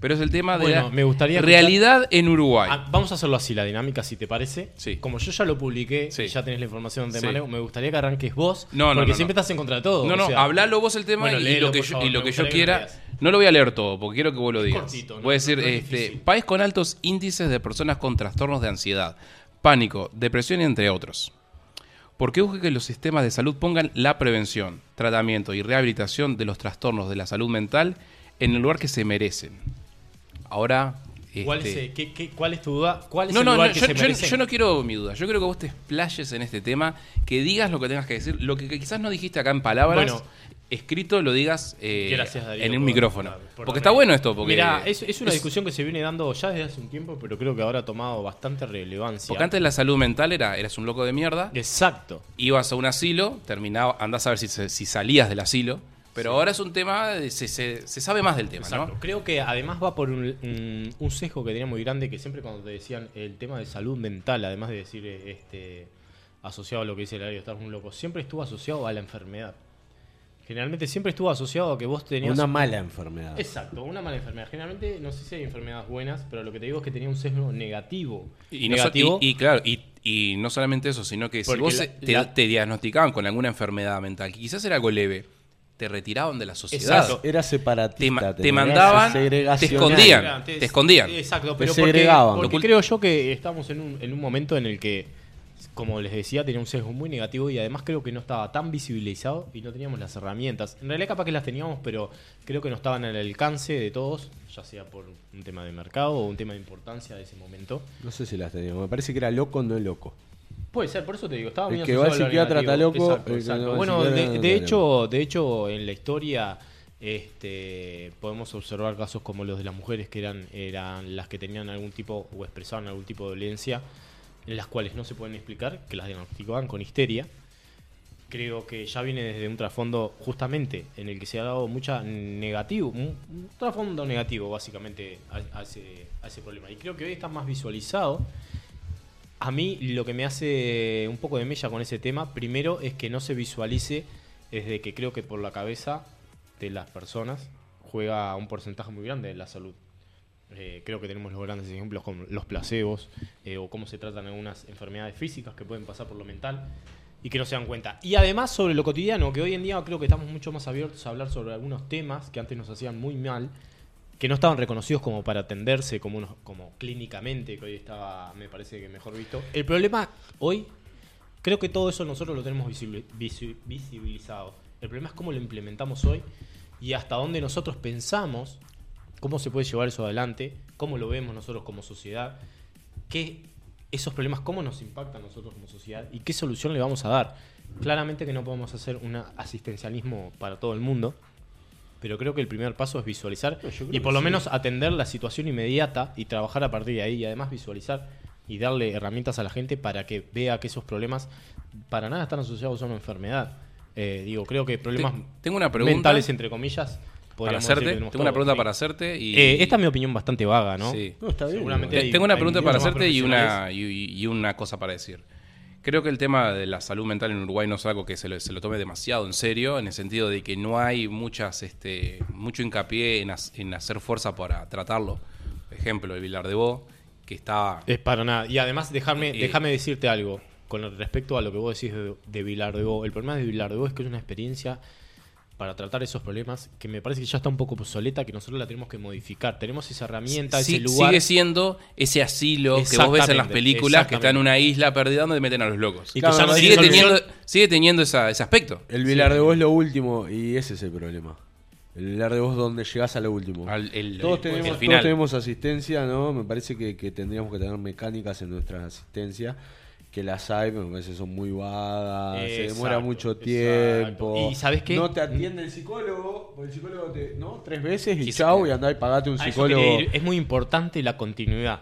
Pero es el tema de Bueno, la me gustaría realidad en Uruguay. Ah, vamos a hacerlo así, la dinámica, si te parece. Sí. Como yo ya lo publiqué Sí. ya tenés la información de Sí. mano, me gustaría que arranques vos. No, no, porque no, siempre estás en contra de todo. no, o no, sea, hablalo vos el tema Bueno, y, léelo, lo que yo, y lo que quiera. No lo voy a leer todo, porque quiero que vos lo digas. cortito, voy a decir, este, país con altos índices de personas con trastornos de ansiedad, pánico, depresión y entre otros. ¿Por qué urge que los sistemas de salud pongan la prevención, tratamiento y rehabilitación de los trastornos de la salud mental en el lugar que se merecen? Ahora. ¿Cuál, es, este, eh, qué- qué- cuál es tu duda? ¿Cuál es no, el no, lugar no, que yo, se yo- merecen? yo no quiero mi duda. Yo quiero que vos te explayes en este tema, que digas lo que tengas que decir, lo que, que quizás no dijiste acá en palabras, Bueno. escrito lo digas eh, Gracias, Darío, en un por- micrófono. por- por porque está bueno esto, porque Mira, es, es una es- discusión que se viene dando ya desde hace un tiempo, pero creo que ahora ha tomado bastante relevancia. porque antes la salud mental era, eras un loco de mierda, Exacto. ibas a un asilo, terminaba, andás a ver si, si salías del asilo, pero ahora es un tema, de- se, se- se sabe más del tema, Exacto. ¿no? Creo que además va por un, un- un sesgo que tenía muy grande que siempre cuando te decían el tema de salud mental, además de decir eh, este asociado a lo que dice el área estás un loco, siempre estuvo asociado a la enfermedad. Generalmente siempre estuvo asociado a que vos tenías Una mala enfermedad. Exacto, una mala enfermedad. Generalmente no sé si hay enfermedades buenas, pero lo que te digo es que tenía un sesgo negativo. Y, no so- negativo. y- y claro, y, y no solamente eso, sino que si vos la- te, la- te diagnosticaban con alguna enfermedad mental, que quizás era algo leve, te retiraban de la sociedad. Exacto. Era Te, separatista. te tenía mandaban, te escondían, te escondían. Exacto, Te pero porque, segregaban. porque Lo cul- creo yo que estamos en un, en un momento en el que, como les decía, tenía un sesgo muy negativo y además creo que no estaba tan visibilizado y no teníamos las herramientas. En realidad capaz que las teníamos, pero creo que no estaban al alcance de todos, ya sea por un tema de mercado o un tema de importancia de ese momento. No sé si las teníamos. Me parece que era loco, no loco. Puede ser, por eso te digo, estaba El muy que va al psiquiatra está loco, Exacto, el exacto. no Bueno, de, de hecho, de hecho, en la historia este, podemos observar casos como los de las mujeres que eran, eran las que tenían algún tipo o expresaban algún tipo de dolencia, en las cuales no se pueden explicar, que las diagnosticaban con histeria. Creo que ya viene desde un trasfondo justamente en el que se ha dado mucha negativo, un, un trasfondo negativo básicamente a, a ese, a ese problema. Y creo que hoy está más visualizado. A mí lo que me hace un poco de mella con ese tema, primero es que no se visualice desde que creo que por la cabeza de las personas juega un porcentaje muy grande de la salud. Eh, creo que tenemos los grandes ejemplos como los placebos eh, o cómo se tratan algunas enfermedades físicas que pueden pasar por lo mental y que no se dan cuenta. Y además sobre lo cotidiano, que hoy en día creo que estamos mucho más abiertos a hablar sobre algunos temas que antes nos hacían muy mal, que no estaban reconocidos como para atenderse como, unos, como clínicamente, que hoy estaba, me parece que mejor visto. El problema hoy, creo que todo eso nosotros lo tenemos visibil- visi- visibilizado. El problema es cómo lo implementamos hoy y hasta dónde nosotros pensamos cómo se puede llevar eso adelante, cómo lo vemos nosotros como sociedad, qué esos problemas, cómo nos impactan nosotros como sociedad y qué solución le vamos a dar. Claramente que no podemos hacer un asistencialismo para todo el mundo, pero creo que el primer paso es visualizar No, y por lo sí. menos atender la situación inmediata y trabajar a partir de ahí y además visualizar y darle herramientas a la gente para que vea que esos problemas para nada están asociados a una enfermedad. Eh, digo, creo que problemas Te- tengo una pregunta mentales, entre comillas, para podríamos decir que hacerte. Tengo una pregunta sí. para hacerte y Eh, esta es mi opinión bastante vaga, ¿no? Sí. No, está bien. Seguramente ¿no? hay- Tengo una pregunta para hacerte y una, y, y una cosa para decir. Creo que el tema de la salud mental en Uruguay no es algo que se lo, se lo tome demasiado en serio, en el sentido de que no hay muchas, este, mucho hincapié en, hacer fuerza para tratarlo. Por ejemplo, el Vilar de Bo, que está... Es para nada. Y además, déjame, Eh, déjame decirte algo con respecto a lo que vos decís de, de Vilar de Bo. El problema de Vilar de Bo es que es una experiencia para tratar esos problemas que me parece que ya está un poco obsoleta, que nosotros la tenemos que modificar. Tenemos esa herramienta, Sí- ese lugar. Sigue siendo ese asilo que vos ves en las películas que está en una isla perdida donde meten a los locos. Y que Claro, ya no sigue, teniendo, sigue teniendo esa- ese aspecto. El Vilar de Vos es lo último y ese es el problema. El Vilar de Vos es donde llegás a lo último. Al- el- todos, el- tenemos, el todos final. tenemos asistencia, ¿no? Me parece que, que tendríamos que tener mecánicas en nuestra asistencia. Que las hay, pero me parece que son muy vagas, se demora mucho exacto. tiempo. ¿Y sabes qué? No te atiende el psicólogo, porque el psicólogo te. ¿No? Tres veces y sí. y andá y pagate un psicólogo. Es muy importante la continuidad.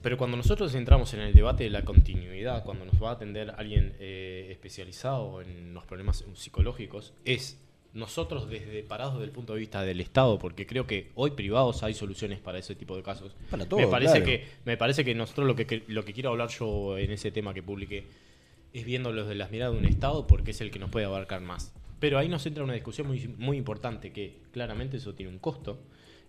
Pero cuando nosotros entramos en el debate de la continuidad, cuando nos va a atender alguien eh, especializado en los problemas psicológicos, es nosotros desde parados desde el punto de vista del Estado, porque creo que hoy privados hay soluciones para ese tipo de casos. Para todo, me parece claro. que me parece que nosotros lo que, que- lo que quiero hablar yo en ese tema que publiqué es viendo los de las miradas de un Estado porque es el que nos puede abarcar más. Pero ahí nos entra una discusión muy, muy importante que claramente eso tiene un costo.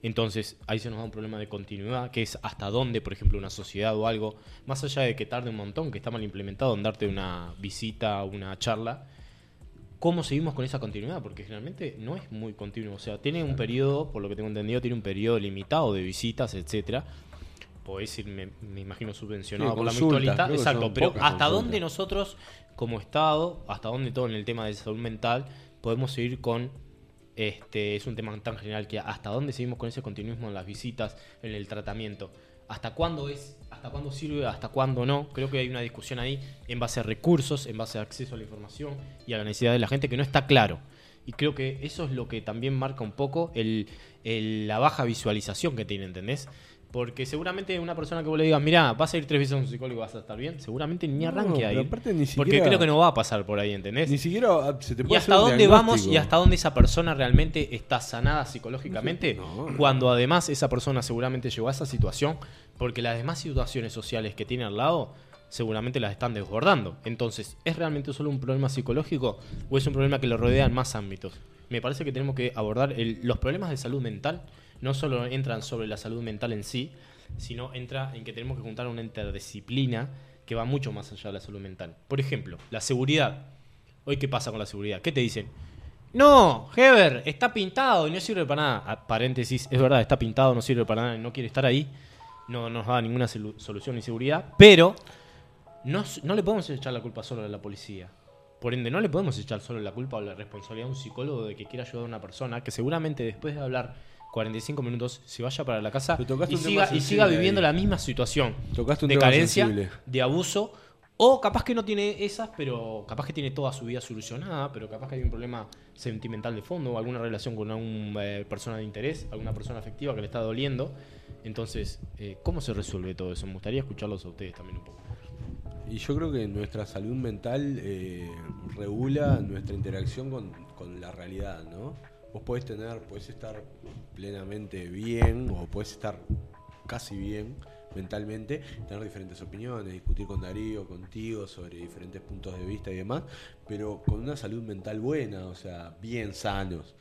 Entonces ahí se nos da un problema de continuidad, que es hasta dónde, por ejemplo, una sociedad o algo, más allá de que tarde un montón, que está mal implementado en darte una visita o una charla, ¿cómo seguimos con esa continuidad? Porque generalmente no es muy continuo. O sea, tiene un periodo, por lo que tengo entendido, tiene un periodo limitado de visitas, etcétera. Podés ir, me, me imagino, subvencionado Sí, por la que Exacto, pero ¿hasta consultas. dónde nosotros, como Estado, hasta dónde todo en el tema de salud mental, podemos seguir con este es un tema tan general que hasta dónde seguimos con ese continuismo en las visitas, en el tratamiento. ¿Hasta cuándo es? ¿Hasta cuándo sirve? ¿Hasta cuándo no? Creo que hay una discusión ahí en base a recursos, en base a acceso a la información y a la necesidad de la gente que no está claro. Y creo que eso es lo que también marca un poco el, el- la baja visualización que tiene, ¿entendés? Porque seguramente una persona que vos le digas, mirá, vas a ir tres veces a un psicólogo y vas a estar bien, seguramente ni arranque ahí. aparte ni Porque siquiera- creo que no va a pasar por ahí, ¿entendés? Ni siquiera ah, se te ¿Y puede hasta hacer un dónde vamos y hasta dónde esa persona realmente está sanada psicológicamente? No, no. Cuando además esa persona seguramente llegó a esa situación porque las demás situaciones sociales que tiene al lado seguramente las están desbordando. Entonces, ¿es realmente solo un problema psicológico o es un problema que lo rodea en más ámbitos? Me parece que tenemos que abordar el- los problemas de salud mental. No solo entran sobre la salud mental en sí, sino entra en que tenemos que juntar una interdisciplina que va mucho más allá de la salud mental. Por ejemplo, la seguridad. Hoy, ¿qué pasa con la seguridad? ¿Qué te dicen? No, Heber, está pintado y no sirve para nada. Ah, paréntesis, es verdad, está pintado, no sirve para nada no quiere estar ahí. No nos da ninguna solu- solución ni seguridad. Pero no, no le podemos echar la culpa solo a la policía. Por ende, no le podemos echar solo la culpa o la responsabilidad a un psicólogo de que quiera ayudar a una persona que seguramente después de hablar 45 minutos se vaya para la casa y siga, y siga viviendo ahí. la misma situación Tocaste un de tema carencia, sensible. de abuso, o capaz que no tiene esas, pero capaz que tiene toda su vida solucionada, pero capaz que hay un problema sentimental de fondo, o alguna relación con alguna eh, persona de interés, alguna persona afectiva que le está doliendo. Entonces, eh, ¿cómo se resuelve todo eso? Me gustaría escucharlos a ustedes también un poco. Y yo creo que nuestra salud mental eh, regula nuestra interacción con, con la realidad, ¿no? Vos podés tener, podés estar plenamente bien o podés estar casi bien mentalmente, tener diferentes opiniones, discutir con Darío, contigo sobre diferentes puntos de vista y demás, pero con una salud mental buena, o sea, bien sanos.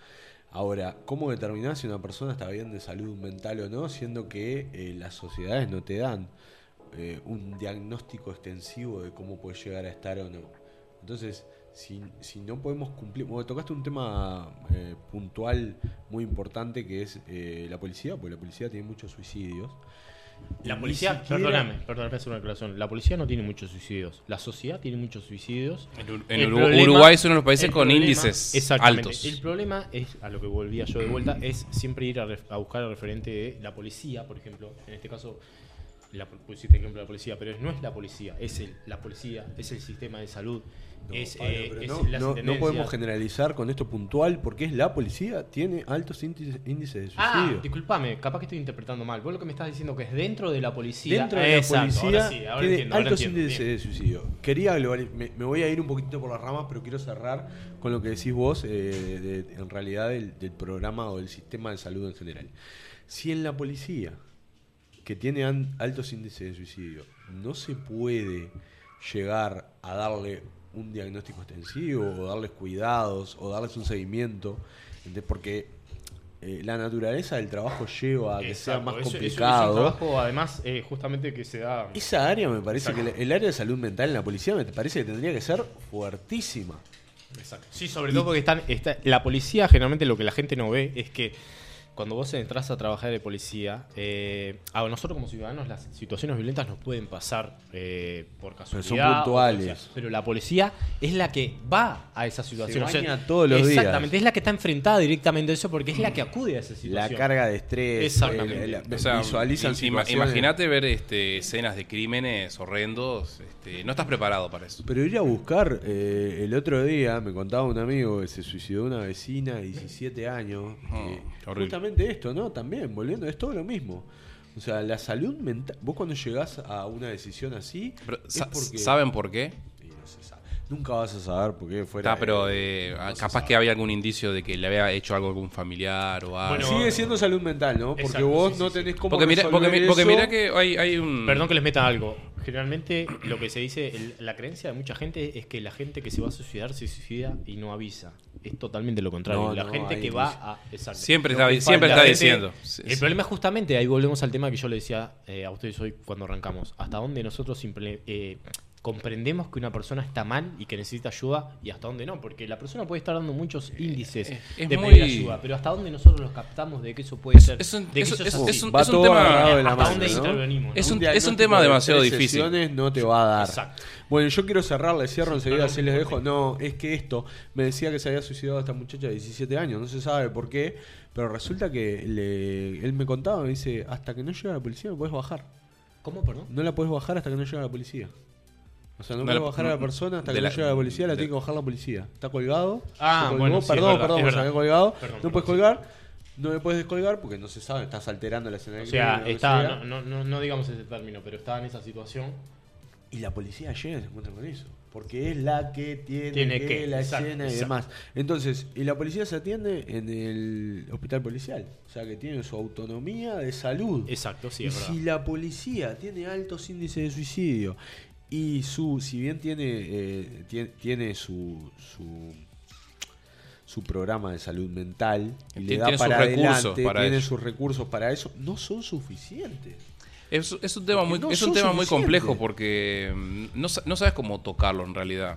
Ahora, ¿cómo determinar si una persona está bien de salud mental o no, siendo que eh, las sociedades no te dan eh, un diagnóstico extensivo de cómo puede llegar a estar o no? Entonces, si, si no podemos cumplir, bueno, tocaste un tema eh, puntual muy importante que es la policía, porque la policía tiene muchos suicidios. La policía, siquiera- perdóname, perdóname, hacer una aclaración. La policía no tiene muchos suicidios. La sociedad tiene muchos suicidios. En, Ur- en El Uru- problema- Uruguay es uno de los países con problema- índices altos. El problema es, a lo que volvía yo de vuelta, es siempre ir a, ref- a buscar el referente de la policía, por ejemplo. En este caso, la, pusiste ejemplo de la policía, pero no es la policía, es el, la policía, es el sistema de salud, es, Pablo, eh, es no, las no- no podemos generalizar con esto puntual porque es la policía, tiene altos índices, índices de Ah, suicidio. disculpame, capaz que estoy interpretando mal. Vos lo que me estás diciendo que es dentro de la policía. Dentro de la Exacto, policía ahora sí, ahora tiene entiendo, altos entiendo, índices bien. de suicidio. Quería me, me voy a ir un poquito por las ramas, pero quiero cerrar con lo que decís vos, eh, de- en realidad del, del programa o del sistema de salud en general. Si en la policía, que tiene altos índices de suicidio, no se puede llegar a darle un diagnóstico extensivo o darles cuidados o darles un seguimiento, porque eh, la naturaleza del trabajo lleva a que sea más eso- eso- complicado. Es un trabajo, además, eh, justamente que se da. Esa área me parece Exacto. que el área de salud mental en la policía me parece que tendría que ser fuertísima. Exacto. Sí, sobre todo porque están, está- la policía, generalmente lo que la gente no ve es que cuando vos entras a trabajar de policía, eh, a nosotros como ciudadanos las situaciones violentas nos pueden pasar eh, por casualidad. son o por puntuales. sea. Pero la policía es la que va a esa situación. baña todos los días. Exactamente, es la que está enfrentada directamente a eso porque es la que acude a esa La situación. carga de estrés, Exactamente. el- el- O sea, visualizan. Imagínate ver este, escenas de crímenes horrendos. Este, no estás preparado para eso. Pero ir a buscar, eh, el otro día me contaba un amigo que se suicidó una vecina de 17 años. Oh, eh, horrible. Justamente esto, ¿no? También, volviendo, es todo lo mismo. O sea, la salud mental. Vos cuando llegás a una decisión así. Pero, es porque- ¿Saben por qué? Y no se sabe. Nunca vas a saber por qué fuera. Está, pero eh, no capaz que había algún indicio de que le había hecho algo a algún familiar o algo. Bueno, Sigue siendo salud mental, ¿no? Porque Exacto, vos sí, no sí, sí. tenés cómo porque mira, porque, mi- porque eso. mira que hay, hay un. Perdón que les meta algo. Generalmente lo que se dice, el- la creencia de mucha gente es que la gente que se va a suicidar se suicida y no avisa. Es totalmente lo contrario. No, la no, gente que va a... exacto. Siempre está, que siempre está gente- diciendo. Sí, El sí. problema es justamente, ahí volvemos al tema que yo le decía eh, a ustedes hoy cuando arrancamos. Hasta dónde nosotros simple- eh, comprendemos que una persona está mal y que necesita ayuda y hasta dónde no. Porque la persona puede estar dando muchos índices Eh, es de muy- pedir ayuda. Pero hasta dónde nosotros los captamos de que eso puede ser. es un- tema-. Es un- tema de demasiado difícil. no te va a dar. Exacto. Bueno, yo quiero cerrar, le cierro enseguida, así les dejo. No, es que esto, me decía que se había suicidado esta muchacha de 17 años, no se sabe por qué, pero resulta que le- él me contaba, me dice, hasta que no llega la policía no puedes bajar. ¿Cómo, perdón? No la puedes bajar hasta que no llega la policía. O sea, no, No la- bajar a la persona hasta que la- no llega la policía, la de- tiene que bajar la policía. Está colgado. Ah, colgó, bueno, perdón, perdón, verdad. colgado. Perdón, no puedes colgar, no me puedes descolgar porque no se sabe, estás alterando la escena O sea, crimen, está, no, no, no, no digamos ese término, pero estaba en esa situación. Y la policía llega y se encuentra con eso. Porque es la que tiene, Tiene que, que, la exacto, escena y demás. Entonces, y la policía se atiende en el hospital policial. O sea, que tiene su autonomía de salud. Exacto, sí, y es verdad. si la policía tiene altos índices de suicidio y su, si bien tiene, eh, tie- tiene su, su su programa de salud mental y le Tiene sus recursos para tiene ello. sus recursos para eso, no son suficientes. Es, es un tema Porque muy, no es un tema muy suficientes. complejo porque mm, no, no sabes cómo tocarlo en realidad.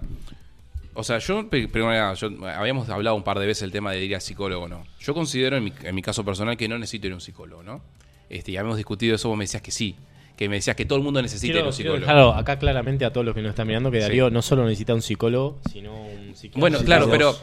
O sea, yo, pri- primero yo- habíamos hablado un par de veces el tema de ir a psicólogo o no. Yo considero en mi, en mi caso personal que no necesito ir a un psicólogo, ¿no? Este, ya habíamos discutido eso, vos me decías que sí, que me decías que todo el mundo necesita Quiero, un psicólogo. dejarlo acá claramente a todos los que nos están mirando que Sí. Darío no solo necesita un psicólogo, sino un psiquiatra. Bueno, claro, pero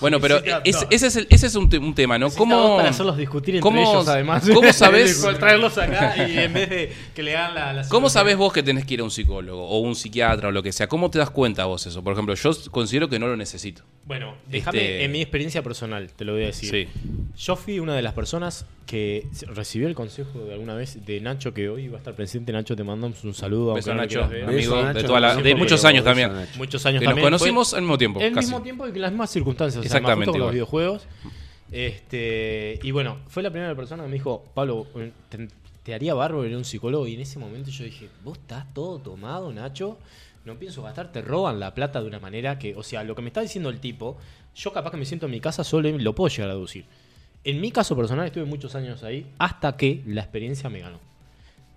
bueno, pero es- ese es el- ese es un, te- un tema, ¿no? ¿Cómo para hacerlos discutir entre cómo- ellos, además. cómo sabes- traerlos acá y en vez de que le hagan la, la ¿Cómo sabes vos que tenés que ir a un psicólogo o un psiquiatra o lo que sea? ¿Cómo te das cuenta vos eso? Por ejemplo, yo considero que no lo necesito. Bueno, déjame Este- en mi experiencia personal, te lo voy a decir. Sí. Yo fui una de las personas que recibió el consejo de alguna vez de Nacho, que hoy va a estar presente. Nacho, te mandamos un saludo. Beso, lo Nacho, amigo Beso, de, Nacho, toda la- de muchos años también. Muchos años Que nos también. conocimos Fue al mismo tiempo, El casi. mismo tiempo y en las mismas circunstancias. Exactamente con los videojuegos. Este, y bueno, fue la primera persona que me dijo, Pablo, te, te haría bárbaro ir a un psicólogo. Y en ese momento yo dije, vos estás todo tomado, Nacho. No pienso gastar, te roban la plata de una manera que, o sea, lo que me está diciendo el tipo, yo capaz que me siento en mi casa solo y lo puedo llegar a deducir. En mi caso personal estuve muchos años ahí hasta que la experiencia me ganó.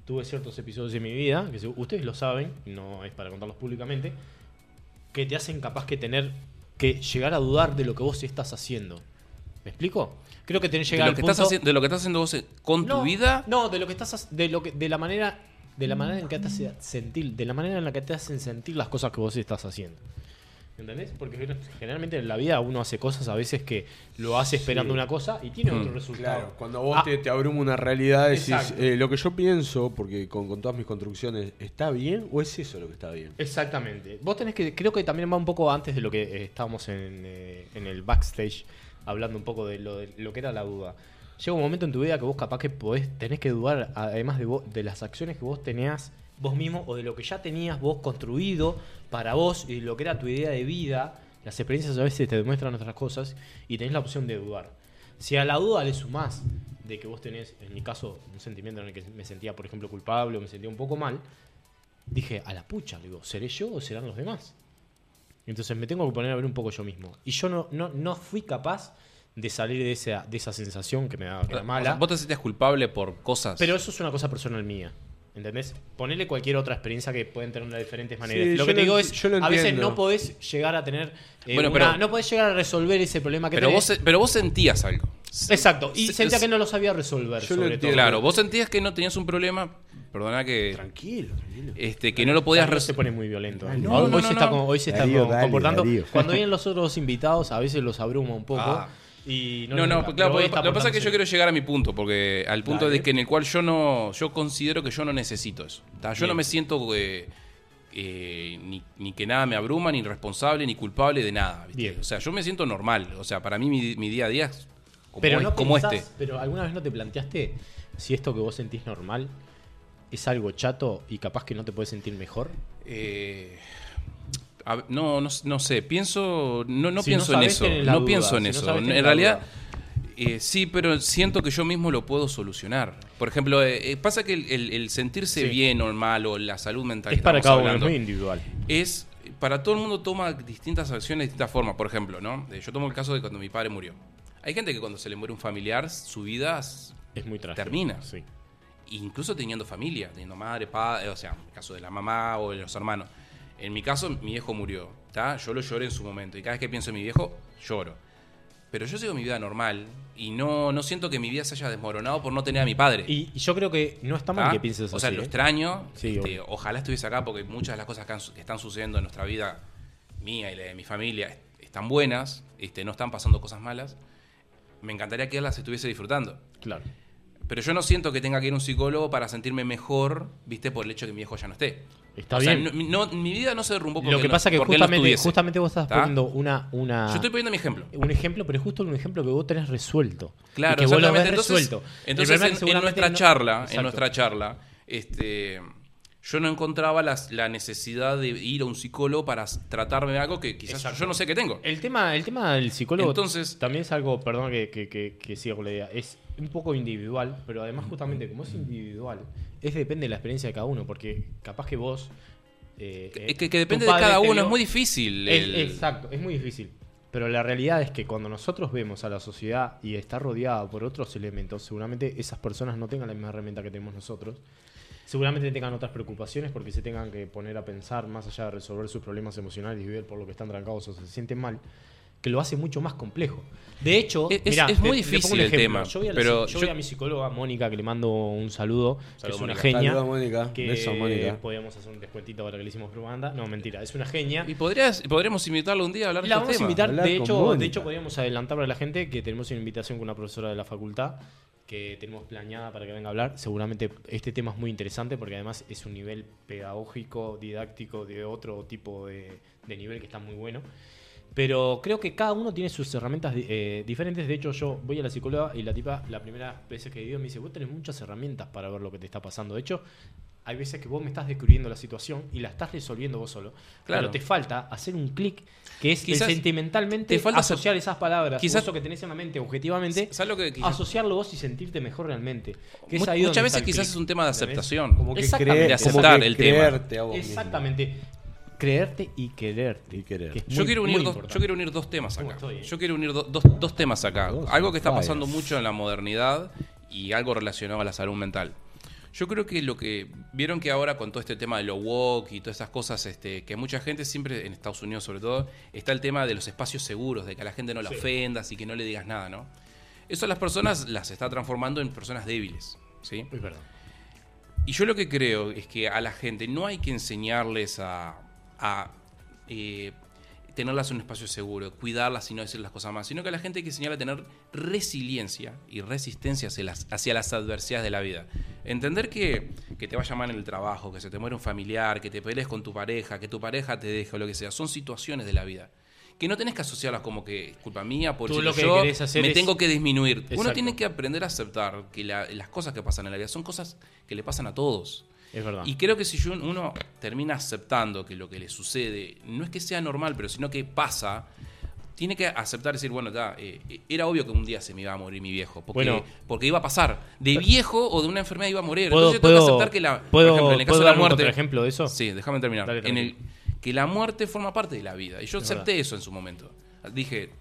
Tuve ciertos episodios en mi vida, que ustedes lo saben, no es para contarlos públicamente, que te hacen capaz que tener que llegar a dudar de lo que vos estás haciendo. ¿Me explico? Creo que tenés que De llegar lo, al que punto... estás haciendo, de lo que estás haciendo vos con no, tu vida. No, de lo que estás de lo que de la manera de la manera en que te hace sentir, de la manera en la que te hacen sentir las cosas que vos estás haciendo. ¿Entendés? Porque generalmente en la vida uno hace cosas a veces que lo hace esperando Sí. una cosa y tiene Mm. otro resultado. Claro, cuando vos Ah, te, te abruma una realidad, decís, Exacto. eh, lo que yo pienso, porque con, con todas mis construcciones, ¿está bien o es eso lo que está bien? Exactamente. Vos tenés que, creo que también va un poco antes de lo que eh, estábamos en, eh, en el backstage, hablando un poco de lo, de lo que era la duda. Llega un momento en tu vida que vos capaz que podés, tenés que dudar, además de, vos, de las acciones que vos tenías vos mismo o de lo que ya tenías vos construido para vos y lo que era tu idea de vida. Las experiencias a veces te demuestran otras cosas y tenés la opción de dudar. Si a la duda le sumás de que vos tenés, en mi caso, un sentimiento en el que me sentía, por ejemplo, culpable o me sentía un poco mal, dije, a la pucha, le digo, ¿seré yo o serán los demás? Entonces me tengo que poner a ver un poco yo mismo. Y yo no, no, no fui capaz de salir de esa, de esa sensación que me daba que era O mala. sea, vos te sentías culpable por cosas. Pero eso es una cosa personal mía. ¿Entendés? Ponele cualquier otra experiencia que pueden tener de diferentes maneras. Sí, lo que te lo digo es, yo lo a veces no podés llegar a tener eh, Bueno, una- pero- no podés llegar a resolver ese problema que pero, tenés. vos, pero vos sentías algo. Exacto, y Se- sentía se- que no lo sabía resolver, Yo lo sobre todo. Claro, vos sentías que no tenías un problema, perdona que Tranquilo, tranquilo. este que no lo podías Darío se resolver. pone muy violento. No, hoy, no, hoy no, se está, hoy se está Darío, dale, comportando. Darío. Cuando vienen los otros invitados, a veces los abruma un poco. Ah. Y no, No, no, gusta, claro, lo que pasa es que yo quiero llegar a mi punto, porque al punto Dale. de que en el cual yo no, yo considero que yo no necesito eso. ¿tá? Yo Bien. no me siento eh, eh, ni, ni que nada me abruma, ni responsable, ni culpable de nada. ¿viste? Bien. O sea, yo me siento normal. O sea, para mí mi, mi día a día es como, Pero es- no como pensás- este. Pero alguna vez no te planteaste si esto que vos sentís normal es algo chato y capaz que no te puedes sentir mejor. Eh, a no, no, no sé, pienso, no, no Si no pienso en eso, no duda. pienso en Si eso. en realidad, eh, sí, pero siento que yo mismo lo puedo solucionar. Por ejemplo, eh, eh, pasa que el, el- el sentirse Sí. bien o mal o la salud mental Es que para cada uno, es muy individual. es para todo el mundo toma distintas acciones de distintas formas. Por ejemplo, ¿no? Eh, Yo tomo el caso de cuando mi padre murió. Hay gente que cuando se le muere un familiar, su vida Es muy trágico. Termina. Sí. incluso teniendo familia, teniendo madre, padre, o sea, en el caso de la mamá o de los hermanos. En mi caso, mi viejo murió, ¿tá? Yo lo lloré en su momento y cada vez que pienso en mi viejo, lloro. Pero yo sigo mi vida normal y no, no siento que mi vida se haya desmoronado por no tener a mi padre. Y, y yo creo que no está mal ¿tá? que pienses O sea, así. lo ¿eh? extraño. Sí, este, ojalá estuviese acá porque muchas de las cosas que, han su- que están sucediendo en nuestra vida, mía y la de mi familia, est- están buenas, este, no están pasando cosas malas. Me encantaría que él las estuviese disfrutando. Claro. Pero yo no siento que tenga que ir a un psicólogo para sentirme mejor, viste, por el hecho de que mi viejo ya no esté. Está o sea, bien. no- no- mi vida no se derrumbó porque Lo que no- pasa es que justamente, justamente vos estás ¿Tá? poniendo una, una Yo estoy poniendo mi ejemplo. un ejemplo, pero es justo un ejemplo que vos tenés resuelto. Claro, que vos lo ves exactamente. Entonces, resuelto. Entonces en, nuestra charla, en nuestra charla, este, yo no encontraba las- la necesidad de ir a un psicólogo para tratarme de algo que quizás Exacto. yo no sé que tengo. El tema, el tema del psicólogo Entonces- también es algo, perdón que, que, que- que siga con la idea, es un poco individual, pero además justamente como es individual, es depende de la experiencia de cada uno, porque capaz que vos... eh, eh, Es que, que tu depende de cada uno, vio- es muy difícil. Es- el- Exacto, es muy difícil. Pero la realidad es que cuando nosotros vemos a la sociedad y está rodeada por otros elementos, seguramente esas personas no tengan la misma herramienta que tenemos nosotros. Seguramente tengan otras preocupaciones porque se tengan que poner a pensar más allá de resolver sus problemas emocionales y ver por lo que están trancados o se sienten mal, que lo hace mucho más complejo. De hecho, Es- es- mirá, es muy te- difícil el tema, Yo voy a, la- pero yo voy yo- a mi psicóloga Mónica, que le mando un saludo, que es una Mónica. genia. Saluda, Mónica. Que Beso, Mónica. podíamos hacer un descuentito ahora que le hicimos propaganda. No, mentira, es una genia. Y podrías, podríamos invitarlo un día a hablar de La estos vamos a invitar, Hablar de hecho, Mónica. de hecho podríamos adelantar para la gente que tenemos una invitación con una profesora de la facultad que tenemos planeada para que venga a hablar. Seguramente este tema es muy interesante porque además es un nivel pedagógico, didáctico de otro tipo de, de nivel que está muy bueno. Pero creo que cada uno tiene sus herramientas eh, diferentes. De hecho, yo voy a la psicóloga y la tipa, la primera vez que he ido, me dice, vos tenés muchas herramientas para ver lo que te está pasando. De hecho, hay veces que vos me estás descubriendo la situación y la estás resolviendo vos solo. Claro. Pero te falta hacer un clic que es el Quizás sentimentalmente te falta asociar esas palabras, quizás- eso que tenés en la mente objetivamente, ¿Sabes lo que quizás- asociarlo vos y sentirte mejor realmente. Que es Mu- ahí muchas veces quizás es un tema de aceptación. Como que creer, De como aceptar que el tema. creerte a vos mismo. Exactamente. Creerte y quererte. Y querer. que es Yo muy- quiero, unir dos, yo quiero unir dos temas ¿Cómo acá. estoy, eh? Yo quiero unir do- dos, dos temas acá. Dos Algo que está pasando mucho en la modernidad y algo relacionado a la salud mental. Yo creo que lo que vieron que ahora con todo este tema de lo woke y todas esas cosas, este, que mucha gente siempre, en Estados Unidos sobre todo, está el tema de los espacios seguros, de que a la gente no la Sí. ofendas y que no le digas nada, ¿no? Eso a las personas las está transformando en personas débiles, ¿sí? Es verdad. Y yo lo que creo es que a la gente no hay que enseñarles a, a, eh, tenerlas en un espacio seguro, cuidarlas y no decir las cosas más, sino que a la gente hay que enseñar a tener resiliencia y resistencia hacia las, hacia las adversidades de la vida. Entender que, que te va a llamar en el trabajo, que se te muere un familiar, que te pelees con tu pareja, que tu pareja te deje o lo que sea, son situaciones de la vida. Que no tenés que asociarlas como que es culpa mía, por lo que yo hacer me es- tengo que disminuir. Uno tiene que aprender a aceptar que la- las cosas que pasan en la vida son cosas que le pasan a todos. Es verdad. Y creo que si uno termina aceptando que lo que le sucede no es que sea normal, pero sino que pasa, tiene que aceptar decir, bueno, ya, eh, eh, era obvio que un día se me iba a morir mi viejo, porque, Bueno. porque iba a pasar. De viejo o de una enfermedad iba a morir. ¿Puedo, Entonces yo tengo que puedo- aceptar que la, por puedo- ejemplo, en el caso ¿puedo de la muerte... contraejemplo de eso? Sí, déjame terminar. Dale, en el, que la muerte forma parte de la vida. Y yo Es acepté verdad. eso en su momento. Dije,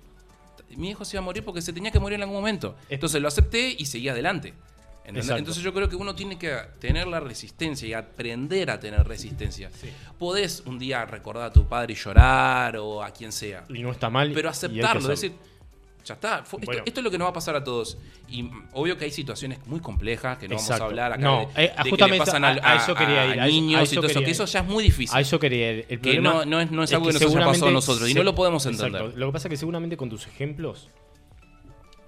mi hijo se iba a morir porque se tenía que morir en algún momento. Es- Entonces lo acepté y seguí adelante. Entonces yo creo que uno tiene que tener la resistencia y aprender a tener resistencia. Podés un día recordar a tu padre y llorar o a quien sea. Y no está mal. Pero aceptarlo, decir, ya está. esto, Bueno. esto es lo que nos va a pasar a todos. Y obvio que hay situaciones muy complejas que no Exacto. vamos a hablar acá No, de, eh, de que le justamente pasan a- a, a eso quería a ir, a eso- niños y todo eso, que eso ya es muy difícil. A eso quería ir. El Que no- no es- no es algo que nos haya pasado a nosotros y no lo podemos entender. Exacto. Lo que pasa es que seguramente con tus ejemplos.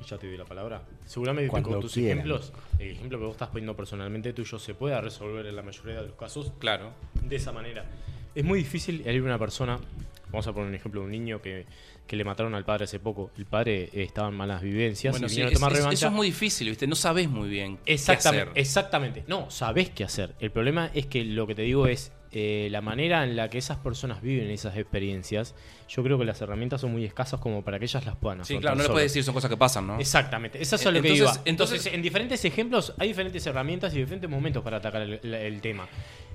Ya te doy la palabra. Seguramente Cuando con tus quieran. ejemplos, el ejemplo que vos estás poniendo personalmente tuyo se pueda resolver en la mayoría de los casos Claro. de esa manera. Es muy difícil herir a una persona. Vamos a poner un ejemplo de un niño que, que le mataron al padre hace poco. El padre eh, estaba en malas vivencias Bueno, y sí, a es- tomar es- revancha. eso es muy difícil, ¿viste? No sabes muy bien qué Exactamente, hacer. exactamente. No, sabés qué hacer. El problema es que lo que te digo es eh, la manera en la que esas personas viven esas experiencias. Yo creo que las herramientas son muy escasas como para que ellas las puedan Sí, afrontar claro, no le solas. puedes decir, son cosas que pasan, ¿no? Exactamente, eso es a lo que Entonces- iba. entonces- en diferentes ejemplos hay diferentes herramientas y diferentes momentos para atacar el, el- el tema.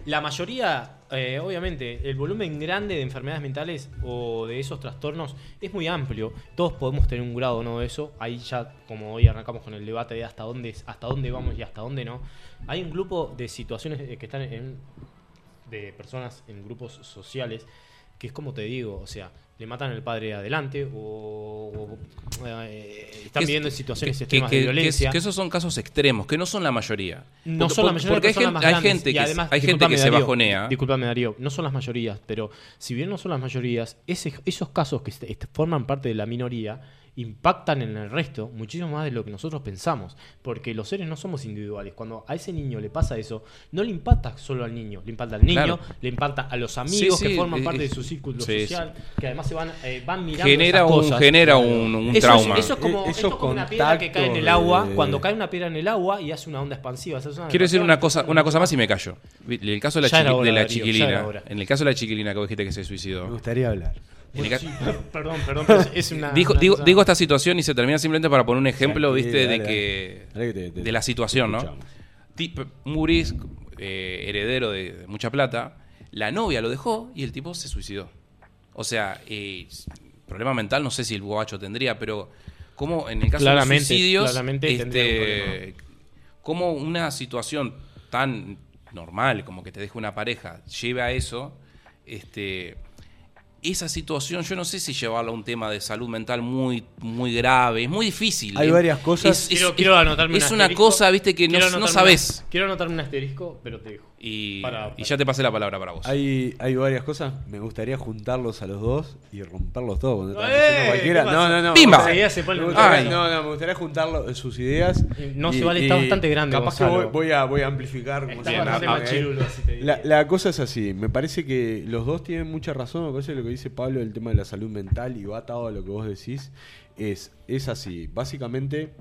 La mayoría, eh, obviamente, el volumen grande de enfermedades mentales o de esos trastornos es muy amplio. Todos podemos tener un grado o no de eso. Ahí ya, como hoy arrancamos con el debate de hasta dónde, hasta dónde vamos y hasta dónde no. Hay un grupo de situaciones eh, que están en, de personas en grupos sociales que es como te digo, o sea, le matan al padre adelante o, o, eh, están viviendo en situaciones que- extremas que- de violencia. que esos son casos extremos, que no son la mayoría. No Porque- son la mayoría de porque hay personas gente, más hay grandes. gente que, además, hay gente que se bajonea. Disculpame, Darío, no son las mayorías, pero si bien no son las mayorías, ese- esos casos que forman parte de la minoría impactan en el resto muchísimo más de lo que nosotros pensamos, porque los seres no somos individuales. Cuando a ese niño le pasa eso, no le impacta solo al niño, le impacta al niño, Claro. le impacta a los amigos Sí, que forman eh, parte de su círculo sí, social, que además se van, eh, van mirando Genera esas un, cosas. genera un, un Eso trauma. Es, eso es como, E- esto esos es como una piedra que cae en el agua. de- Cuando cae una piedra en el agua y hace una onda expansiva. esa es una Quiero decir una cosa, una cosa más y me callo. El caso de la, Ya era chiqui- hora, de la Darío, ya chiquilina. En el caso de la chiquilina que vos dijiste que se Me suicidó. gustaría hablar. Sí, perdón, perdón, pero es- una. Digo, una digo, esta situación y se termina simplemente para poner un ejemplo, viste, dale, de que. dale de la situación, ¿no? Tip- Muris, eh, heredero de, de mucha plata, la novia lo dejó y el tipo se suicidó. O sea, eh, problema mental, no sé si el guacho tendría, pero como en el caso Claramente, de los suicidios, claramente tendría un este, como una situación tan normal como que te deje una pareja lleve a eso, este, esa situación, yo no sé si llevarla a un tema de salud mental muy, muy grave, es muy difícil. Hay Es- varias cosas. es- Quiero, es- quiero anotarme es un una cosa, viste, que no, Quiero no sabes. quiero anotarme un asterisco, pero te dejo. Y, Para- y ya te pasé la palabra para vos. Hay, hay varias cosas. Me gustaría juntarlos a los dos y romperlos todos. cuando estaban ¡Eh! cualquiera. ¿Qué No, no, no. ¡Pimba! Ay. no, no, me gustaría juntarlo sus ideas. No se vale, está bastante grande, Capaz que Gonzalo. voy, voy a, voy a amplificar. Está Bien, más ¿eh? chirulo, te. La, la cosa es así, me parece que los dos tienen mucha razón, me parece que lo que dice Pablo del tema de la salud mental y va atado a lo que vos decís, es, es así, básicamente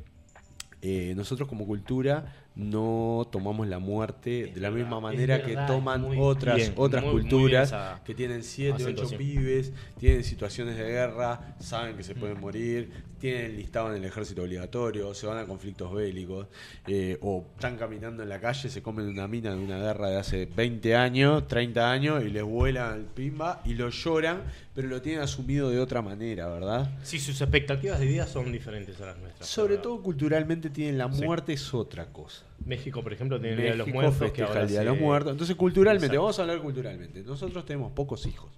eh, nosotros como cultura no tomamos la muerte Es de la verdad, misma manera verdad, que toman muy otras, bien, otras muy- culturas que tienen 7, 8 acentuación. pibes, tienen situaciones de guerra, saben que se pueden morir, tienen listado en el ejército obligatorio, se van a conflictos bélicos, eh, o están caminando en la calle, se comen una mina de una guerra de hace 20 años, 30 años, y les vuelan el pimba y lo lloran, pero lo tienen asumido de otra manera, ¿verdad? Sí, sus expectativas de vida son diferentes a las nuestras. Sobre todo culturalmente tienen la Sí. muerte es otra cosa. México, por ejemplo, tiene el Día de los Muertos. que festeja ahora el Día de los Muertos. Entonces, culturalmente, Exacto. vamos a hablar culturalmente. Nosotros tenemos pocos hijos.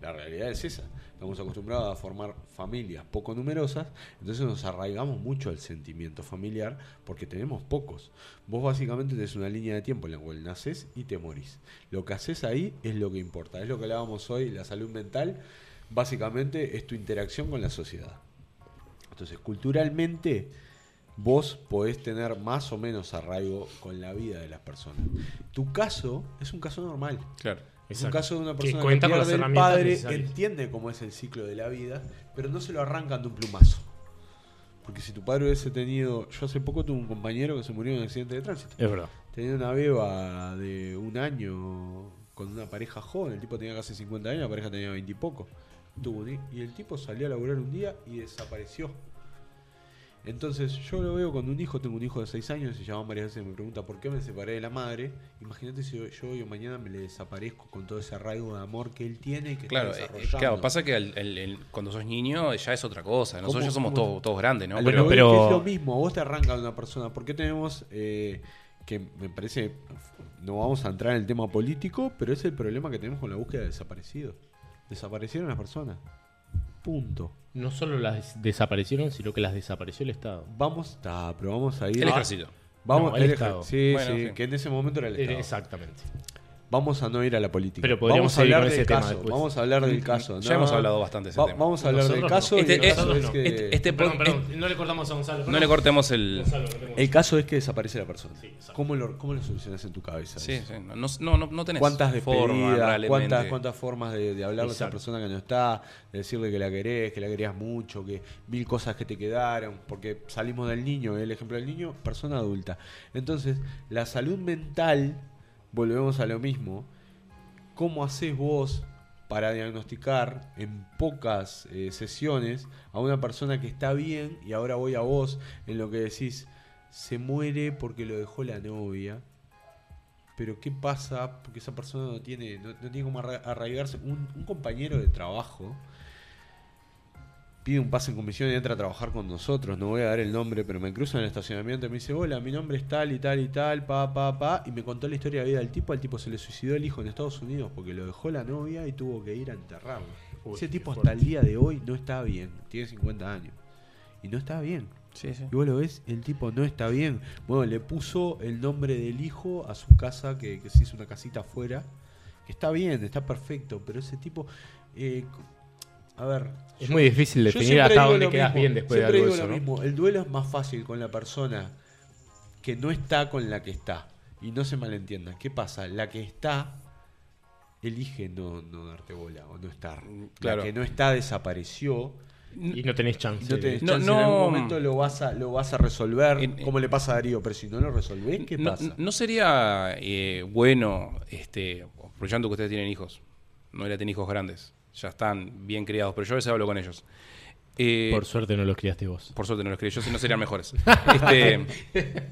La realidad es esa. Estamos acostumbrados a formar familias poco numerosas, entonces nos arraigamos mucho al sentimiento familiar porque tenemos pocos. Vos básicamente tenés una línea de tiempo en la cual nacés y te morís. Lo que haces ahí es lo que importa. Es lo que hablábamos hoy, la salud mental. básicamente es tu interacción con la sociedad. Entonces, culturalmente, vos podés tener más o menos arraigo con la vida de las personas. Tu caso es un caso normal. Claro. Es un caso de una Que persona que, cuenta con las pierde el padre, entiende cómo es el ciclo de la vida, pero no se lo arrancan de un plumazo. Porque si tu padre hubiese tenido... Yo hace poco tuve un compañero que se murió en un accidente de tránsito. Es verdad. Tenía una beba de un año con una pareja joven. El tipo tenía casi 50 años, la pareja tenía 20 y poco. Tuvo y el tipo salió a laburar un día y desapareció. Entonces yo lo veo con un hijo, tengo un hijo de 6 años, se llama varias veces y me pregunta por qué me separé de la madre. Imagínate si yo, yo hoy o mañana me le desaparezco con todo ese arraigo de amor que él tiene y que Claro, está eh, claro, pasa que el- el- el- cuando sos niño ya es otra cosa. Nosotros ¿Cómo- ya somos todos, todos grandes, ¿no? Pero- pero- es lo mismo, vos te arranca de una persona. ¿Por qué tenemos eh, que me parece, no vamos a entrar en el tema político, pero es el problema que tenemos con la búsqueda de desaparecidos. Desaparecieron las personas. Punto. No solo las desaparecieron, sino que las desapareció el Estado. Vamos, está, pero vamos a ir. el ejército. Vamos, No, el el Estado. Sí, Bueno, sí, sí. que en ese momento era el Estado. Exactamente. Vamos a no ir a la política. Pero podríamos vamos a hablar con del caso. después. Vamos a hablar del caso. Ya no, hemos hablado bastante de ese va- tema. Vamos a hablar del Nosotros no. Este- caso nosotros es no. que, Este- este Perdón, perdón, no le cortamos a Gonzalo. No le cortemos el. Gonzalo, el caso es que desaparece la persona. Sí. ¿Cómo, lo, ¿Cómo lo solucionas en tu cabeza? Sí, sí, no, no, no, no tenés ¿Cuántas forma despedidas? ¿Cuántas, cuántas formas de, de hablarle a esa persona que no está? De decirle que la querés, que la querías mucho, que mil cosas que te quedaron. Porque salimos del niño, el ejemplo del niño, persona adulta. Entonces, la salud mental, volvemos a lo mismo. ¿Cómo haces vos para diagnosticar en pocas eh, sesiones a una persona que está bien y ahora voy a vos en lo que decís, se muere porque lo dejó la novia? Pero ¿qué pasa? Porque esa persona no tiene, no, tiene arra- arraigarse. Un compañero de trabajo pide un pase en comisión y entra a trabajar con nosotros. No voy a dar el nombre, pero me cruza en el estacionamiento y me dice, hola, mi nombre es tal y tal y tal, pa, pa, pa. Y me contó la historia de vida del tipo. Al tipo se le suicidó el hijo en Estados Unidos porque lo dejó la novia y tuvo que ir a enterrarlo. Uy, Ese tipo hasta el día de hoy no está bien. Tiene 50 años. Y no está bien. Sí, sí. Y vos lo ves, el tipo no está bien. Bueno, le puso el nombre del hijo a su casa, que, que se hizo una casita afuera. Que está bien, está perfecto, pero ese tipo. eh, a ver. Es yo- muy difícil definir hasta dónde lo quedas mismo, bien después de algo digo eso, lo ¿no? mismo. El duelo es más fácil con la persona que no está con la que está. Y no se malentienda. ¿Qué pasa? La que está elige no, no darte bola o no estar. claro. La que no está desapareció. Y no tenés chance. no tenés No, chance, en algún no. momento lo vas a, lo vas a resolver, En- como le pasa a Darío, pero si no lo resolvés, ¿qué no, pasa? no sería eh, bueno, este, aprovechando que ustedes tienen hijos, no era tener hijos grandes, ya están bien criados, pero yo a veces hablo con ellos. Eh, Por suerte no los criaste vos. por suerte no los crié yo, si no serían mejores. Este,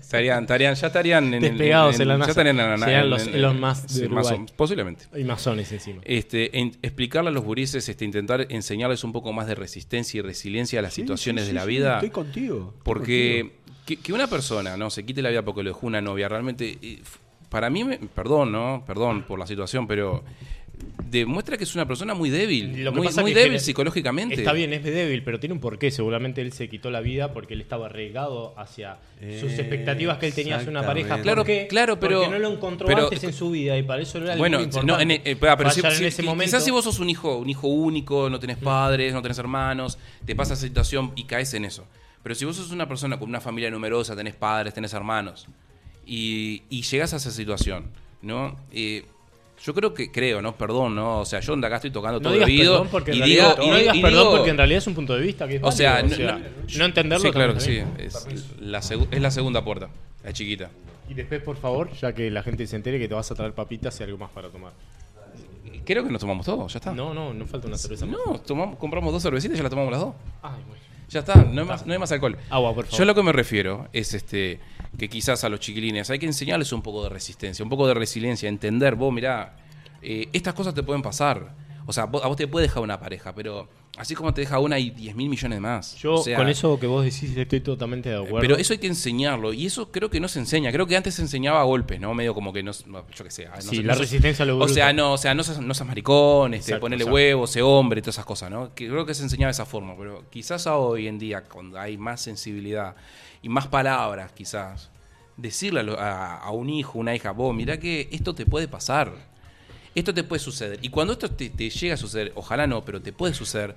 estarían, estarían, ya estarían en, Despegados en la ya NASA. estarían en la Serían en- los en- Elon Musk de Uruguay. más o- posiblemente. Hay masones encima. Este, en- explicarle a los gurises, este, intentar enseñarles un poco más de resistencia y resiliencia a las Sí, situaciones sí, de sí, la sí, vida. Estoy contigo. estoy Porque que, que una persona no se quite la vida porque lo dejó una novia, realmente, eh, para mí, me- perdón, ¿no? Perdón por la situación, pero demuestra que es una persona muy débil, Lo que muy, pasa muy que débil psicológicamente. Está bien, es débil, pero tiene un porqué. Seguramente él se quitó la vida porque él estaba arraigado hacia sus expectativas que él tenía hacia una pareja. Claro, claro, pero- Porque no lo encontró pero- antes en su vida y para eso no era Bueno, muy no, en, eh, pero, si- en ese momento. quizás si vos sos un hijo, un hijo único, no tenés padres, no tenés hermanos, te pasa esa situación y caes en eso. Pero si vos sos una persona con una familia numerosa, tenés padres, tenés hermanos, y, y llegás a esa situación, ¿no? Eh, yo creo que, creo, ¿no? Perdón, ¿no? O sea, yo de acá estoy tocando No todo digas el oído perdón porque y realidad, digo, y no di- digas y perdón digo- porque en realidad es un punto de vista que es o sea, válido, o sea, no entenderlo Sí, claro que sí. Es la, segu- es la segunda puerta, la chiquita. Y después, por favor, ya que la gente se entere que te vas a traer papitas y algo más para tomar. Creo que nos tomamos todo, ya está. No, no, no falta una cerveza más. No, tomamos, compramos dos cervecitas y ya las tomamos las dos. Ay, bueno. Ya está, no hay más, no hay más alcohol. Agua, por favor. Yo a lo que me refiero es este que quizás a los chiquilines hay que enseñarles un poco de resistencia, un poco de resiliencia, entender, vos mirá, eh, estas cosas te pueden pasar. O sea, vos- a vos te puede dejar una pareja, pero así como te deja una hay 10 mil millones más. Yo O sea, con eso que vos decís estoy totalmente de acuerdo. Pero eso hay que enseñarlo y eso creo que no se enseña. Creo que antes se enseñaba a golpes, ¿no? Medio como que no, yo qué sé. no Sí, sé- la no resistencia a lo O bruto. sea, no, o sea, no seas, no seas maricón, este, Exacto, ponerle exacto. huevos, sé hombre, todas esas cosas, ¿no? Que creo que se enseñaba de esa forma, pero quizás hoy en día, cuando hay más sensibilidad y más palabras, quizás, decirle a, a- a un hijo, una hija, vos, mirá que esto te puede pasar. Esto te puede suceder. Y cuando esto te, te llega a suceder, ojalá no, pero te puede suceder,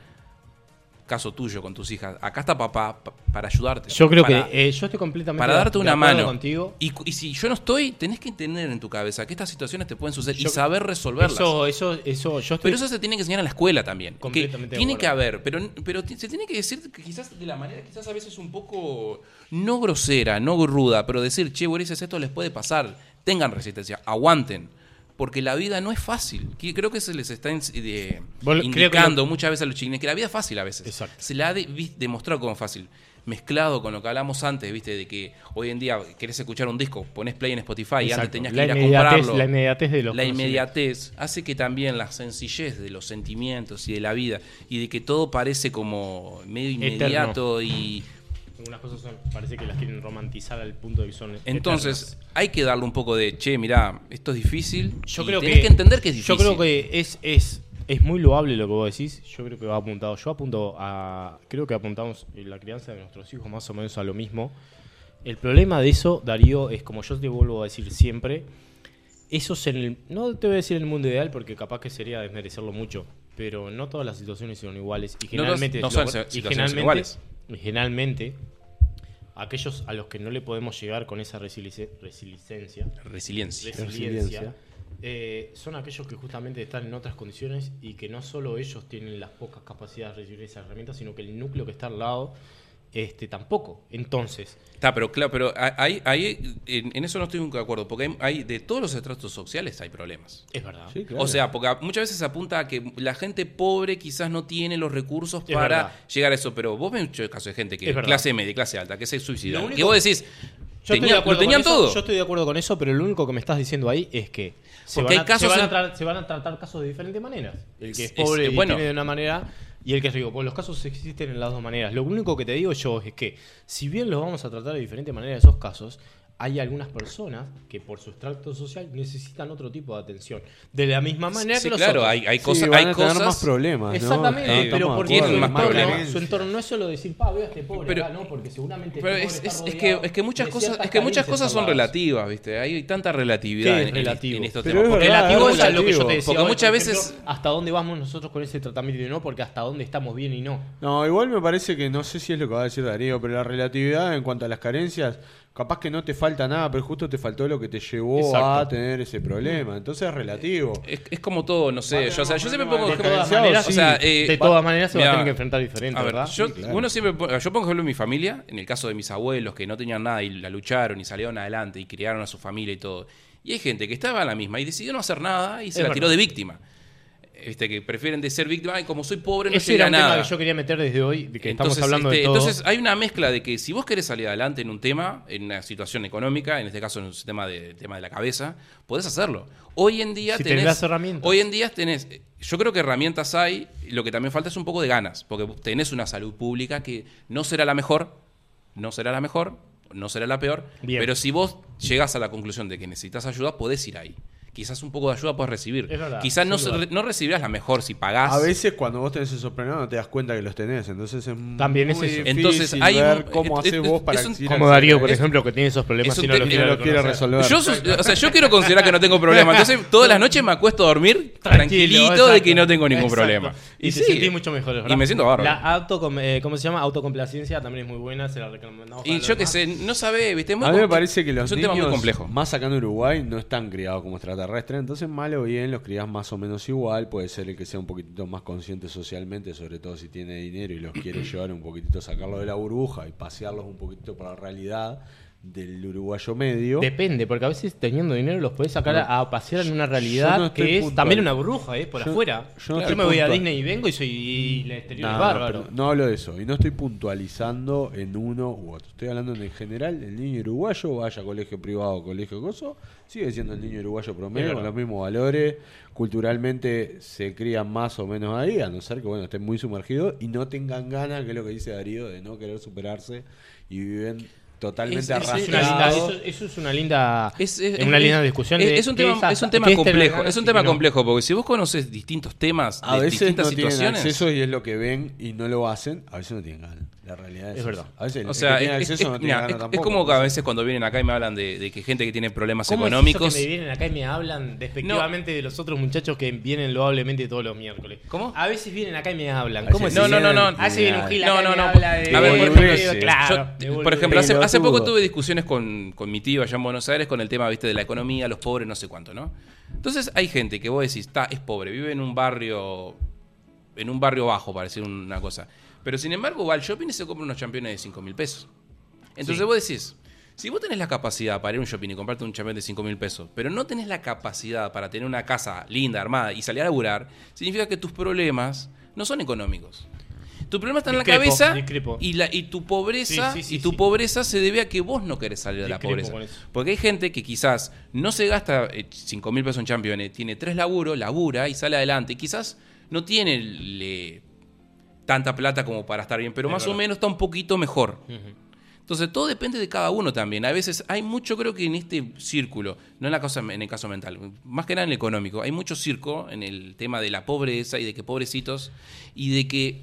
caso tuyo con tus hijas, acá está papá pa- para ayudarte. Yo creo para- que eh, yo estoy completamente para darte de una mano. contigo. Y, si yo no estoy, tenés que tener en tu cabeza que estas situaciones te pueden suceder Yo- y saber resolverlas. Eso, eso, eso, yo estoy Pero eso se tiene que enseñar en la escuela también. Que tiene que haber, pero, pero se tiene que decir que quizás de la manera, quizás a veces un poco, no grosera, no ruda, pero decir, che, boludeces, esto les puede pasar, tengan resistencia, aguanten. Porque la vida no es fácil. Creo que se les está de- que indicando muchas veces a los chiquines que la vida es fácil a veces. Exacto. Se la ha de- demostrado como fácil. Mezclado con lo que hablamos antes, viste, de que hoy en día querés escuchar un disco, pones play en Spotify y antes tenías que ir a comprarlo. la inmediatez de los La inmediatez hace que también la sencillez de los sentimientos y de la vida y de que todo parece como medio Eterno. inmediato y Algunas cosas son- parece que las quieren romantizar al punto de que son entonces eternas. hay que darle un poco de che, mirá, esto es difícil. yo creo tenés que, que entender que es difícil. Yo creo que es, es, es muy loable lo que vos decís. Yo creo que va apuntado. Yo apunto a. Creo que apuntamos en la crianza de nuestros hijos más o menos a lo mismo. El problema de eso, Darío, es como yo te vuelvo a decir siempre. Eso es en el. No te voy a decir en el mundo ideal porque capaz que sería desmerecerlo mucho. Pero no todas las situaciones son iguales. Y No todas- generalmente. no son y generalmente- iguales. y generalmente. Aquellos a los que no le podemos llegar con esa resilice- resiliencia. resiliencia, Resiliencia. eh, son aquellos que justamente están en otras condiciones y que no solo ellos tienen las pocas capacidades de recibir esas herramientas, sino que el núcleo que está al lado este, tampoco. Entonces, Está, pero claro, pero ahí, ahí en, en eso no estoy nunca de acuerdo, porque hay, hay- de todos los estratos sociales hay problemas. es verdad. Sí, claro. O sea, porque muchas veces se apunta a que la gente pobre quizás no tiene los recursos Es para verdad. llegar a eso, pero vos ves muchos casos de gente que Es clase media, clase alta, que se suicida. Lo único- Que vos decís, Yo estoy de acuerdo lo tenían eso, todo. Yo estoy de acuerdo con eso, pero lo único que me estás diciendo ahí es que se, van, hay a, casos se, van a en- tra- se van a tratar casos de diferentes maneras. El que es Es- pobre es- y bueno. tiene de una manera y el que es rico. Pues los casos existen en las dos maneras. Lo único que te digo yo es que, si bien los vamos a tratar de diferente manera esos casos, hay algunas personas que por su extracto social necesitan otro tipo de atención. De la misma manera Sí, que los claro, otros. hay, hay Sí, cosas, van hay a tener cosas. más problemas. ¿no? Exactamente, Estamos- pero estamos de porque tienen más problemas. su entorno no es solo decir, pa, veo a este pobre Pero- acá, no, porque seguramente Pero este es, pobre es- está es que, es que muchas cosas, es que muchas cosas son relativas, ¿viste? Hay tanta relatividad ¿Qué en, relativo? en estos Pero temas. es Porque verdad, Relativo es lo que yo te decía. Porque hoy, muchas por veces- ejemplo, hasta dónde vamos nosotros con ese tratamiento y no, porque hasta dónde estamos bien y no. No, igual me parece que no sé si es lo que va a decir Darío, pero la relatividad en cuanto a las carencias, capaz que no te falta nada, pero justo te faltó lo que te llevó Exacto. a tener ese problema. Entonces es relativo. es, es como todo, no sé. Yo, o sea, yo siempre pongo De de ejemplo- todas maneras, o sea, eh, de todas maneras se va a tener que enfrentar diferente, A ver, ¿verdad? yo, Sí, claro. uno siempre, yo pongo ejemplo en mi familia, en el caso de mis abuelos que no tenían nada y la lucharon y salieron adelante y criaron a su familia y todo. Y hay gente que estaba en la misma y decidió no hacer nada y se Es la tiró verdad. de víctima. Que prefieren de ser víctima, "Ay, como soy pobre no Ese llega era un a nada. tema que yo quería meter desde hoy, de que entonces, estamos hablando este, de todo. entonces hay una mezcla de que si vos querés salir adelante en un tema, en una situación económica, en este caso en un tema de, tema de la cabeza, podés hacerlo. Hoy en día Si tenés, herramientas. Hoy en día tenés, yo creo que herramientas hay, lo que también falta es un poco de ganas, porque tenés una salud pública que no será la mejor, no será la mejor, no será la peor, Bien. pero si vos llegás a la conclusión de que necesitas ayuda, podés ir ahí. Quizás un poco de ayuda puedes recibir. Es verdad, Quizás no, se- no recibirás la mejor si pagás. A veces cuando vos tenés esos problemas no te das cuenta que los tenés, entonces es También es muy eso. difícil Entonces, hay un- ver cómo es- haces es- vos para un- Como Darío, por es- ejemplo, que tiene esos problemas y no lo quiere lo resolver. Yo, o sea, yo quiero considerar que no tengo problema. Entonces, todas las noches me acuesto a dormir tranquilito de que no tengo ningún Exacto. problema. Y, te sí. mucho mejor, ¿verdad? Y me siento bárbaro. La auto, eh, ¿cómo se llama? Autocomplacencia también es muy buena, se la recomendamos. Y yo qué demás. sé, no sabe, ¿viste? A mí me parece que los es un niños, tema muy complejo. más acá en Uruguay, no están criados como extraterrestres. Entonces, mal o bien, los crías más o menos igual. Puede ser el que sea un poquitito más consciente socialmente, sobre todo si tiene dinero y los quiere llevar un poquitito, sacarlo de la burbuja y pasearlos un poquito por la realidad del uruguayo medio. Depende, porque a veces teniendo dinero los podés sacar a, a pasear en una realidad no que es puntual. también una burbuja, ¿eh? Por Yo- afuera. yo no me voy a. Disney y vengo y soy y el exterior es bárbaro. no hablo de eso. Y no estoy puntualizando en uno u otro. Estoy hablando en general. El niño uruguayo, vaya a colegio privado o colegio coso, sigue siendo el niño uruguayo promedio con los mismos valores. Culturalmente se crían más o menos ahí, a no ser que bueno estén muy sumergidos y no tengan ganas, que es lo que dice Darío, de no querer superarse y viven totalmente Es- es- linda- eso, eso es una linda, Es, es- es una es- linda discusión. Es, de es un tema, es un tema qué es tener complejo. Es un tema no. complejo, porque si vos conoces distintos temas A de veces distintas no tienen situaciones. acceso y es lo que ven y no lo hacen. A veces no tienen ganas. La realidad es, Es verdad. A veces O que sea, tiene es, es- no mira, ganas es- es tampoco, como que a veces cuando vienen acá y me hablan de, de que gente que tiene problemas ¿Cómo es eso económicos. que me vienen acá y me hablan despectivamente de los otros muchachos que vienen loablemente todos los miércoles? ¿Cómo? A veces vienen acá y me hablan. ¿Cómo es No, eso? no, no, no. A veces viene un gil No, acá no, y me no. habla de... A ver, por de- ejemplo, claro, Yo, de por boludo. ejemplo, hace, hace poco tuve discusiones con, con mi tío allá en Buenos Aires con el tema, viste, de la economía, los pobres, no sé cuánto, ¿no? Entonces hay gente que vos decís, está, es pobre, vive en un barrio, en un barrio bajo, para decir una cosa. Pero sin embargo, va al shopping y se compra unos championes de 5 mil pesos. Entonces Sí. vos decís, si vos tenés la capacidad para ir a un shopping y comprarte un champion de 5 mil pesos, pero no tenés la capacidad para tener una casa linda, armada y salir a laburar, significa que tus problemas no son económicos. Tu problema está en la cabeza discrepo. y, la, y tu pobreza Sí, sí, sí, y tu pobreza se debe a que vos no querés salir de la pobreza. Porque hay gente que quizás no se gasta 5 mil pesos en championes, tiene tres laburos, labura y sale adelante. Quizás no tiene le- tanta plata como para estar bien, pero Es más o menos está un poquito mejor. Entonces todo depende de cada uno también. A veces hay mucho, creo que en este círculo, no en la cosa, en el caso mental, más que nada en el económico, hay mucho circo en el tema de la pobreza y de que pobrecitos y de que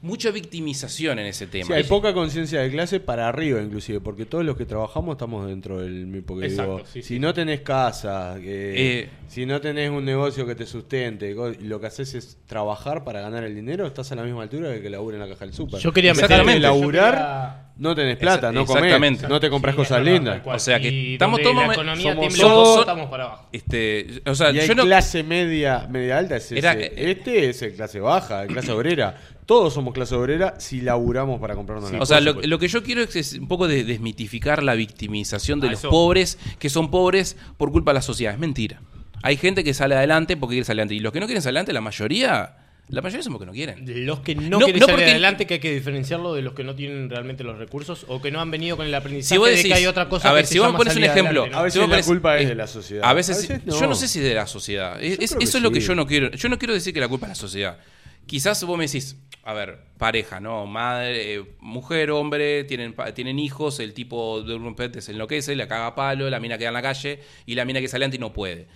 mucha victimización en ese tema. Sí, hay poca conciencia de clase para arriba, inclusive, porque todos los que trabajamos estamos dentro del mismo. Porque Exacto, digo, sí, si sí. no tenés casa, que- Eh. si no tenés un negocio que te sustente, lo que haces es trabajar para ganar el dinero, estás a la misma altura que el que labura en la caja del súper. Yo quería yo laburar, quería- no tenés plata, no comés, exactamente. no te compras cosas lindas. O sea que estamos todos la economía somos estamos para abajo. Este, o sea, Y hay yo no, clase media, media alta, es ese. Era- eh, este es el clase baja, el clase obrera. Todos somos clase obrera si laburamos para comprarnos las O sea, lo, lo que yo quiero es, es un poco de desmitificar la victimización de Ah, los eso. pobres que son pobres por culpa de la sociedad. Es mentira. Hay gente que sale adelante porque quiere salir adelante. Y los que no quieren salir adelante, la mayoría, la mayoría somos que no quieren. Los que no, No- quieren no salir porque- adelante, que hay que diferenciarlo de los que no tienen realmente los recursos o que no han venido con el aprendizaje Si vos de decís, que hay otra cosa a ver, que si se vos me pones un ejemplo, adelante, A veces si vos la pones- culpa es eh, de la sociedad. A veces, A veces yo no. sé si de la sociedad. Es- es- que eso es lo que sí. yo no quiero. Yo no quiero decir que la culpa es de la sociedad. Quizás vos me decís, a ver, pareja, ¿no? Madre, eh, mujer, hombre, tienen, tienen hijos, el tipo de un se enloquece, le caga palo, la mina queda en la calle y la mina que sale adelante y no puede.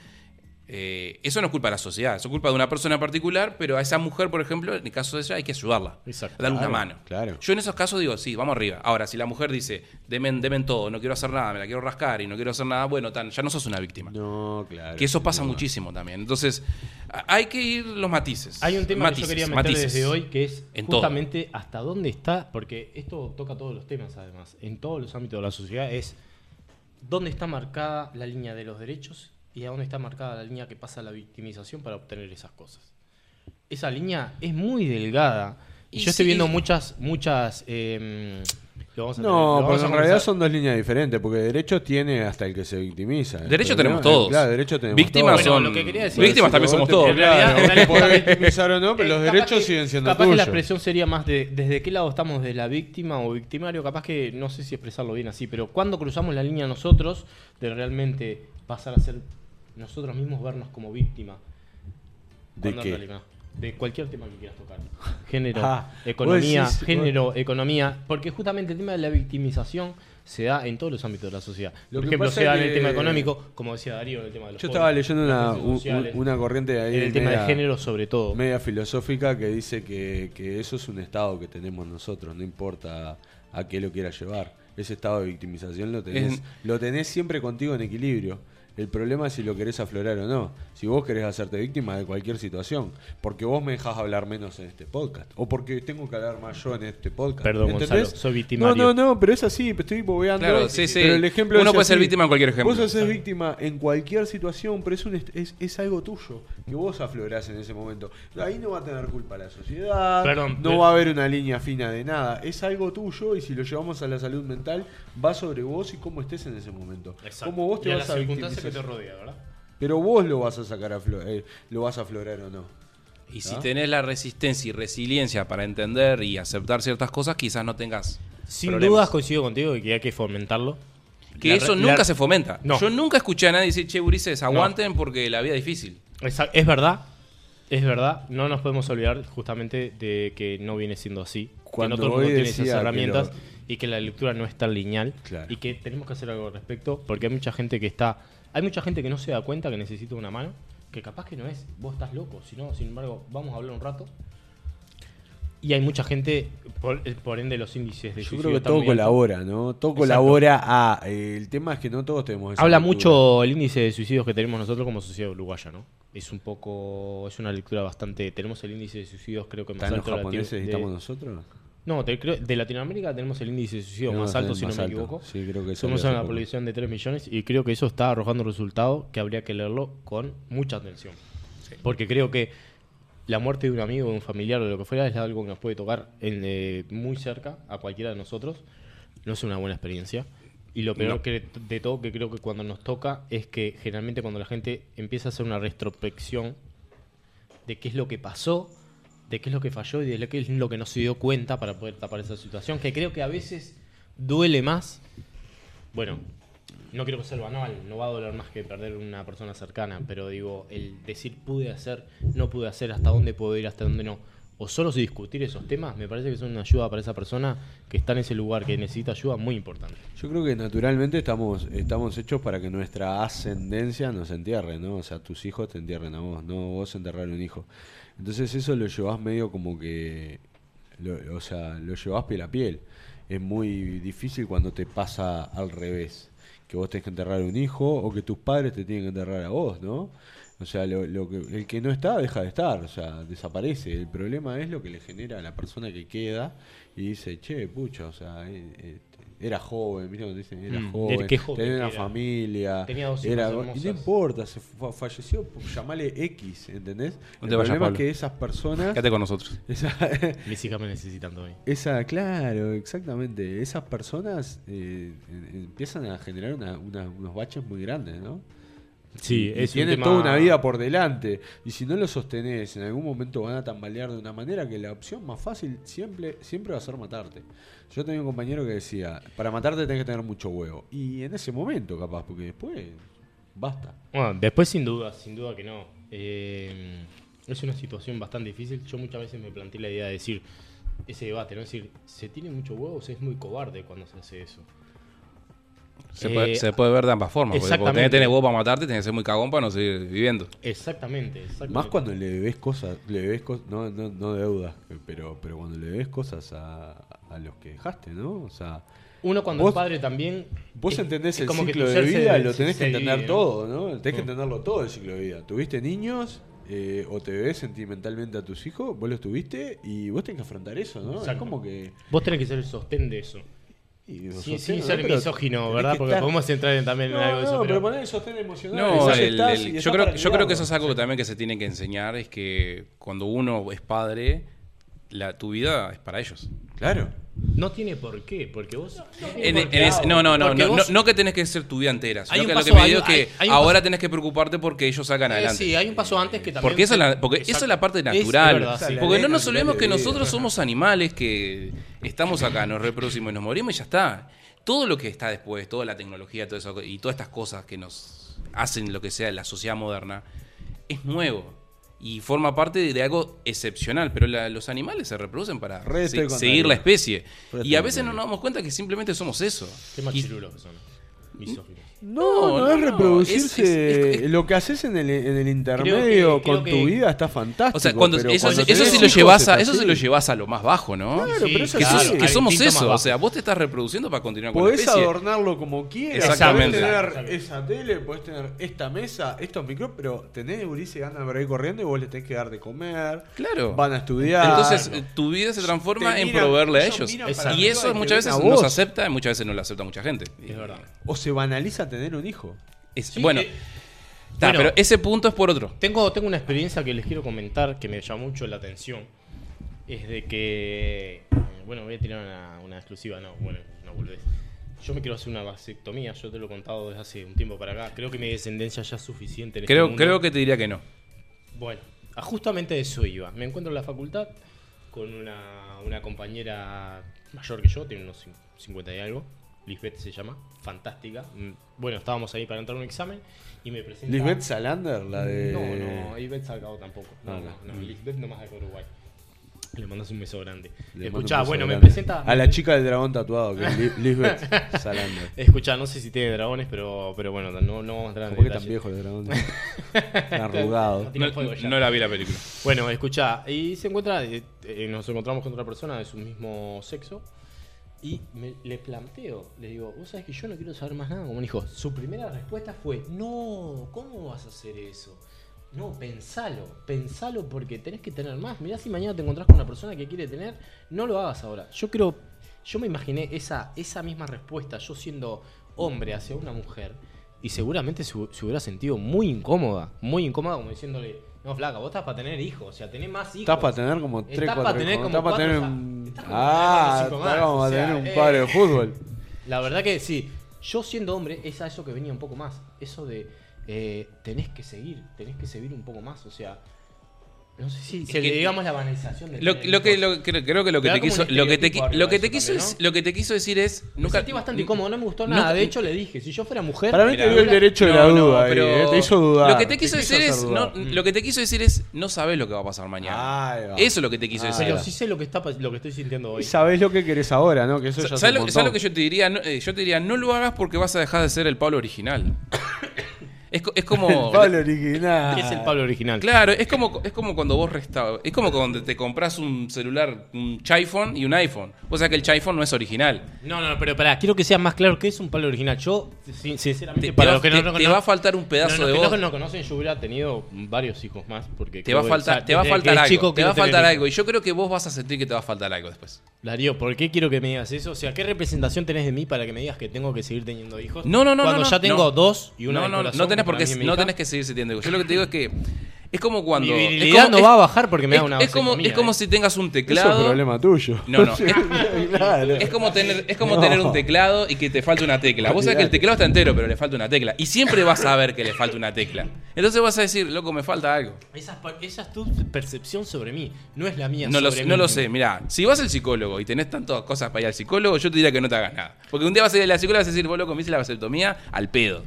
Eh, eso no es culpa de la sociedad, eso es culpa de una persona en particular, pero a esa mujer, por ejemplo, en el caso de ella, hay que ayudarla. Exacto. Darle una Claro, mano. claro. Yo en esos casos digo, sí, vamos arriba. Ahora, si la mujer dice, demen, demen todo, no quiero hacer nada, me la quiero rascar y no quiero hacer nada, bueno, tan, ya no sos una víctima. No, claro. Que eso pasa No. muchísimo también. Entonces, hay que ir los matices. Hay un tema Matices, que yo quería meter desde hoy que es En todo. justamente hasta dónde está, porque esto toca todos los temas además, en todos los ámbitos de la sociedad, es dónde está marcada la línea de los derechos y a dónde está marcada la línea que pasa la victimización para obtener esas cosas. Esa línea es muy delgada. Y, Y yo estoy viendo muchas, muchas... eh, lo vamos a tener- No, lo vamos porque a en realidad son dos líneas diferentes, porque derecho tiene hasta el que se victimiza. El Derecho tenemos todos. Claro, derecho tenemos Víctimas todos. Bueno, lo que quería decir- víctimas también somos todos. te- En realidad- claro, en realidad- podés victimizar o no, pero Eh, los capaz derechos que- siguen siendo Capaz que la expresión sería más de desde qué lado estamos de la víctima o victimario, capaz que no sé si expresarlo bien así, pero cuando cruzamos la línea nosotros de realmente pasar a ser nosotros mismos vernos como víctima. ¿De ¿Cuándo en qué? De cualquier tema que quieras tocar. Género, Ah, economía, decís- género, economía, porque justamente el tema de la victimización se da en todos los ámbitos de la sociedad. Lo Por que ejemplo, se da en el tema económico, como decía Darío, en el tema de los Yo pobres, estaba leyendo una, sociales, una corriente ahí. en el tema de género sobre todo. media filosófica que dice que, que eso es un estado que tenemos nosotros, no importa a qué lo quieras llevar. Ese estado de victimización lo tenés, Es- lo tenés siempre contigo en equilibrio. El problema es si lo querés aflorar o no. Si vos querés hacerte víctima de cualquier situación. Porque vos me dejás hablar menos en este podcast. O porque tengo que hablar más yo en este podcast. Perdón, ¿Entendés? Gonzalo, soy victimario. No, no, no, pero es así. Estoy bobeando. Claro, sí, sí. Pero el ejemplo Uno es puede ser víctima en cualquier ejemplo. Vos sos ser víctima en cualquier situación, pero es, un es, es algo tuyo. Que vos aflorás en ese momento. Ahí no va a tener culpa la sociedad. Perdón, no pero- va a haber una línea fina de nada. Es algo tuyo y si lo llevamos a la salud mental, va sobre vos y cómo estés en ese momento. Cómo vos te y vas a circunstancias que te rodea, ¿verdad? Pero vos lo vas a sacar a flo- eh, lo vas a aflorar o no. Y si tenés la resistencia y resiliencia para entender y aceptar ciertas cosas, quizás no tengas. Sin problemas. dudas coincido contigo de que hay que fomentarlo. Que La eso nunca la- se fomenta. No. Yo nunca escuché a nadie decir, che, Ulises, aguanten porque la vida es difícil. Es verdad, es verdad. No nos podemos olvidar justamente de que no viene siendo así. Cuando que no todo el mundo tiene esas herramientas lo- y que la lectura no es tan lineal. Claro. Y que tenemos que hacer algo al respecto porque hay mucha gente que está... Hay mucha gente que no se da cuenta que necesita una mano. Que capaz que no es, vos estás loco. Si no, sin embargo, vamos a hablar un rato. Y hay mucha gente, por, por ende los índices de Yo creo que todo colabora, ¿no? Todo colabora a. eh, el tema es que no todos tenemos esa Habla cultura. mucho el índice de suicidios que tenemos nosotros como sociedad uruguaya, ¿no? Es un poco, es una lectura bastante, tenemos el índice de suicidios creo que más ¿Están los alto japoneses estamos nosotros? No, te creo- de Latinoamérica tenemos el índice de suicidio más alto, si no me alto. equivoco. Sí, creo que Somos una población de 3 millones y creo que eso está arrojando un resultado que habría que leerlo con mucha atención. Porque creo que la muerte de un amigo, de un familiar o de lo que fuera es algo que nos puede tocar en, eh, muy cerca a cualquiera de nosotros. No es una buena experiencia. Y lo peor No. que de todo que creo que cuando nos toca es que generalmente cuando la gente empieza a hacer una retrospección de qué es lo que pasó, de qué es lo que falló y de qué es lo que no se dio cuenta para poder tapar esa situación, que creo que a veces duele más. Bueno, no quiero ser banal, no va a doler más que perder una persona cercana, pero digo, el decir pude hacer, no pude hacer, hasta dónde puedo ir, hasta dónde no, o solo si discutir esos temas, me parece que son una ayuda para esa persona que está en ese lugar, que necesita ayuda muy importante. Yo creo que naturalmente estamos, estamos hechos para que nuestra ascendencia nos entierre, ¿no? O sea, tus hijos te entierren a vos, no vos enterrar a un hijo. Entonces eso lo llevas medio como que, lo- o sea, lo llevas piel a piel. Es muy difícil cuando te pasa al revés, que vos tenés que enterrar a un hijo o que tus padres te tienen que enterrar a vos, ¿no? O sea, lo, lo que, el que no está deja de estar, o sea, desaparece. El problema es lo que le genera a la persona que queda y dice, che, pucha, o sea, eh, eh, era joven, ¿viste? Cuando dicen, era Mm, joven, qué joven tenía una era. familia, Tenía dos era, hermosas. no importa, se fa- falleció, llamale X, ¿entendés? No el te vayas, problema es que esas personas, Quédate con nosotros. esa, Mis hijas me necesitan también. esa, claro, exactamente, esas personas eh, eh, empiezan a generar una- una- unos baches muy grandes, ¿no? Sí, es un tienen tema- toda una vida por delante. Y si no lo sostenés, en algún momento van a tambalear de una manera que la opción más fácil siempre, siempre va a ser matarte. Yo tenía un compañero que decía, para matarte tenés que tener mucho huevo. Y en ese momento, capaz, porque después, basta. Bueno, después sin duda, sin duda que no. Eh, es una situación bastante difícil. Yo muchas veces me planteé la idea de decir, ese debate, ¿no? Es decir, ¿se tiene mucho huevo o se es muy cobarde cuando se hace eso? Se, Eh, puede, se puede ver de ambas formas. Porque tenés que tener huevo para matarte, tenés que ser muy cagón para no seguir viviendo. Exactamente, exactamente. Más cuando le debes cosas, le debes cosas, no, no, no deudas, pero, pero cuando le debes cosas a, a los que dejaste, ¿no? O sea, Uno cuando Vos- es padre también... Vos es- entendés es el ciclo de se- vida, lo tenés se que entender todo, ¿no? Tenés que entenderlo todo el ciclo de vida. ¿Tuviste niños eh, o te debes sentimentalmente a tus hijos? Vos los tuviste y vos tenés que afrontar eso, ¿no? Es Exacto. como que... Vos tenés que ser el sostén de eso. Y Sí, ¿no? ser misógino, ¿verdad? que Porque estar- podemos entrar en- también en algo de eso. no, pero- pero poner el sostén emocional. No, el- el- yo, creo, yo creo que eso es algo también que se tiene que enseñar, es que cuando uno es padre, la, tu vida es para ellos. Claro. No tiene por qué, porque vos... no En- por qué. no, no, no, Porque no, vos- no, no que tenés que ser tu vida entera, sino que lo que me digo es que hay- hay un ahora paso- tenés que preocuparte porque ellos sacan Eh, adelante. sí, hay un paso antes que también... Porque, esa es la, porque esa es la parte Es natural. verdad, sí. La Porque no nos olvidemos de que nosotros somos animales que estamos acá, nos reproducimos y nos morimos y ya está. Todo lo que está después, toda la tecnología todo eso, y todas estas cosas que nos hacen lo que sea la sociedad moderna, es nuevo. Y forma parte de, de algo excepcional, pero la- los animales se reproducen para se- seguir la especie. Y a veces no nos damos cuenta que simplemente somos eso. Qué machirulos que son. Misóginos. No, no, No, es reproducirse. es- es- es- lo que haces en el, en el intermedio que- con tu que- vida está fantástico. O sea, cuando, pero eso, cuando eso lo llevas a, es eso así. lo llevas a lo más bajo, ¿no? Claro, Sí, pero eso que, sos- así. que somos eso, o sea, vos te estás reproduciendo para continuar con la Podés especie. adornarlo como quieras. Exactamente. Podés tener esa tele, podés tener esta mesa, estos micrófonos, pero tenés Eurice que anda por ahí corriendo y vos les tenés que dar de comer. Claro. Van a estudiar. Entonces, eh, tu vida se transforma Te en miran- proveerle a ellos Y eso muchas veces nos acepta y muchas veces no lo acepta mucha gente. Es verdad. o se banaliza tener un hijo. Es- Sí, bueno, eh, bueno. pero ese punto es por otro. Tengo, tengo una experiencia que les quiero comentar que me llamó mucho la atención. Es de que. eh, Bueno, voy a tirar una, una exclusiva, no, bueno, no volvés. Yo me quiero hacer una vasectomía, yo te lo he contado desde hace un tiempo para acá. Creo que mi descendencia ya es suficiente en este Creo, mundo. creo que te diría que no. Bueno, a justamente eso iba. Me encuentro en la facultad con una, una compañera mayor que yo, tiene unos cin- 50 y algo. Lisbeth se llama, fantástica. Mm, Bueno, estábamos ahí para entrar a un examen y me presenta. Lisbeth Salander, la de. No, no, Lisbeth Salgado tampoco. No, Ah, no, no. no, Lisbeth nomás de Uruguay. Le mandas un beso grande. Le Escuchá, beso bueno, me presenta. A la chica del dragón tatuado, que es Li- Lisbeth Salander. Escuchá, no sé si tiene dragones, pero, pero bueno, no, no vamos a entrar en ¿Por qué tan viejo el dragón? Arrugado. No la vi la película. Bueno, escucha, y se encuentra, eh, eh, nos encontramos con otra persona de su mismo sexo y me- le planteo, le digo, vos sabés que yo no quiero saber más nada como un hijo. Su primera respuesta fue, no, ¿cómo vas a hacer eso? No, pensalo, pensalo porque tenés que tener más. Mirá si mañana te encontrás con una persona que quiere tener, no lo hagas ahora. Yo creo, yo me imaginé esa, esa misma respuesta, yo siendo hombre hacia una mujer, y seguramente se, hu- se hubiera sentido muy incómoda, muy incómoda como diciéndole, no, flaca, vos estás para tener hijos, o sea, tenés más hijos. Estás para tener como Estás 3, pa' 4 tener hijos. como Estás para tener cuatro, un. estás Ah, para estás como para tener un eh. padre de fútbol. La verdad que sí, yo siendo hombre, es a eso que venía un poco más. Eso de eh, tenés que seguir, tenés que seguir un poco más. O sea, no sé si, si que- le digamos la banalización de Lo, lo que, lo, creo, creo que lo que te quiso lo que te, lo que quiso es- lo que te quiso decir es Me nunca sentí bastante incómodo, no me gustó no- nada. de hecho, le dije, si yo fuera mujer. Para mí te dio el no, derecho de la no, duda. ahí, pero eh, Te hizo dudar. Lo que te quiso decir es no, dudar. lo que te quiso decir es no sabes lo que va a pasar mañana. Eso es lo que te quiso Ah, decir. pero sí sé lo que, está, lo que estoy sintiendo hoy. Y sabés lo que querés ahora, ¿no? Que eso ya es ¿Sabes lo, sabes que yo te diría? No, eh, yo te diría, no lo hagas porque vas a dejar de ser el Pablo original. Es, es como. El Pablo original. ¿Qué es el Pablo original? Claro, es como, es como cuando vos resta Es como cuando te compras un celular, un iPhone y un iPhone. O sea que el iPhone no es original. No, no, pero pará, quiero que sea más claro que es un Pablo original. Yo, sin- sinceramente, Te, te para va, los que no, te- no- te va a faltar un pedazo no, no, de que voz. no, no conocen, yo hubiera tenido varios hijos más. Porque Te va a faltar, o sea, te va a faltar algo. chico te va a faltar algo. Y yo creo que vos vas a sentir que te va a faltar algo después. Darío, ¿por qué quiero que me digas eso? O sea, ¿qué representación tenés de mí para que me digas que tengo que seguir teniendo hijos? No, no, no, Cuando no, ya no, tengo no. dos y una no, de no, corazón, no tenés, que para por qué- mí es mi no tenés que seguir sintiendo. Yo lo que te digo es que es como cuando. Mi es como- no es- va a bajar porque me da es- una Es como, es como eh. si tengas un Eso es teclado. problema tuyo. No, no. Es, claro. es como tener, es como No. tener un teclado y que te falte una tecla. Vos sabés que el teclado está entero, pero le falta una tecla. Y siempre vas a ver que le falta una tecla. Entonces vas a decir, loco, me falta algo. Esa, es pa- esa es tu percepción sobre mí, no es la mía. No lo, no lo sé, mirá, si vas al psicólogo y tenés tantas cosas para ir al psicólogo, yo te diría que no te hagas nada. Porque un día vas a ir a la psicóloga y vas a decir, vos loco, me hice la vasectomía al pedo.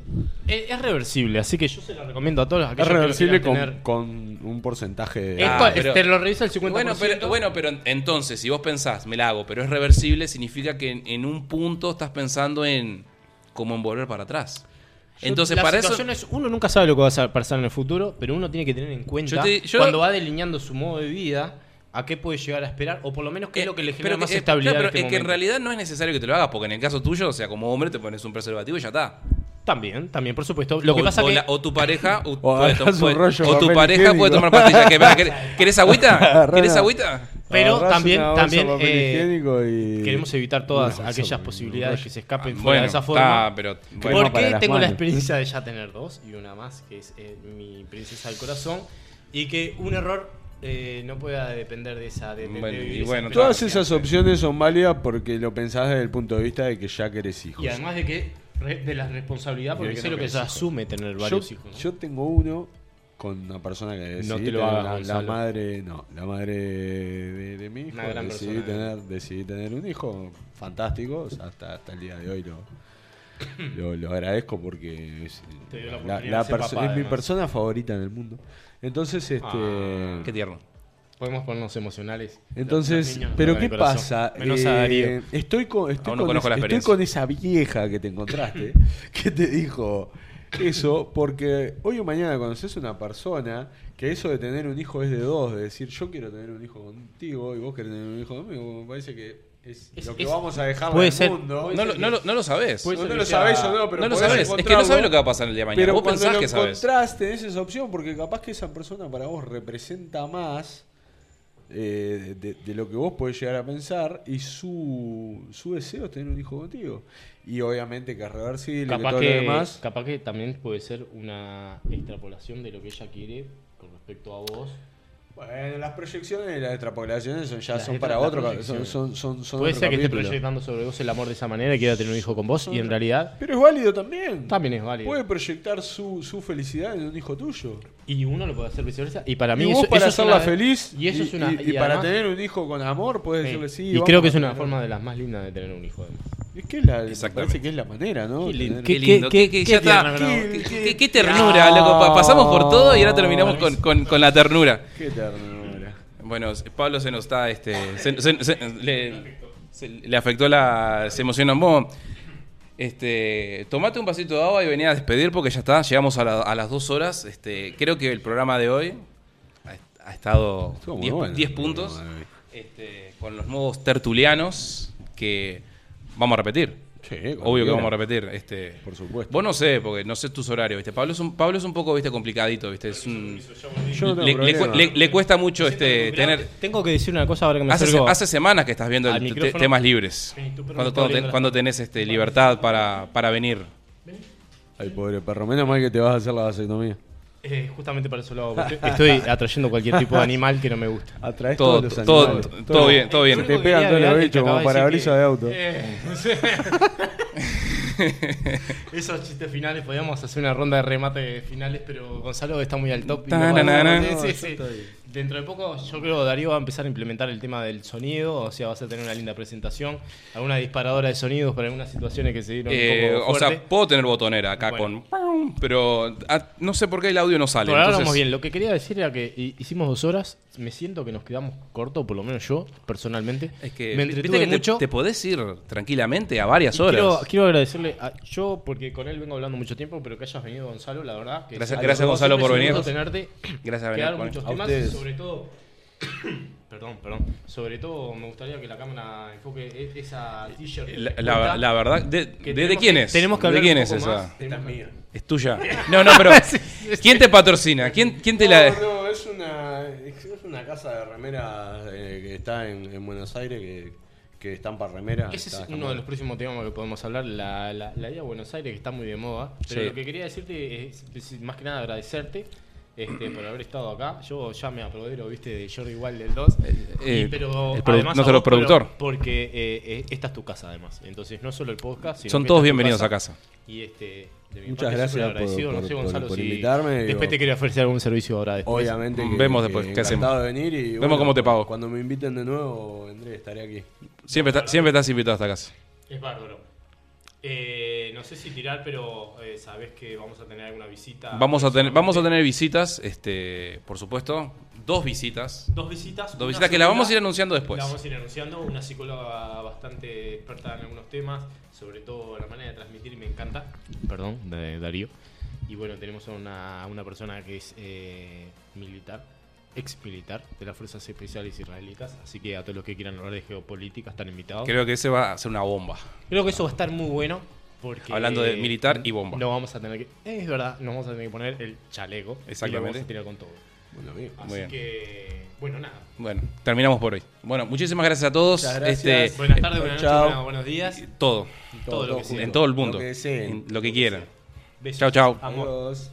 Es, es reversible, así que yo se la recomiendo a todos Es aquellos que lo reversible quieran con, tener. con un porcentaje de. Ah, pero- te lo revisa el 50%. Bueno pero, bueno, pero en- entonces, si vos pensás, me la hago, pero es reversible, significa que en, en un punto estás pensando en cómo en volver para atrás. Yo- Entonces, la para eso... situación es, uno nunca sabe lo que va a pasar en el futuro, pero uno tiene que tener en cuenta Yo te- yo- cuando va delineando su modo de vida a qué puede llegar a esperar o por lo menos qué es Eh, lo que le genera que- más eh, estabilidad. claro, en pero este es que en realidad no es necesario que te lo hagas, porque en el caso tuyo, o sea, como hombre te pones un preservativo y ya está. También, también, por supuesto. Lo que o, pasa o que la- o tu pareja o, O puede o tu pareja puede tomar pastillas. ¿Qué, espera, ¿querés, querés agüita? ¿Querés agüita? Pero también- también, eh, y- queremos evitar todas aquellas posibilidades que se escapen fuera Bueno, de esa forma. pero Crema bueno, Porque tengo la experiencia de ya tener dos y una más, que es eh, mi princesa del corazón, y que un error eh, no pueda depender de esa. De, de- Bueno, de y esa bueno, Todas esas opciones son válidas porque lo pensás desde el punto de vista de que ya querés hijos. Y además de que de la responsabilidad, porque sé no lo que se asume tener yo, varios hijos. ¿no? yo tengo uno con una persona que decidí No te lo tener, hagas, la, madre, no, la madre de, de mi hijo. Una gran decidí persona. tener, decidí tener un hijo fantástico, o sea, hasta, hasta el día de hoy lo, lo, lo agradezco porque es, la la- papá, es mi persona favorita en el mundo. Entonces, este Ah, Qué tierno. Podemos ponernos emocionales. Entonces, niños pero ¿qué pasa? Menos a Eh, Darío. estoy con, estoy, Aún no con conozco la esa- estoy con esa vieja que te encontraste, que te dijo eso, porque hoy o mañana conoces una persona que eso de tener un hijo es de dos, de decir yo quiero tener un hijo contigo y vos querés tener un hijo conmigo, me parece que es, Es- lo que es- vamos a dejar puede al ser- mundo. puede No, lo- no, lo, no lo sabes. No, no lo sabés o no, pero no lo sabes. Es que no sabes lo que va a pasar el día de mañana. Pero Vos pensás lo que sabes. tenés esa opción porque capaz que esa persona para vos representa más eh, de, de lo que vos podés llegar a pensar y su, su deseo es tener un hijo contigo. Y obviamente que es reversible, Capaz todo que, lo demás. capaz que también puede ser una extrapolación de lo que ella quiere con respecto a vos. Bueno, las proyecciones y las extrapolaciones son, ya Las son para otro, son, son, son, son puede otro ser que esté proyectando sobre vos el amor de esa manera y quiera tener un hijo con vos y en realidad Pero es válido también. también es válido. Puede proyectar su, su felicidad en un hijo tuyo. Y uno lo puede hacer viceversa. Y para mí y vos eso, para eso es hacerla una- feliz Y eso es una. y, y y para además- tener un hijo con amor puedes sí. decirle sí. y creo que es una forma de las más lindas de tener un hijo. además. Es que la, parece que es la manera, ¿no? Qué lindo. Qué ternura, loco. Pa- Pasamos por todo y ahora terminamos con, con- con la ternura. Qué ternura. Bueno, Pablo se nos está, este, se- se- se- le, se- le afectó la, se emocionó. Vos, este, tomate un vasito de agua y venía a despedir porque ya está, llegamos a, la- a las dos horas. Este, creo que el programa de hoy ha, ha estado Estuvo muy 10 bueno 10 el puntos este, con los nuevos tertulianos que vamos a repetir. Sí, Obvio que vamos a repetir. Este, Por supuesto. Vos no sé, porque no sé tus horarios, ¿viste? Pablo es un, Pablo es un poco, ¿viste? Complicadito, ¿viste? Es un, Yo no tengo le, le cu- problema. le- le cuesta mucho este tener... Tengo que decir una cosa ahora que me Hace, acerco- hace semanas que estás viendo al el te- micrófono. temas libres. Sí, tu perro me Cuando, está cuando tenés este, libertad para, para venir. Ay, pobre perro. Menos mal que te vas a hacer la vasectomía. Eh, justamente para eso lo hago. porque Estoy atrayendo cualquier tipo de animal que no me gusta. Atraes Todo, todos los todo, todo, todo bien, todo bien. Te pegan todos los bichos como parabrisas de auto. Eh, Esos chistes finales, podíamos hacer una ronda de remate finales, pero Gonzalo está muy al top. y no Tananana. Sí, sí, Dentro de poco, yo creo que Darío va a empezar a implementar el tema del sonido, o sea, vas a tener una linda presentación, alguna disparadora de sonidos para algunas situaciones que se dieron Eh, un poco o sea, puedo tener botonera acá Bueno. con... Pero ah, no sé por qué el audio no sale. Por ahora entonces- vamos bien. Lo que quería decir era que hi- hicimos dos horas. Me siento que nos quedamos cortos, por lo menos yo, personalmente. Es que, me viste entretuve que te- mucho. Te, podés ir tranquilamente a varias Y horas. Quiero, quiero agradecerle a yo, porque con él vengo hablando mucho tiempo, pero que hayas venido, Gonzalo, la verdad. Que Gracias- a gracias, Gonzalo, por siempre es un venir. tenerte. Gracias por venir, muchos A temas y ustedes. sobre todo. Perdón, perdón. Sobre todo me gustaría que la cámara enfoque e- esa t-shirt. La, de la- punta, la verdad, ¿de, de- de quién es? Tenemos que ¿De hablar quién un es esa? más. Tenemos que- Es tuya. No, no, pero ¿quién te patrocina? ¿Quién, quién te la No, no, es una, es una casa de remeras eh, que está en, en Buenos Aires que, que estampa remeras. Ese es uno de los próximos temas que podemos hablar, la, la, la ida a Buenos Aires, que está muy de moda. Pero Sí. lo que quería decirte es, es más que nada agradecerte este, por haber estado acá. Yo ya me apodero, viste, de Jordi Wild del 2. eh, Y- pero además a nuestro vos, productor. porque eh, eh, esta es tu casa, además. Entonces, no solo el podcast, sino Son que todos bienvenidos a casa. Y este, de mi Muchas parte, gracias por- agradecido. no sé, Gonzalo, por si invitarme, Después digo. te quería ofrecer algún servicio ahora después. Obviamente que, Vemos después, que ¿qué hacemos? encantado de venir y Vemos bueno, cómo te pago. Cuando me inviten de nuevo vendré, estaré aquí. Siempre, está- siempre estás invitado a esta casa. Es bárbaro. Eh, no sé si tirar, pero eh, sabes que vamos a tener alguna visita. Vamos a tener, vamos a tener visitas, este, por supuesto, dos visitas. dos visitas. Dos visitas que las vamos a ir anunciando después. La vamos a ir anunciando. Una psicóloga bastante experta en algunos temas, sobre todo la manera de transmitir, y me encanta. Perdón, de Darío. Y bueno, tenemos a una, una persona que es eh, militar, ex militar de las Fuerzas Especiales Israelitas. Así que a todos los que quieran hablar de geopolítica están invitados. Creo que ese va a ser una bomba. Creo que eso va a estar muy bueno. Porque Hablando de militar y bomba. No vamos a tener que. eh, es verdad, nos vamos a tener que poner el chaleco. Y lo Exactamente. vamos a tirar con todo. Bueno, amigo. Así Muy bien. que. Bueno, nada. Bueno, terminamos por hoy. Bueno, muchísimas gracias a todos. Muchas gracias. Este, Buenas tardes, buenas noches, buenos días. todo, Todo lo que sea. en todo el mundo, Lo que deseen. en lo que quieran. Besos. Chao, chao. Adiós.